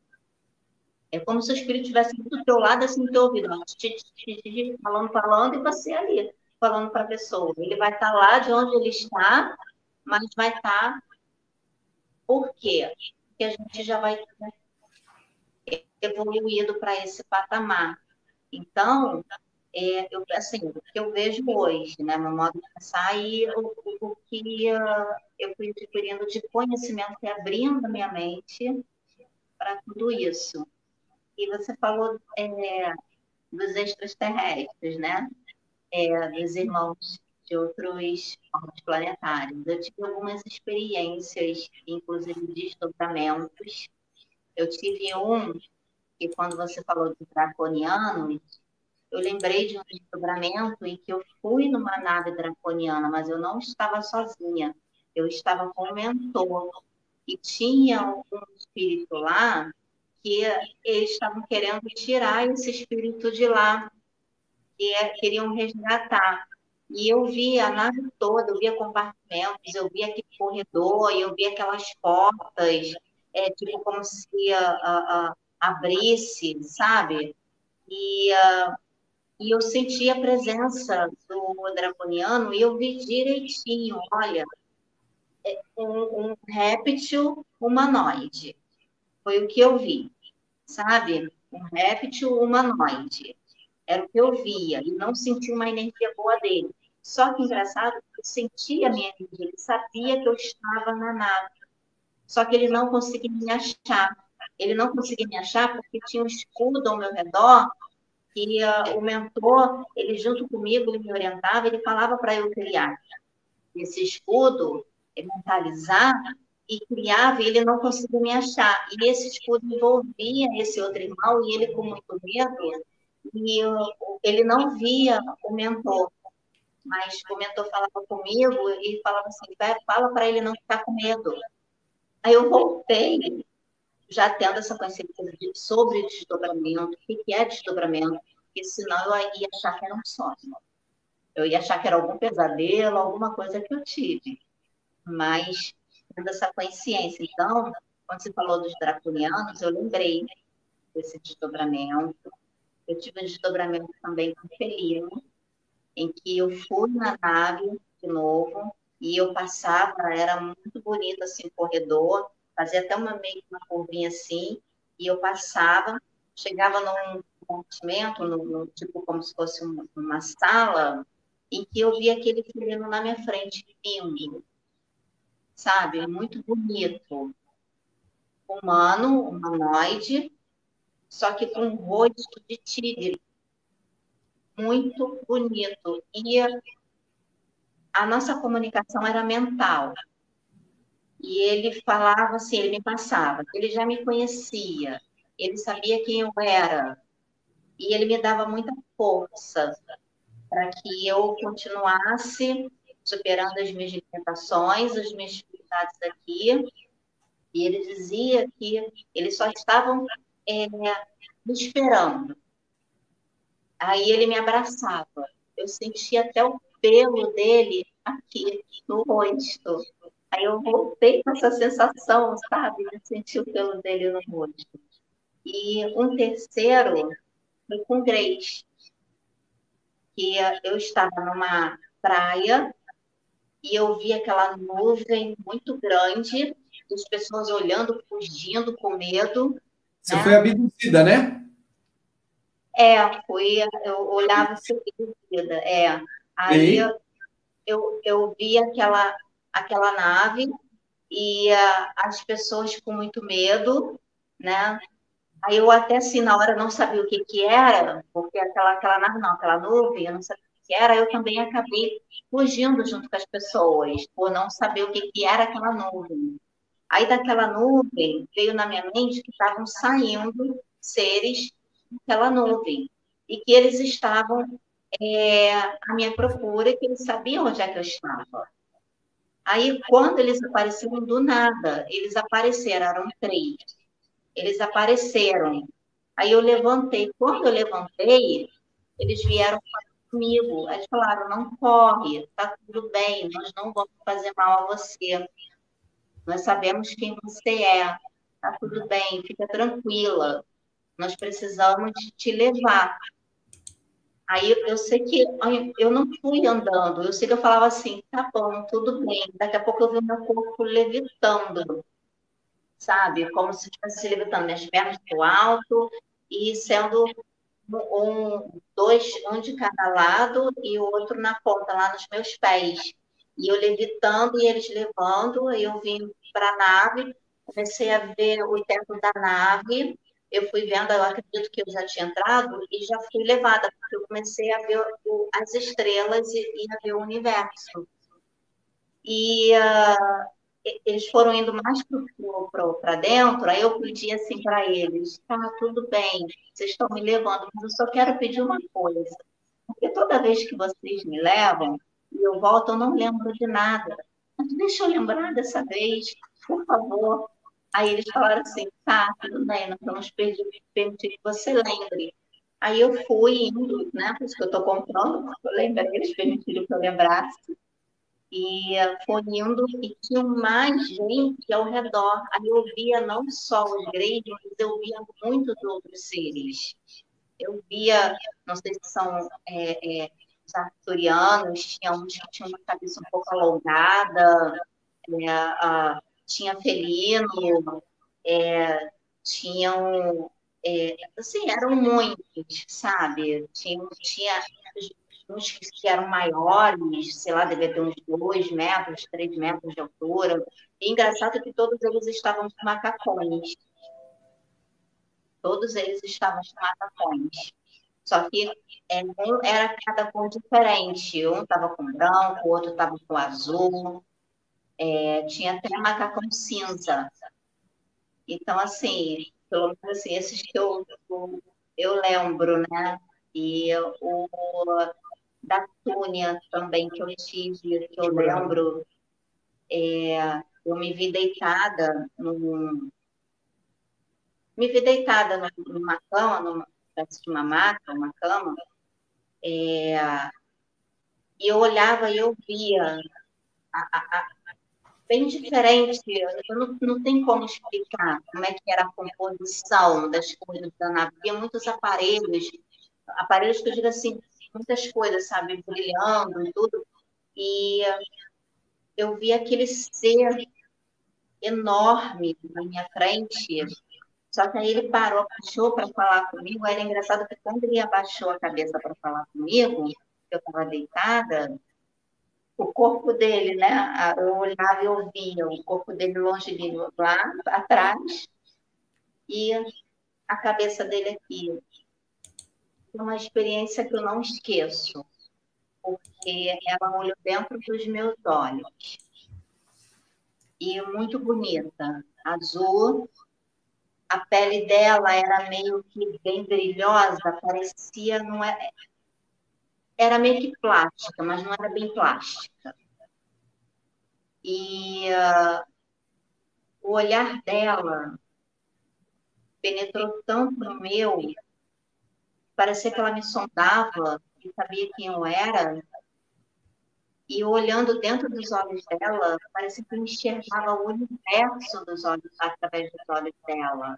É como se o espírito estivesse do teu lado, assim, do teu ouvido, falando, falando, e você ali, falando para a pessoa. Ele vai estar lá de onde ele está, mas vai estar Por quê? Porque a gente já vai ter evoluído para esse patamar. Então, é, eu, assim, o que eu vejo hoje, né, meu modo de pensar, e o, o que uh, eu fui adquirindo de conhecimento e abrindo minha mente para tudo isso. E você falou é, dos extraterrestres, né? É, dos irmãos de outros planetários. Eu tive algumas experiências, inclusive desdobramentos. Eu tive um que, quando você falou de draconiano, eu lembrei de um desdobramento em que eu fui numa nave draconiana, mas eu não estava sozinha. Eu estava com um mentor. E tinha um espírito lá que eles estavam querendo tirar esse espírito de lá, que é, queriam resgatar. E eu via a nave toda, eu via compartimentos, eu via aquele corredor, eu via aquelas portas, é, tipo como se a, a, a abrisse, sabe? E, uh, e eu senti a presença do draconiano e eu vi direitinho, olha, é um, um réptil humanoide. Foi o que eu vi, sabe? Um réptil humanoide. Era o que eu via e não senti uma energia boa dele. Só que engraçado, eu sentia a minha energia, ele sabia que eu estava na nave. Só que ele não conseguia me achar. Ele não conseguia me achar porque tinha um escudo ao meu redor e uh, o mentor, ele junto comigo, ele me orientava, ele falava para eu criar esse escudo, mentalizar e criava e ele não conseguia me achar. E esse escudo envolvia esse outro irmão e ele com muito medo e ele não via o mentor. Mas o mentor falava comigo e falava assim, fala para ele não ficar com medo. Aí eu voltei já tendo essa consciência sobre desdobramento, o que é desdobramento, porque senão eu ia achar que era um sonho. Eu ia achar que era algum pesadelo, alguma coisa que eu tive. Mas tendo essa consciência. Então, quando você falou dos draconianos, eu lembrei desse desdobramento. Eu tive um desdobramento também com felino, em que eu fui na nave de novo e eu passava, era muito bonito assim, o corredor, fazia até uma meio uma curvinha assim, e eu passava, chegava num compartimento, no, tipo como se fosse uma, uma, sala, em que eu via aquele felino na minha frente vindo, sabe? Muito bonito. Humano, humanoide, só que com um rosto de tigre. Muito bonito. E a nossa comunicação era mental. E ele falava assim, ele me passava, ele já me conhecia, ele sabia quem eu era, e ele me dava muita força para que eu continuasse superando as minhas limitações, as minhas dificuldades aqui. E ele dizia que eles só estavam é, me esperando. Aí ele me abraçava. Eu sentia até o pelo dele aqui no rosto. Aí eu voltei com essa sensação, sabe, de sentir o pelo dele no rosto. E um terceiro foi com Grace, que eu estava numa praia e eu vi aquela nuvem muito grande, as pessoas olhando, fugindo com medo. Você né? foi abduzida, né? É, fui, eu olhava abduzida, é. Aí eu, eu, eu vi aquela, aquela nave e uh, as pessoas com muito medo, né? Aí eu até assim, na hora não sabia o que que era, porque aquela, aquela nave não, aquela nuvem, eu não sabia o que era, eu também acabei fugindo junto com as pessoas, por não saber o que que era aquela nuvem. Aí daquela nuvem veio na minha mente que estavam saindo seres daquela nuvem e que eles estavam é, à minha procura, que eles sabiam onde é que eu estava. Aí, quando eles apareceram do nada, eles apareceram, eram três. Eles apareceram. Aí eu levantei. Quando eu levantei, eles vieram comigo. Eles falaram: não corre, tá tudo bem, nós não vamos fazer mal a você. Nós sabemos quem você é. Tá tudo bem, fica tranquila. Nós precisamos te levar. Aí eu sei que eu não fui andando, eu sei que eu falava assim, tá bom, tudo bem. Daqui a pouco eu vi meu corpo levitando. sabe? Como se estivesse levantando minhas pernas para o alto e sendo um, dois, um de cada lado e o outro na ponta, lá nos meus pés. E eu levitando e eles levando, eu vim para a nave, comecei a ver o teto da nave, eu fui vendo, eu acredito que eu já tinha entrado e já fui levada, porque eu comecei a ver o, as estrelas e, e, a ver o universo. E uh, eles foram indo mais para dentro, aí eu pedi assim para eles, tá, tudo bem, vocês estão me levando, mas eu só quero pedir uma coisa, porque toda vez que vocês me levam, e eu volto, eu não lembro de nada. Mas deixa eu lembrar dessa vez, por favor. Aí eles falaram assim, tá, tudo bem, nós vamos permitir que você lembre. Aí eu fui indo, né, por isso que eu estou comprando, porque eu lembrei, eles permitiram que eu lembrasse. E foi indo e tinha mais gente ao redor. Aí eu via não só os gregos, mas eu via muitos outros seres. Eu via, não sei se são é, é, os arturianos, tinha uns que tinham uma cabeça um pouco alongada, é, a, tinha felino, é, tinham, é, assim, eram muitos, sabe? Tinha, tinha uns que eram maiores, sei lá, devia ter uns dois metros, três metros de altura. E engraçado que todos eles estavam com macacões. Todos eles estavam com macacões. Só que é, um era cada cor diferente. Um estava com branco, o outro estava com azul. É, tinha até macacão cinza. Então, assim, pelo menos assim, esses que eu, eu, eu lembro, né? E o, da Túnia também que eu tive, que eu lembro, é, eu me vi deitada num, me vi deitada numa cama, numa espécie de uma maca, uma cama, é, e eu olhava e eu via a, a, a, bem diferente, eu não, não tem como explicar como é que era a composição das coisas da nave, havia muitos aparelhos, aparelhos que eu digo assim, muitas coisas, sabe, brilhando e tudo. E eu vi aquele ser enorme na minha frente. Só que aí ele parou, abaixou para falar comigo. Era engraçado que quando ele abaixou a cabeça para falar comigo, eu estava deitada, o corpo dele, né? Eu olhava e ouvia o corpo dele longe de mim, lá atrás, e a cabeça dele aqui uma experiência que eu não esqueço, porque ela olhou dentro dos meus olhos. E muito bonita, azul. A pele dela era meio que bem brilhosa, parecia não é era meio que plástica, mas não era bem plástica. E uh, o olhar dela penetrou tanto no meu parecia que ela me sondava e sabia quem eu era. E olhando dentro dos olhos dela, parecia que eu enxergava o universo dos olhos através dos olhos dela.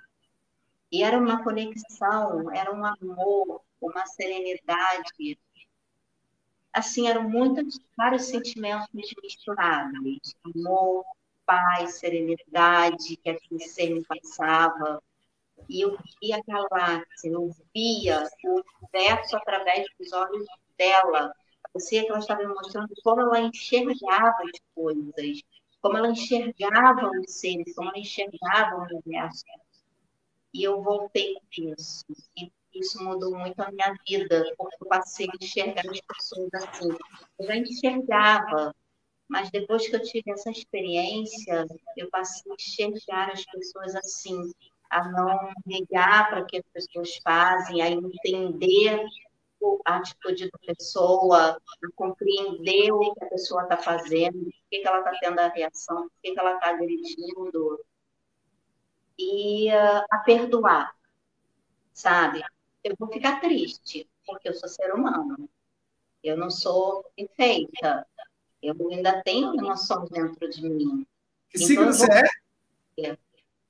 E era uma conexão, era um amor, uma serenidade. Assim, eram muitos, vários sentimentos misturados. Amor, paz, serenidade que aquele ser me passava e eu via a galáxia, eu via o universo através dos olhos dela. Parecia que ela estava me mostrando como ela enxergava as coisas, como ela enxergava os seres, como ela enxergava o universo. E eu voltei com isso. E isso mudou muito a minha vida, porque eu passei a enxergar as pessoas assim. Eu já enxergava, mas depois que eu tive essa experiência, eu passei a enxergar as pessoas assim, a não ligar para que as pessoas fazem, a entender a atitude da pessoa, a compreender o que a pessoa está fazendo, por que, ela está tendo a reação, por que, ela está agredindo, e uh, a perdoar, sabe? Eu vou ficar triste, porque eu sou ser humano, eu não sou perfeita, eu ainda tenho emoções dentro de mim. Que então, signo você é?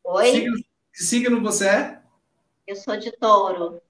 Oi? Signo, que signo você é? Eu sou de touro.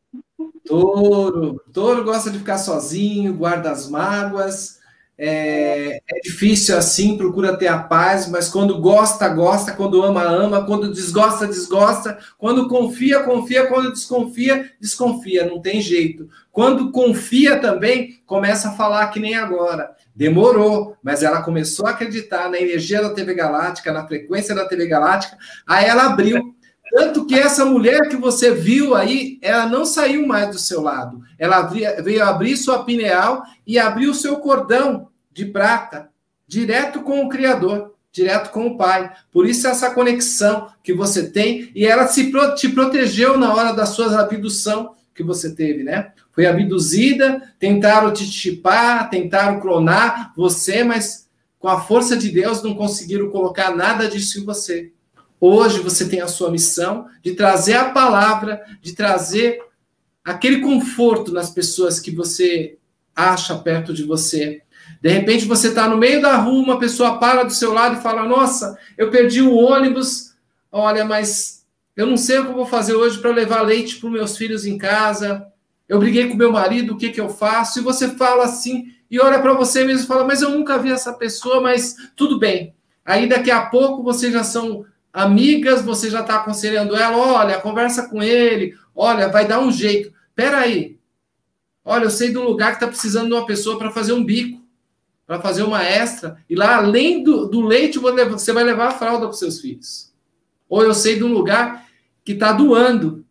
Touro. Touro gosta de ficar sozinho, guarda as mágoas. é, é, difícil assim, procura ter a paz, mas quando gosta, gosta, quando ama, ama, quando desgosta, desgosta, quando confia, confia, quando desconfia, desconfia, não tem jeito. Quando confia também, começa a falar que nem agora. Demorou, mas ela começou a acreditar na energia da TV Galáctica, na frequência da TV Galáctica, aí ela abriu. Tanto que essa mulher que você viu aí, ela não saiu mais do seu lado. Ela veio abrir sua pineal e abriu o seu cordão de prata direto com o Criador, direto com o Pai. Por isso essa conexão que você tem e ela se te protegeu na hora da sua abdução que você teve, né? Foi abduzida, tentaram te chipar, tentaram clonar você, mas com a força de Deus não conseguiram colocar nada disso em você. Hoje você tem a sua missão de trazer a palavra, de trazer aquele conforto nas pessoas que você acha perto de você. De repente você está no meio da rua, uma pessoa para do seu lado e fala: Nossa, eu perdi o ônibus. Olha, mas eu não sei o que eu vou fazer hoje para levar leite para os meus filhos em casa. Eu briguei com meu marido, o que, que eu faço? E você fala assim e olha para você mesmo e fala: Mas eu nunca vi essa pessoa, mas tudo bem. Aí daqui a pouco vocês já são amigas, você já está aconselhando ela, olha, conversa com ele, olha, vai dar um jeito. Pera aí. Olha, eu sei um lugar que está precisando de uma pessoa para fazer um bico, para fazer uma extra, e lá, além do, do leite, você vai levar a fralda para seus filhos. Ou eu sei de um lugar que está doando.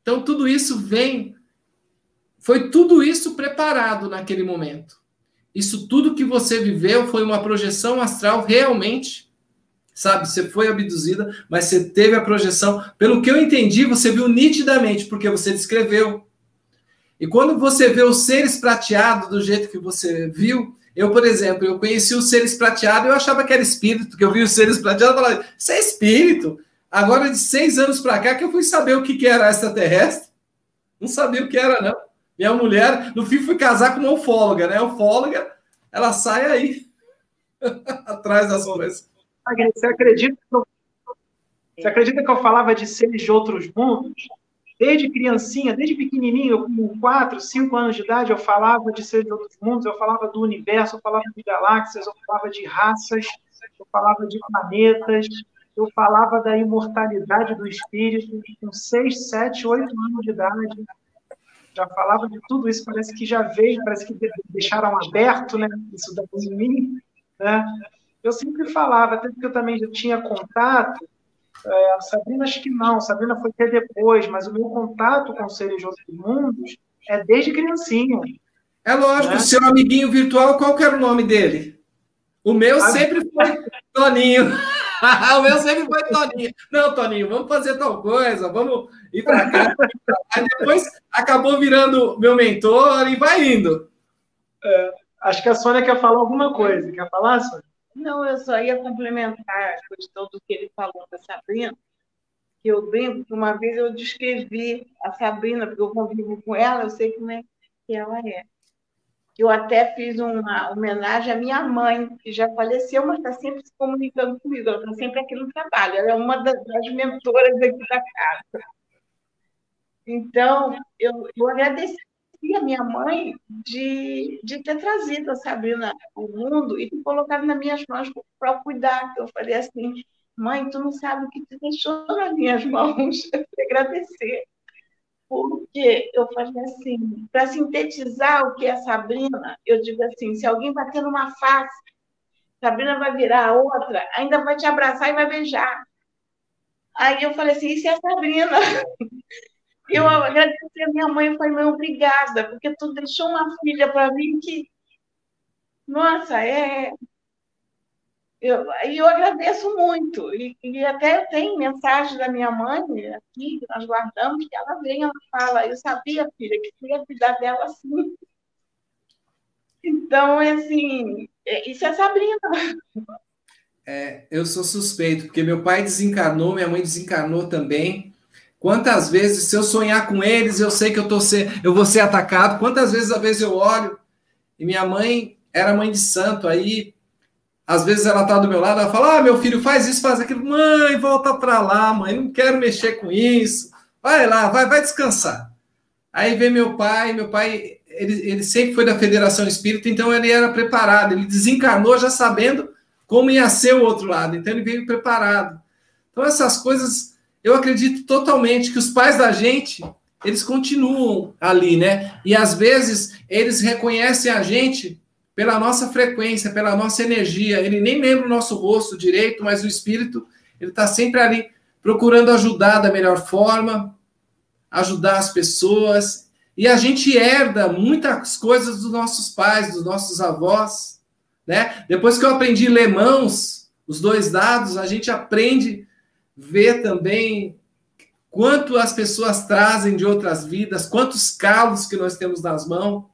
Então, tudo isso vem. Foi tudo isso preparado naquele momento. Isso tudo que você viveu foi uma projeção astral realmente sabe? Você foi abduzida, mas você teve a projeção. Pelo que eu entendi, você viu nitidamente, porque você descreveu. E quando você vê os seres prateados do jeito que você viu, eu, por exemplo, eu conheci os seres prateados, eu achava que era espírito, que eu vi os seres prateados e falava, isso é espírito. Agora, de seis anos para cá, que eu fui saber o que, que era extraterrestre. Não sabia o que era, não. Minha mulher, no fim, fui casar com uma ufóloga, né? Ufóloga, ela sai aí, [LAUGHS] atrás das coisas. Você acredita, que eu, você acredita que eu falava de seres de outros mundos? Desde criancinha, desde pequenininho, com 4, 5 anos de idade, eu falava de seres de outros mundos, eu falava do universo, eu falava de galáxias, eu falava de raças, eu falava de planetas, eu falava da imortalidade do espírito, com 6, 7, 8 anos de idade. Já falava de tudo isso, parece que já veio, parece que deixaram aberto né, isso em mim. Né? Eu sempre falava, até porque eu também já tinha contato, é, a Sabrina acho que não, a Sabrina foi até depois, mas o meu contato com seres de outros mundos é desde criancinha. É lógico, né? seu amiguinho virtual, qual que era o nome dele? O meu a... sempre foi Toninho. [LAUGHS] o meu sempre foi Toninho. Não, Toninho, vamos fazer tal coisa, vamos ir para cá. Aí depois acabou virando meu mentor e vai indo. É, acho que a Sônia quer falar alguma coisa. Quer falar, Sônia? Não, eu só ia complementar a questão do que ele falou da Sabrina, que eu brinco que uma vez eu descrevi a Sabrina, porque eu convivo com ela, eu sei como é que ela é. Eu até fiz uma homenagem à minha mãe, que já faleceu, mas está sempre se comunicando comigo, ela está sempre aqui no trabalho, ela é uma das, das mentoras aqui da casa. Então, eu, eu agradeci e a minha mãe de, de ter trazido a Sabrina ao mundo e ter colocado nas minhas mãos para cuidar. Eu falei assim, mãe, tu não sabe o que tu deixou nas minhas mãos. Eu agradecer. Porque eu falei assim, para sintetizar o que é Sabrina, eu digo assim, se alguém bater numa face, Sabrina vai virar a outra, ainda vai te abraçar e vai beijar. Aí eu falei assim, isso é a Sabrina. [LAUGHS] Eu agradeci a minha mãe e falei, mãe, obrigada, porque tu deixou uma filha para mim que, nossa, é. Eu, eu agradeço muito. E, e até eu tenho mensagem da minha mãe aqui, que nós guardamos, que ela vem, ela fala, eu sabia, filha, que tu ia cuidar dela assim. Então, assim, é, isso é Sabrina. É, eu sou suspeito, porque meu pai desencarnou, minha mãe desencarnou também. Quantas vezes, se eu sonhar com eles, eu sei que eu, tô ser, eu vou ser atacado. Quantas vezes, às vezes, eu olho e minha mãe era mãe de santo, aí às vezes ela tá do meu lado, ela fala: Ah, meu filho, faz isso, faz aquilo. Mãe, volta para lá, mãe, não quero mexer com isso. Vai lá, vai, vai descansar. Aí vem meu pai, meu pai ele, ele sempre foi da Federação Espírita, então ele era preparado. Ele desencarnou já sabendo como ia ser o outro lado, então ele veio preparado. Então, essas coisas, eu acredito totalmente que os pais da gente, eles continuam ali, né? E às vezes eles reconhecem a gente pela nossa frequência, pela nossa energia. Ele nem lembra o nosso rosto direito, mas o espírito, ele está sempre ali procurando ajudar da melhor forma, ajudar as pessoas. E a gente herda muitas coisas dos nossos pais, dos nossos avós, né? Depois que eu aprendi lemãos, os dois dados, a gente aprende ver também quanto as pessoas trazem de outras vidas, quantos calos que nós temos nas mãos,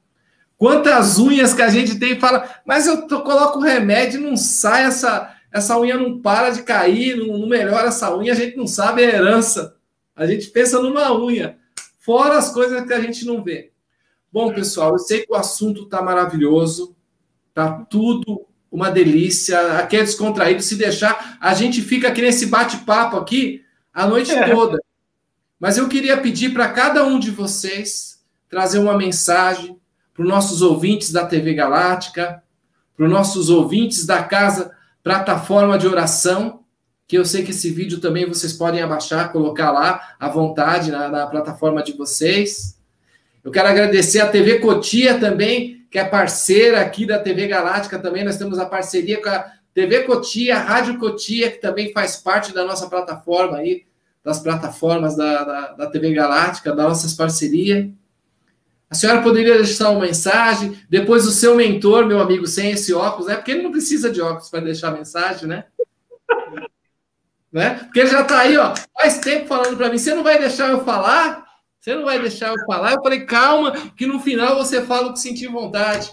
quantas unhas que a gente tem e fala, mas eu tô, coloco remédio e não sai essa, essa unha não para de cair, não, não melhora essa unha, a gente não sabe a herança. A gente pensa numa unha, fora as coisas que a gente não vê. Bom, pessoal, eu sei que o assunto tá maravilhoso, tá tudo uma delícia, aqui é descontraído. Se deixar, a gente fica aqui nesse bate-papo aqui a noite é. toda. Mas eu queria pedir para cada um de vocês trazer uma mensagem para os nossos ouvintes da TV Galáctica, para os nossos ouvintes da casa plataforma de oração, que eu sei que esse vídeo também vocês podem abaixar, colocar lá à vontade na, na plataforma de vocês. Eu quero agradecer a TV Cotia também, que é parceira aqui da TV Galáctica também. Nós temos a parceria com a TV Cotia, a Rádio Cotia, que também faz parte da nossa plataforma aí, das plataformas da, da, da TV Galáctica, das nossas parcerias. A senhora poderia deixar uma mensagem, depois o seu mentor, meu amigo, sem esse óculos, né? Porque ele não precisa de óculos para deixar mensagem, né? [LAUGHS] né? Porque ele já está aí, ó, faz tempo falando para mim, você não vai deixar eu falar? Você não vai deixar eu falar? Eu falei, calma, que no final você fala o que sentir vontade.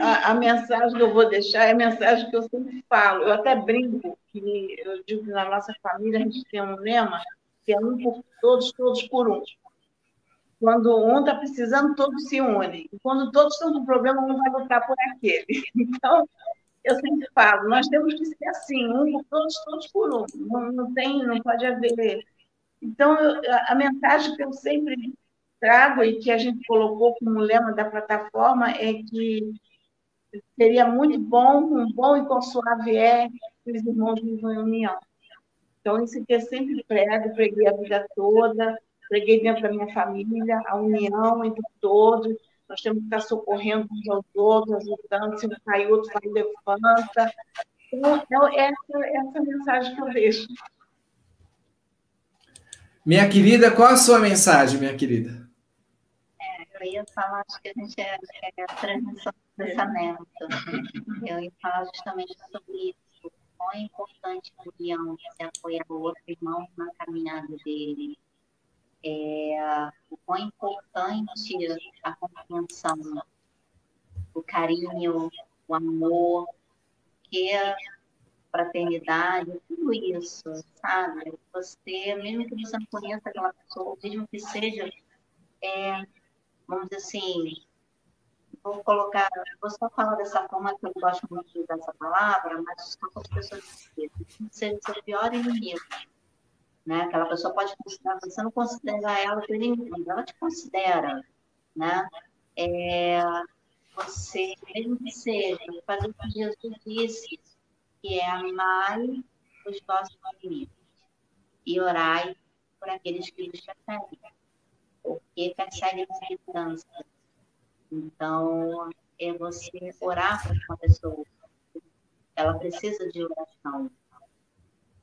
A, a, mensagem que eu vou deixar é a mensagem que eu sempre falo. Eu até brinco que eu digo que na nossa família a gente tem um lema que é um por todos, todos por um. Quando um está precisando, todos se unem. E quando todos estão com problema, um vai lutar por aquele. [LAUGHS] Então, eu sempre falo, nós temos que ser assim, um por todos, todos por um. Não, não tem, não pode haver então, a mensagem que eu sempre trago e que a gente colocou como lema da plataforma é que seria muito bom, um bom e consuave é que os irmãos vivam em união. Então, isso que eu sempre prego, preguei a vida toda, preguei dentro da minha família, a união entre todos, nós temos que estar socorrendo uns aos outros, ajudando, se um cai outro, vai levanta. Então, é essa, essa é a mensagem que eu deixo. Minha querida, qual a sua mensagem, minha querida? É, eu ia falar, acho que a gente é, é a transmissão do pensamento. Eu ia falar justamente sobre isso. Quão é importante a união, se apoiar o outro irmão na caminhada dele. É, o quão importante a compreensão, o carinho, o amor, que fraternidade, tudo isso, sabe? Você, mesmo que você não conheça aquela pessoa, mesmo que seja, é, vamos dizer assim, vou colocar, vou só falar dessa forma que eu gosto muito de usar essa palavra, mas só com as pessoas que seja seu pior inimigo. Né? Aquela pessoa pode considerar, você não considera ela seu inimigo, ela te considera, né? É, você, mesmo que seja, fazer o que Jesus disse, que é amar os vossos inimigos e orai por aqueles que vos perseguem, porque perseguem a segurança. Então, é você orar por uma pessoa. Ela precisa de oração.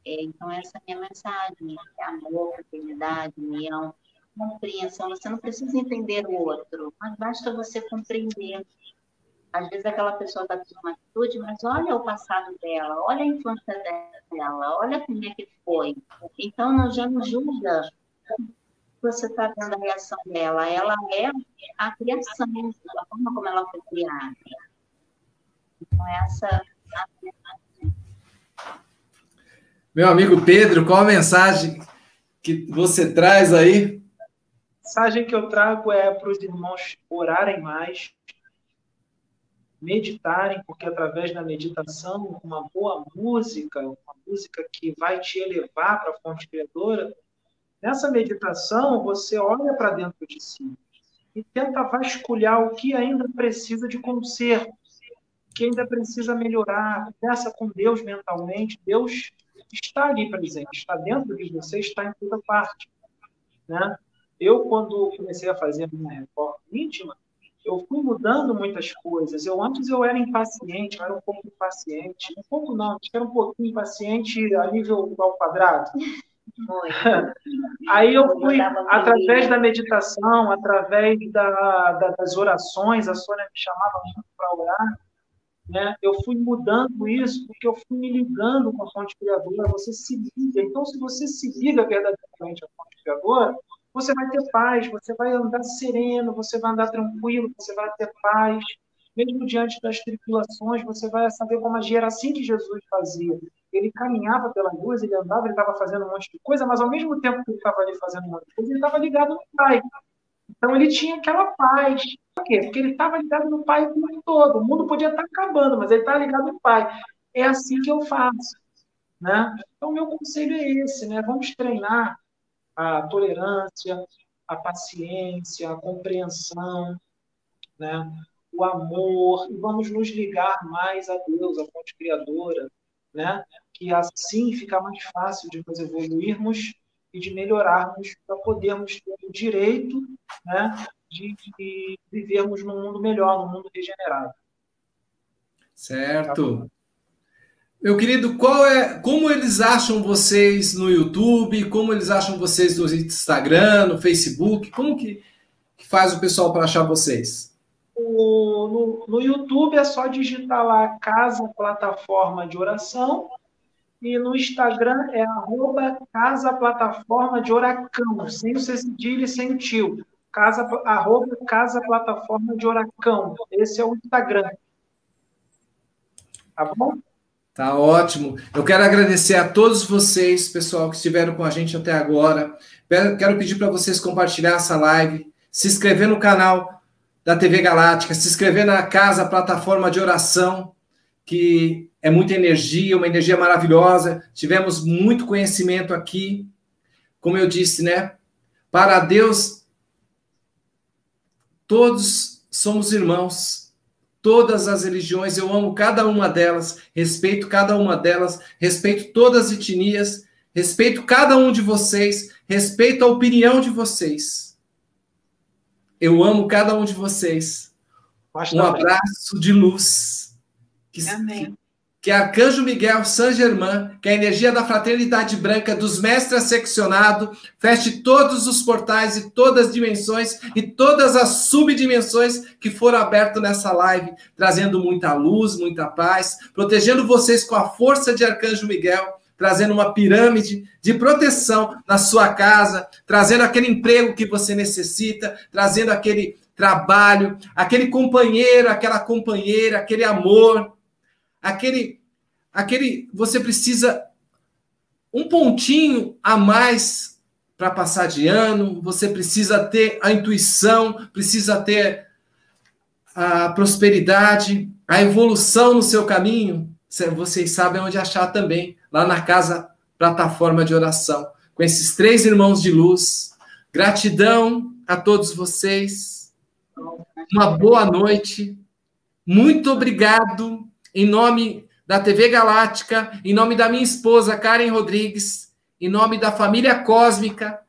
É, então, essa é a minha mensagem: é amor, fraternidade, união, compreensão. Você não precisa entender o outro, mas basta você compreender às vezes aquela pessoa está com uma atitude, mas olha o passado dela, olha a infância dela, olha como é que foi. Então, não, já não julga você está vendo a reação dela. Ela é a criação, a forma como ela foi criada. Então, essa Meu amigo Pedro, qual a mensagem que você traz aí? A mensagem que eu trago é para os irmãos orarem mais, meditarem, porque através da meditação, uma boa música, uma música que vai te elevar para a fonte criadora, nessa meditação você olha para dentro de si. e tenta vasculhar o que ainda precisa de conserto, o que ainda precisa melhorar, conversa com Deus mentalmente. Deus está ali presente, está dentro de você, está em toda parte. Né? Eu, quando comecei a fazer a minha reforma íntima, eu fui mudando muitas coisas. Eu antes eu era impaciente, eu era um pouco impaciente, um pouco não, eu era um pouquinho impaciente a nível ao quadrado. Aí eu fui, através da meditação, através da, da, das orações, a Sônia me chamava muito para orar, né? eu fui mudando isso porque eu fui me ligando com a fonte criadora, você se liga. Então, se você se liga verdadeiramente à fonte criadora, você vai ter paz, você vai andar sereno, você vai andar tranquilo, você vai ter paz. Mesmo diante das tribulações, você vai saber como agir. Era assim que Jesus fazia. Ele caminhava pela luz, ele andava, ele estava fazendo um monte de coisa, mas ao mesmo tempo que ele estava ali fazendo um monte de coisa, ele estava ligado no Pai. Então ele tinha aquela paz. Por quê? Porque ele estava ligado no Pai o tempo todo. O mundo podia estar acabando, mas ele estava ligado no Pai. É assim que eu faço. Né? Então, meu conselho é esse, né? Vamos treinar a tolerância, a paciência, a compreensão, né? o amor, e vamos nos ligar mais a Deus, a fonte criadora, né? que assim fica mais fácil de nós evoluirmos e de melhorarmos para podermos ter o direito né? de, de vivermos num mundo melhor, num mundo regenerado. Certo. Meu querido, qual é, como eles acham vocês no YouTube? Como eles acham vocês no Instagram, no Facebook? Como que, que faz o pessoal para achar vocês? O, no, no YouTube é só digitar lá Casa Plataforma de Oração e no Instagram é arroba Casa Plataforma de Oracão, sem o cedilho e sem o tio. Casa, arroba Casa Plataforma de Oracão. Esse é o Instagram. Tá bom? Tá ótimo. Eu quero agradecer a todos vocês, pessoal, que estiveram com a gente até agora. Quero pedir para vocês compartilhar essa live, se inscrever no canal da TV Galáctica, se inscrever na casa, plataforma de oração, que é muita energia, uma energia maravilhosa. Tivemos muito conhecimento aqui. Como eu disse, né? Para Deus, todos somos irmãos todas as religiões, eu amo cada uma delas, respeito cada uma delas, respeito todas as etnias, respeito cada um de vocês, respeito a opinião de vocês. Eu amo cada um de vocês. Um abraço de luz. Que, Amém que é Arcanjo Miguel Saint Germain, que é a energia da fraternidade branca dos mestres seccionado, feche todos os portais e todas as dimensões e todas as subdimensões que foram abertas nessa live, trazendo muita luz, muita paz, protegendo vocês com a força de Arcanjo Miguel, trazendo uma pirâmide de proteção na sua casa, trazendo aquele emprego que você necessita, trazendo aquele trabalho, aquele companheiro, aquela companheira, aquele amor, aquele aquele você precisa um pontinho a mais para passar de ano, você precisa ter a intuição, precisa ter a prosperidade, a evolução no seu caminho. Vocês sabem onde achar também, lá na casa plataforma de oração, com esses três irmãos de luz. Gratidão a todos vocês. Uma boa noite. Muito obrigado em nome da TV Galáctica, em nome da minha esposa Karen Rodrigues, em nome da família cósmica,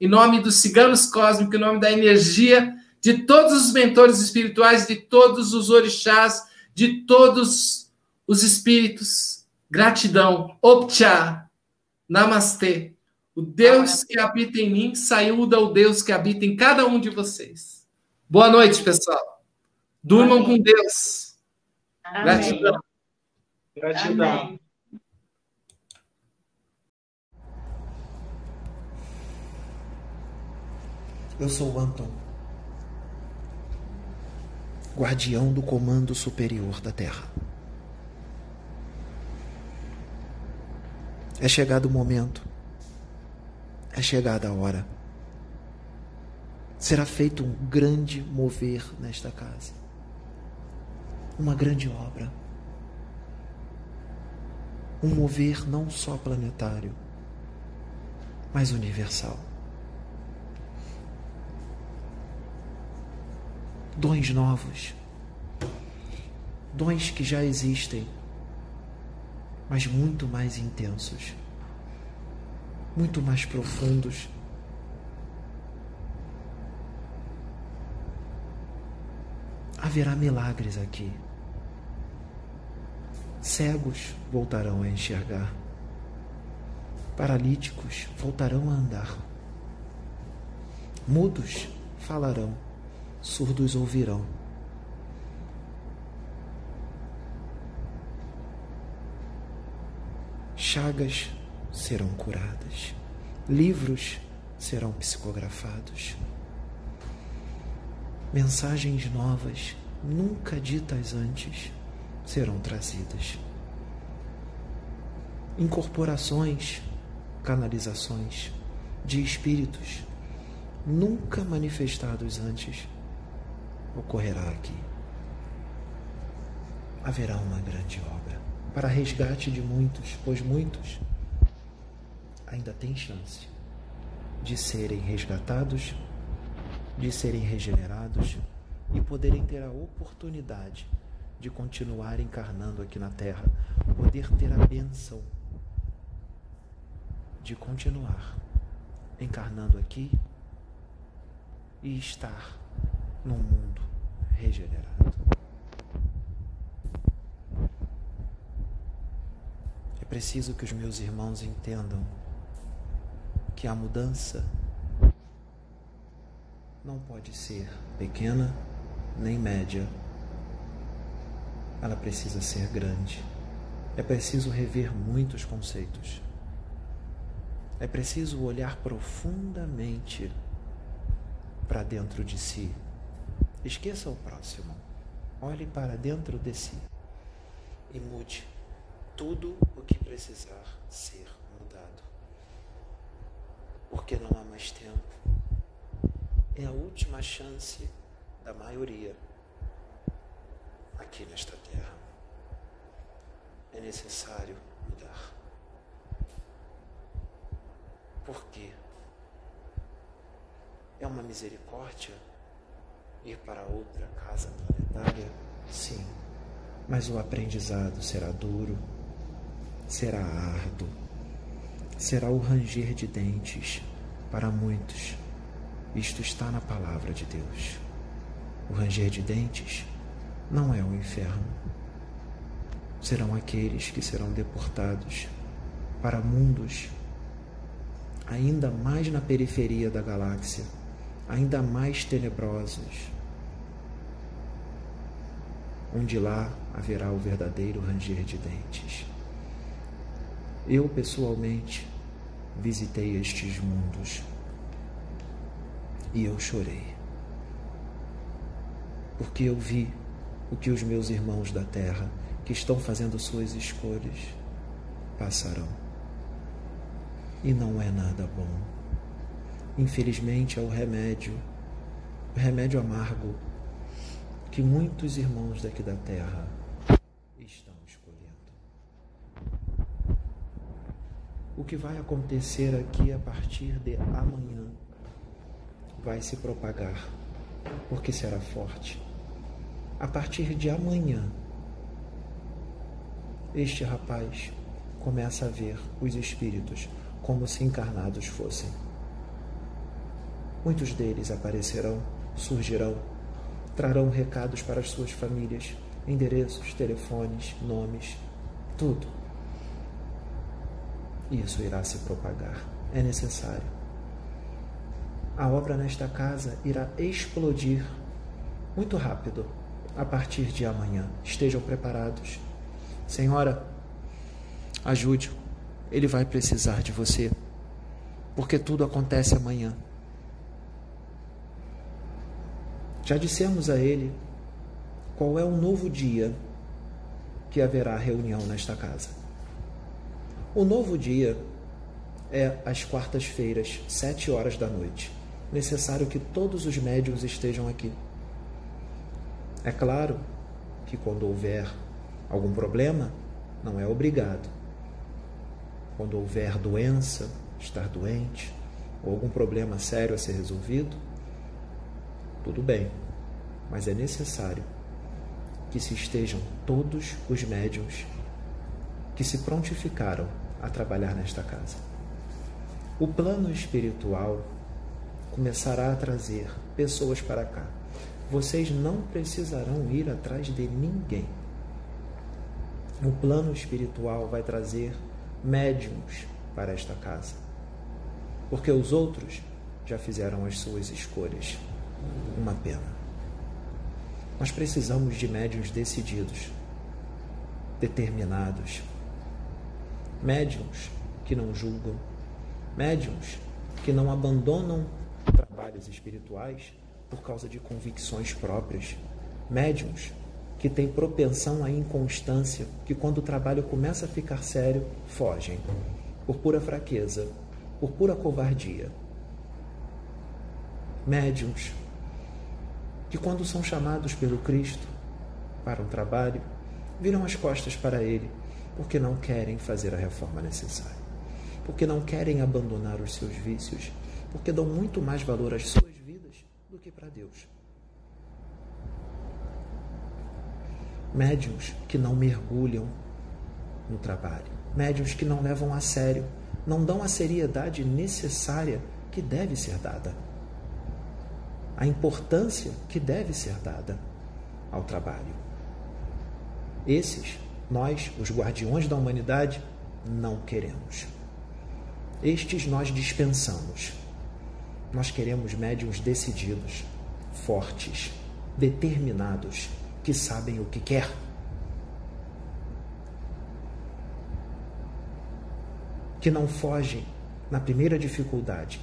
em nome dos ciganos cósmicos, em nome da energia de todos os mentores espirituais, de todos os orixás, de todos os espíritos. Gratidão. Opcha. Namastê. O Deus que habita em mim saúda o Deus que habita em cada um de vocês. Boa noite, pessoal. Durmam Amém. com Deus. Amém. Gratidão. Gratidão. Amém. Eu sou o Anton, guardião do comando superior da Terra. É chegado o momento, é chegada a hora. Será feito um grande mover nesta casa, uma grande obra um mover não só planetário, mas universal. dons novos, dons que já existem, mas muito mais intensos, muito mais profundos. Haverá milagres aqui. Cegos voltarão a enxergar. Paralíticos voltarão a andar. Mudos falarão, surdos ouvirão. Chagas serão curadas, livros serão psicografados, mensagens novas, nunca ditas antes, serão trazidas. Incorporações, canalizações de espíritos nunca manifestados antes ocorrerá aqui. Haverá uma grande obra para resgate de muitos, pois muitos ainda têm chance de serem resgatados, de serem regenerados e poderem ter a oportunidade de continuar encarnando aqui na Terra, poder ter a benção de continuar encarnando aqui e estar num mundo regenerado. É preciso que os meus irmãos entendam que a mudança não pode ser pequena nem média. Ela precisa ser grande. É preciso rever muitos conceitos. É preciso olhar profundamente para dentro de si. Esqueça o próximo. Olhe para dentro de si e mude tudo o que precisar ser mudado. Porque não há mais tempo. É a última chance da maioria aqui nesta terra. É necessário mudar. Por quê? É uma misericórdia ir para outra casa planetária? Sim, mas o aprendizado será duro, será árduo, será o ranger de dentes para muitos. Isto está na palavra de Deus. O ranger de dentes não é o inferno. Serão aqueles que serão deportados para mundos ainda mais na periferia da galáxia, ainda mais tenebrosos, onde lá haverá o verdadeiro ranger de dentes. Eu, pessoalmente, visitei estes mundos e eu chorei, porque eu vi o que os meus irmãos da terra, que estão fazendo suas escolhas, passarão e não é nada bom. Infelizmente é o remédio, o remédio amargo que muitos irmãos daqui da terra estão escolhendo. O que vai acontecer aqui a partir de amanhã vai se propagar, porque será forte. A partir de amanhã, este rapaz começa a ver os espíritos como se encarnados fossem. Muitos deles aparecerão, surgirão, trarão recados para as suas famílias, endereços, telefones, nomes, tudo. Isso irá se propagar. É necessário. A obra nesta casa irá explodir muito rápido a partir de amanhã. Estejam preparados. Senhora, ajude-o ele vai precisar de você, porque tudo acontece amanhã. Já dissemos a ele qual é o novo dia que haverá reunião nesta casa. O novo dia é às quartas-feiras, sete horas da noite. Necessário que todos os médiums estejam aqui. É claro que quando houver algum problema, não é obrigado quando houver doença, estar doente, ou algum problema sério a ser resolvido, tudo bem. mas é necessário que se estejam todos os médiums que se prontificaram a trabalhar nesta casa. O plano espiritual começará a trazer pessoas para cá. Vocês não precisarão ir atrás de ninguém. O plano espiritual vai trazer médiums para esta casa. Porque os outros já fizeram as suas escolhas. Uma pena. Nós precisamos de médiums decididos, determinados, médiums que não julgam, médiums que não abandonam trabalhos espirituais por causa de convicções próprias, médiums que têm propensão à inconstância, que quando o trabalho começa a ficar sério, fogem por pura fraqueza, por pura covardia. Médiums que, quando são chamados pelo Cristo para um trabalho, viram as costas para Ele, porque não querem fazer a reforma necessária, porque não querem abandonar os seus vícios, porque dão muito mais valor às suas para Deus. Médiuns que não mergulham no trabalho, médiuns que não levam a sério, não dão a seriedade necessária que deve ser dada a importância que deve ser dada ao trabalho. Esses, nós, os guardiões da humanidade, não queremos. Estes nós dispensamos. Nós queremos médiums decididos, fortes, determinados, que sabem o que quer. Que não fogem na primeira dificuldade,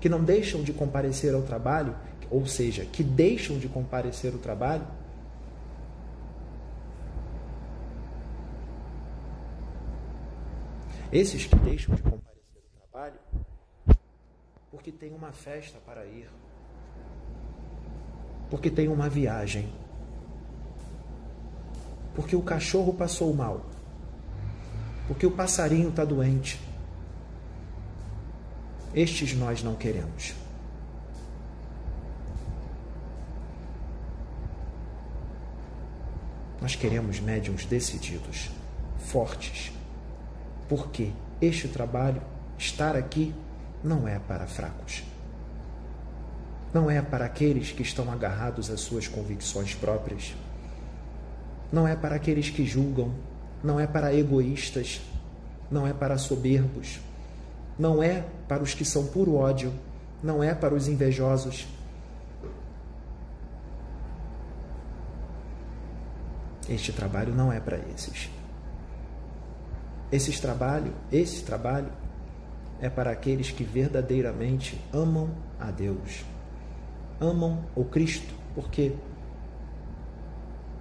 que não deixam de comparecer ao trabalho ou seja, que deixam de comparecer ao trabalho, esses que deixam de comparecer ao trabalho, porque tem uma festa para ir, porque tem uma viagem, porque o cachorro passou mal, porque o passarinho está doente. Estes nós não queremos. Nós queremos médiums decididos, fortes, porque este trabalho, estar aqui, não é para fracos. Não é para aqueles que estão agarrados às suas convicções próprias. Não é para aqueles que julgam. Não é para egoístas. Não é para soberbos. Não é para os que são puro ódio. Não é para os invejosos Este trabalho não é para esses. Esses trabalho, esse trabalho é para aqueles que verdadeiramente amam a Deus, amam o Cristo, porque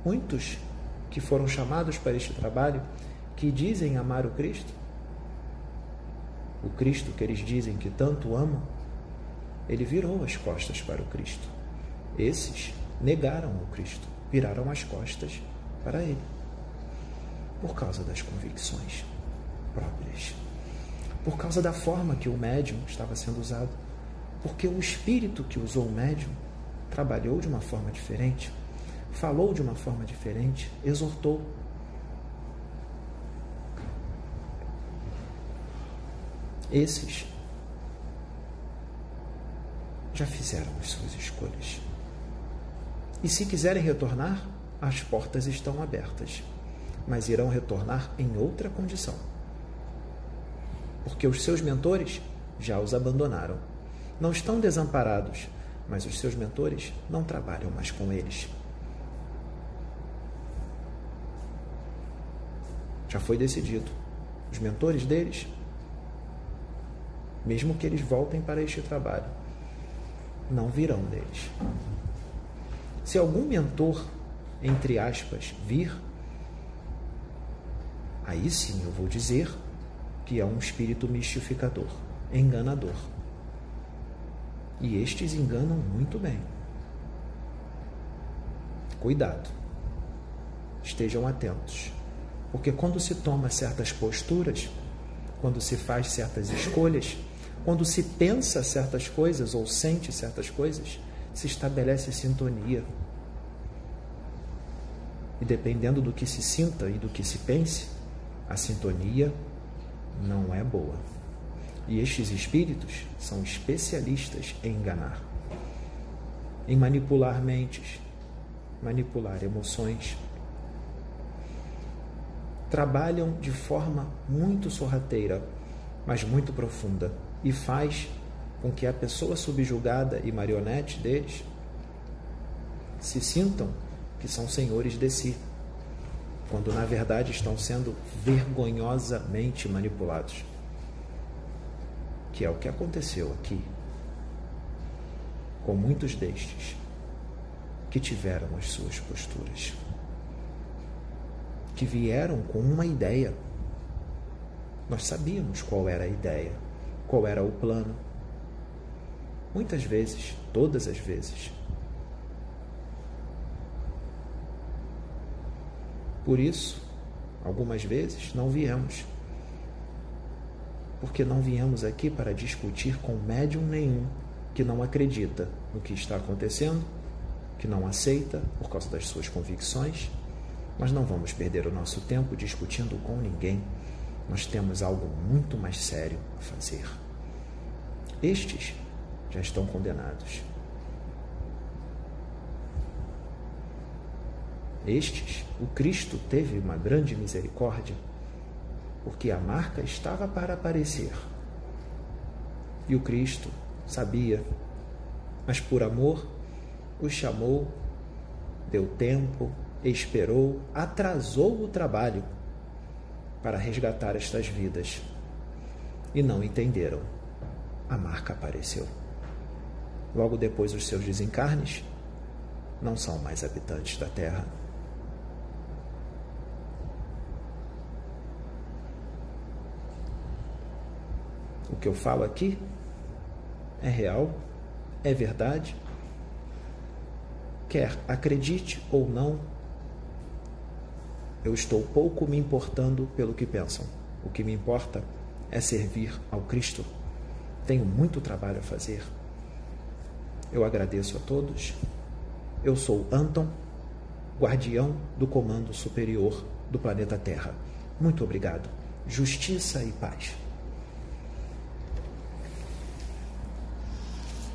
muitos que foram chamados para este trabalho, que dizem amar o Cristo, o Cristo que eles dizem que tanto amam, ele virou as costas para o Cristo. Esses negaram o Cristo, viraram as costas para ele, por causa das convicções próprias, por causa da forma que o médium estava sendo usado, porque o espírito que usou o médium trabalhou de uma forma diferente, falou de uma forma diferente, exortou. Esses já fizeram as suas escolhas. E se quiserem retornar, as portas estão abertas, mas irão retornar em outra condição. Porque os seus mentores já os abandonaram. Não estão desamparados, mas os seus mentores não trabalham mais com eles. Já foi decidido. Os mentores deles, mesmo que eles voltem para este trabalho, não virão deles. Se algum mentor entre aspas, vir, aí sim eu vou dizer que é um espírito mistificador, enganador. E estes enganam muito bem. Cuidado. Estejam atentos. Porque quando se toma certas posturas, quando se faz certas escolhas, quando se pensa certas coisas ou sente certas coisas, se estabelece sintonia E dependendo do que se sinta e do que se pense, a sintonia não é boa. E estes espíritos são especialistas em enganar, em manipular mentes, manipular emoções. Trabalham de forma muito sorrateira, mas muito profunda, e faz com que a pessoa subjugada e marionete deles se sintam que são senhores de si, quando na verdade estão sendo vergonhosamente manipulados. Que é o que aconteceu aqui com muitos destes que tiveram as suas posturas, que vieram com uma ideia. Nós sabíamos qual era a ideia, qual era o plano. Muitas vezes, todas as vezes, Por isso, algumas vezes não viemos. Porque não viemos aqui para discutir com médium nenhum que não acredita no que está acontecendo, que não aceita por causa das suas convicções, mas não vamos perder o nosso tempo discutindo com ninguém. Nós temos algo muito mais sério a fazer. Estes já estão condenados. Estes, o Cristo teve uma grande misericórdia, porque a marca estava para aparecer. E o Cristo sabia, mas por amor os chamou, deu tempo, esperou, atrasou o trabalho para resgatar estas vidas. E não entenderam. A marca apareceu. Logo depois, os seus desencarnes não são mais habitantes da terra. O que eu falo aqui é real, é verdade. Quer acredite ou não, eu estou pouco me importando pelo que pensam. O que me importa é servir ao Cristo. Tenho muito trabalho a fazer. Eu agradeço a todos. Eu sou Anton, guardião do Comando Superior do planeta Terra. Muito obrigado. Justiça e paz.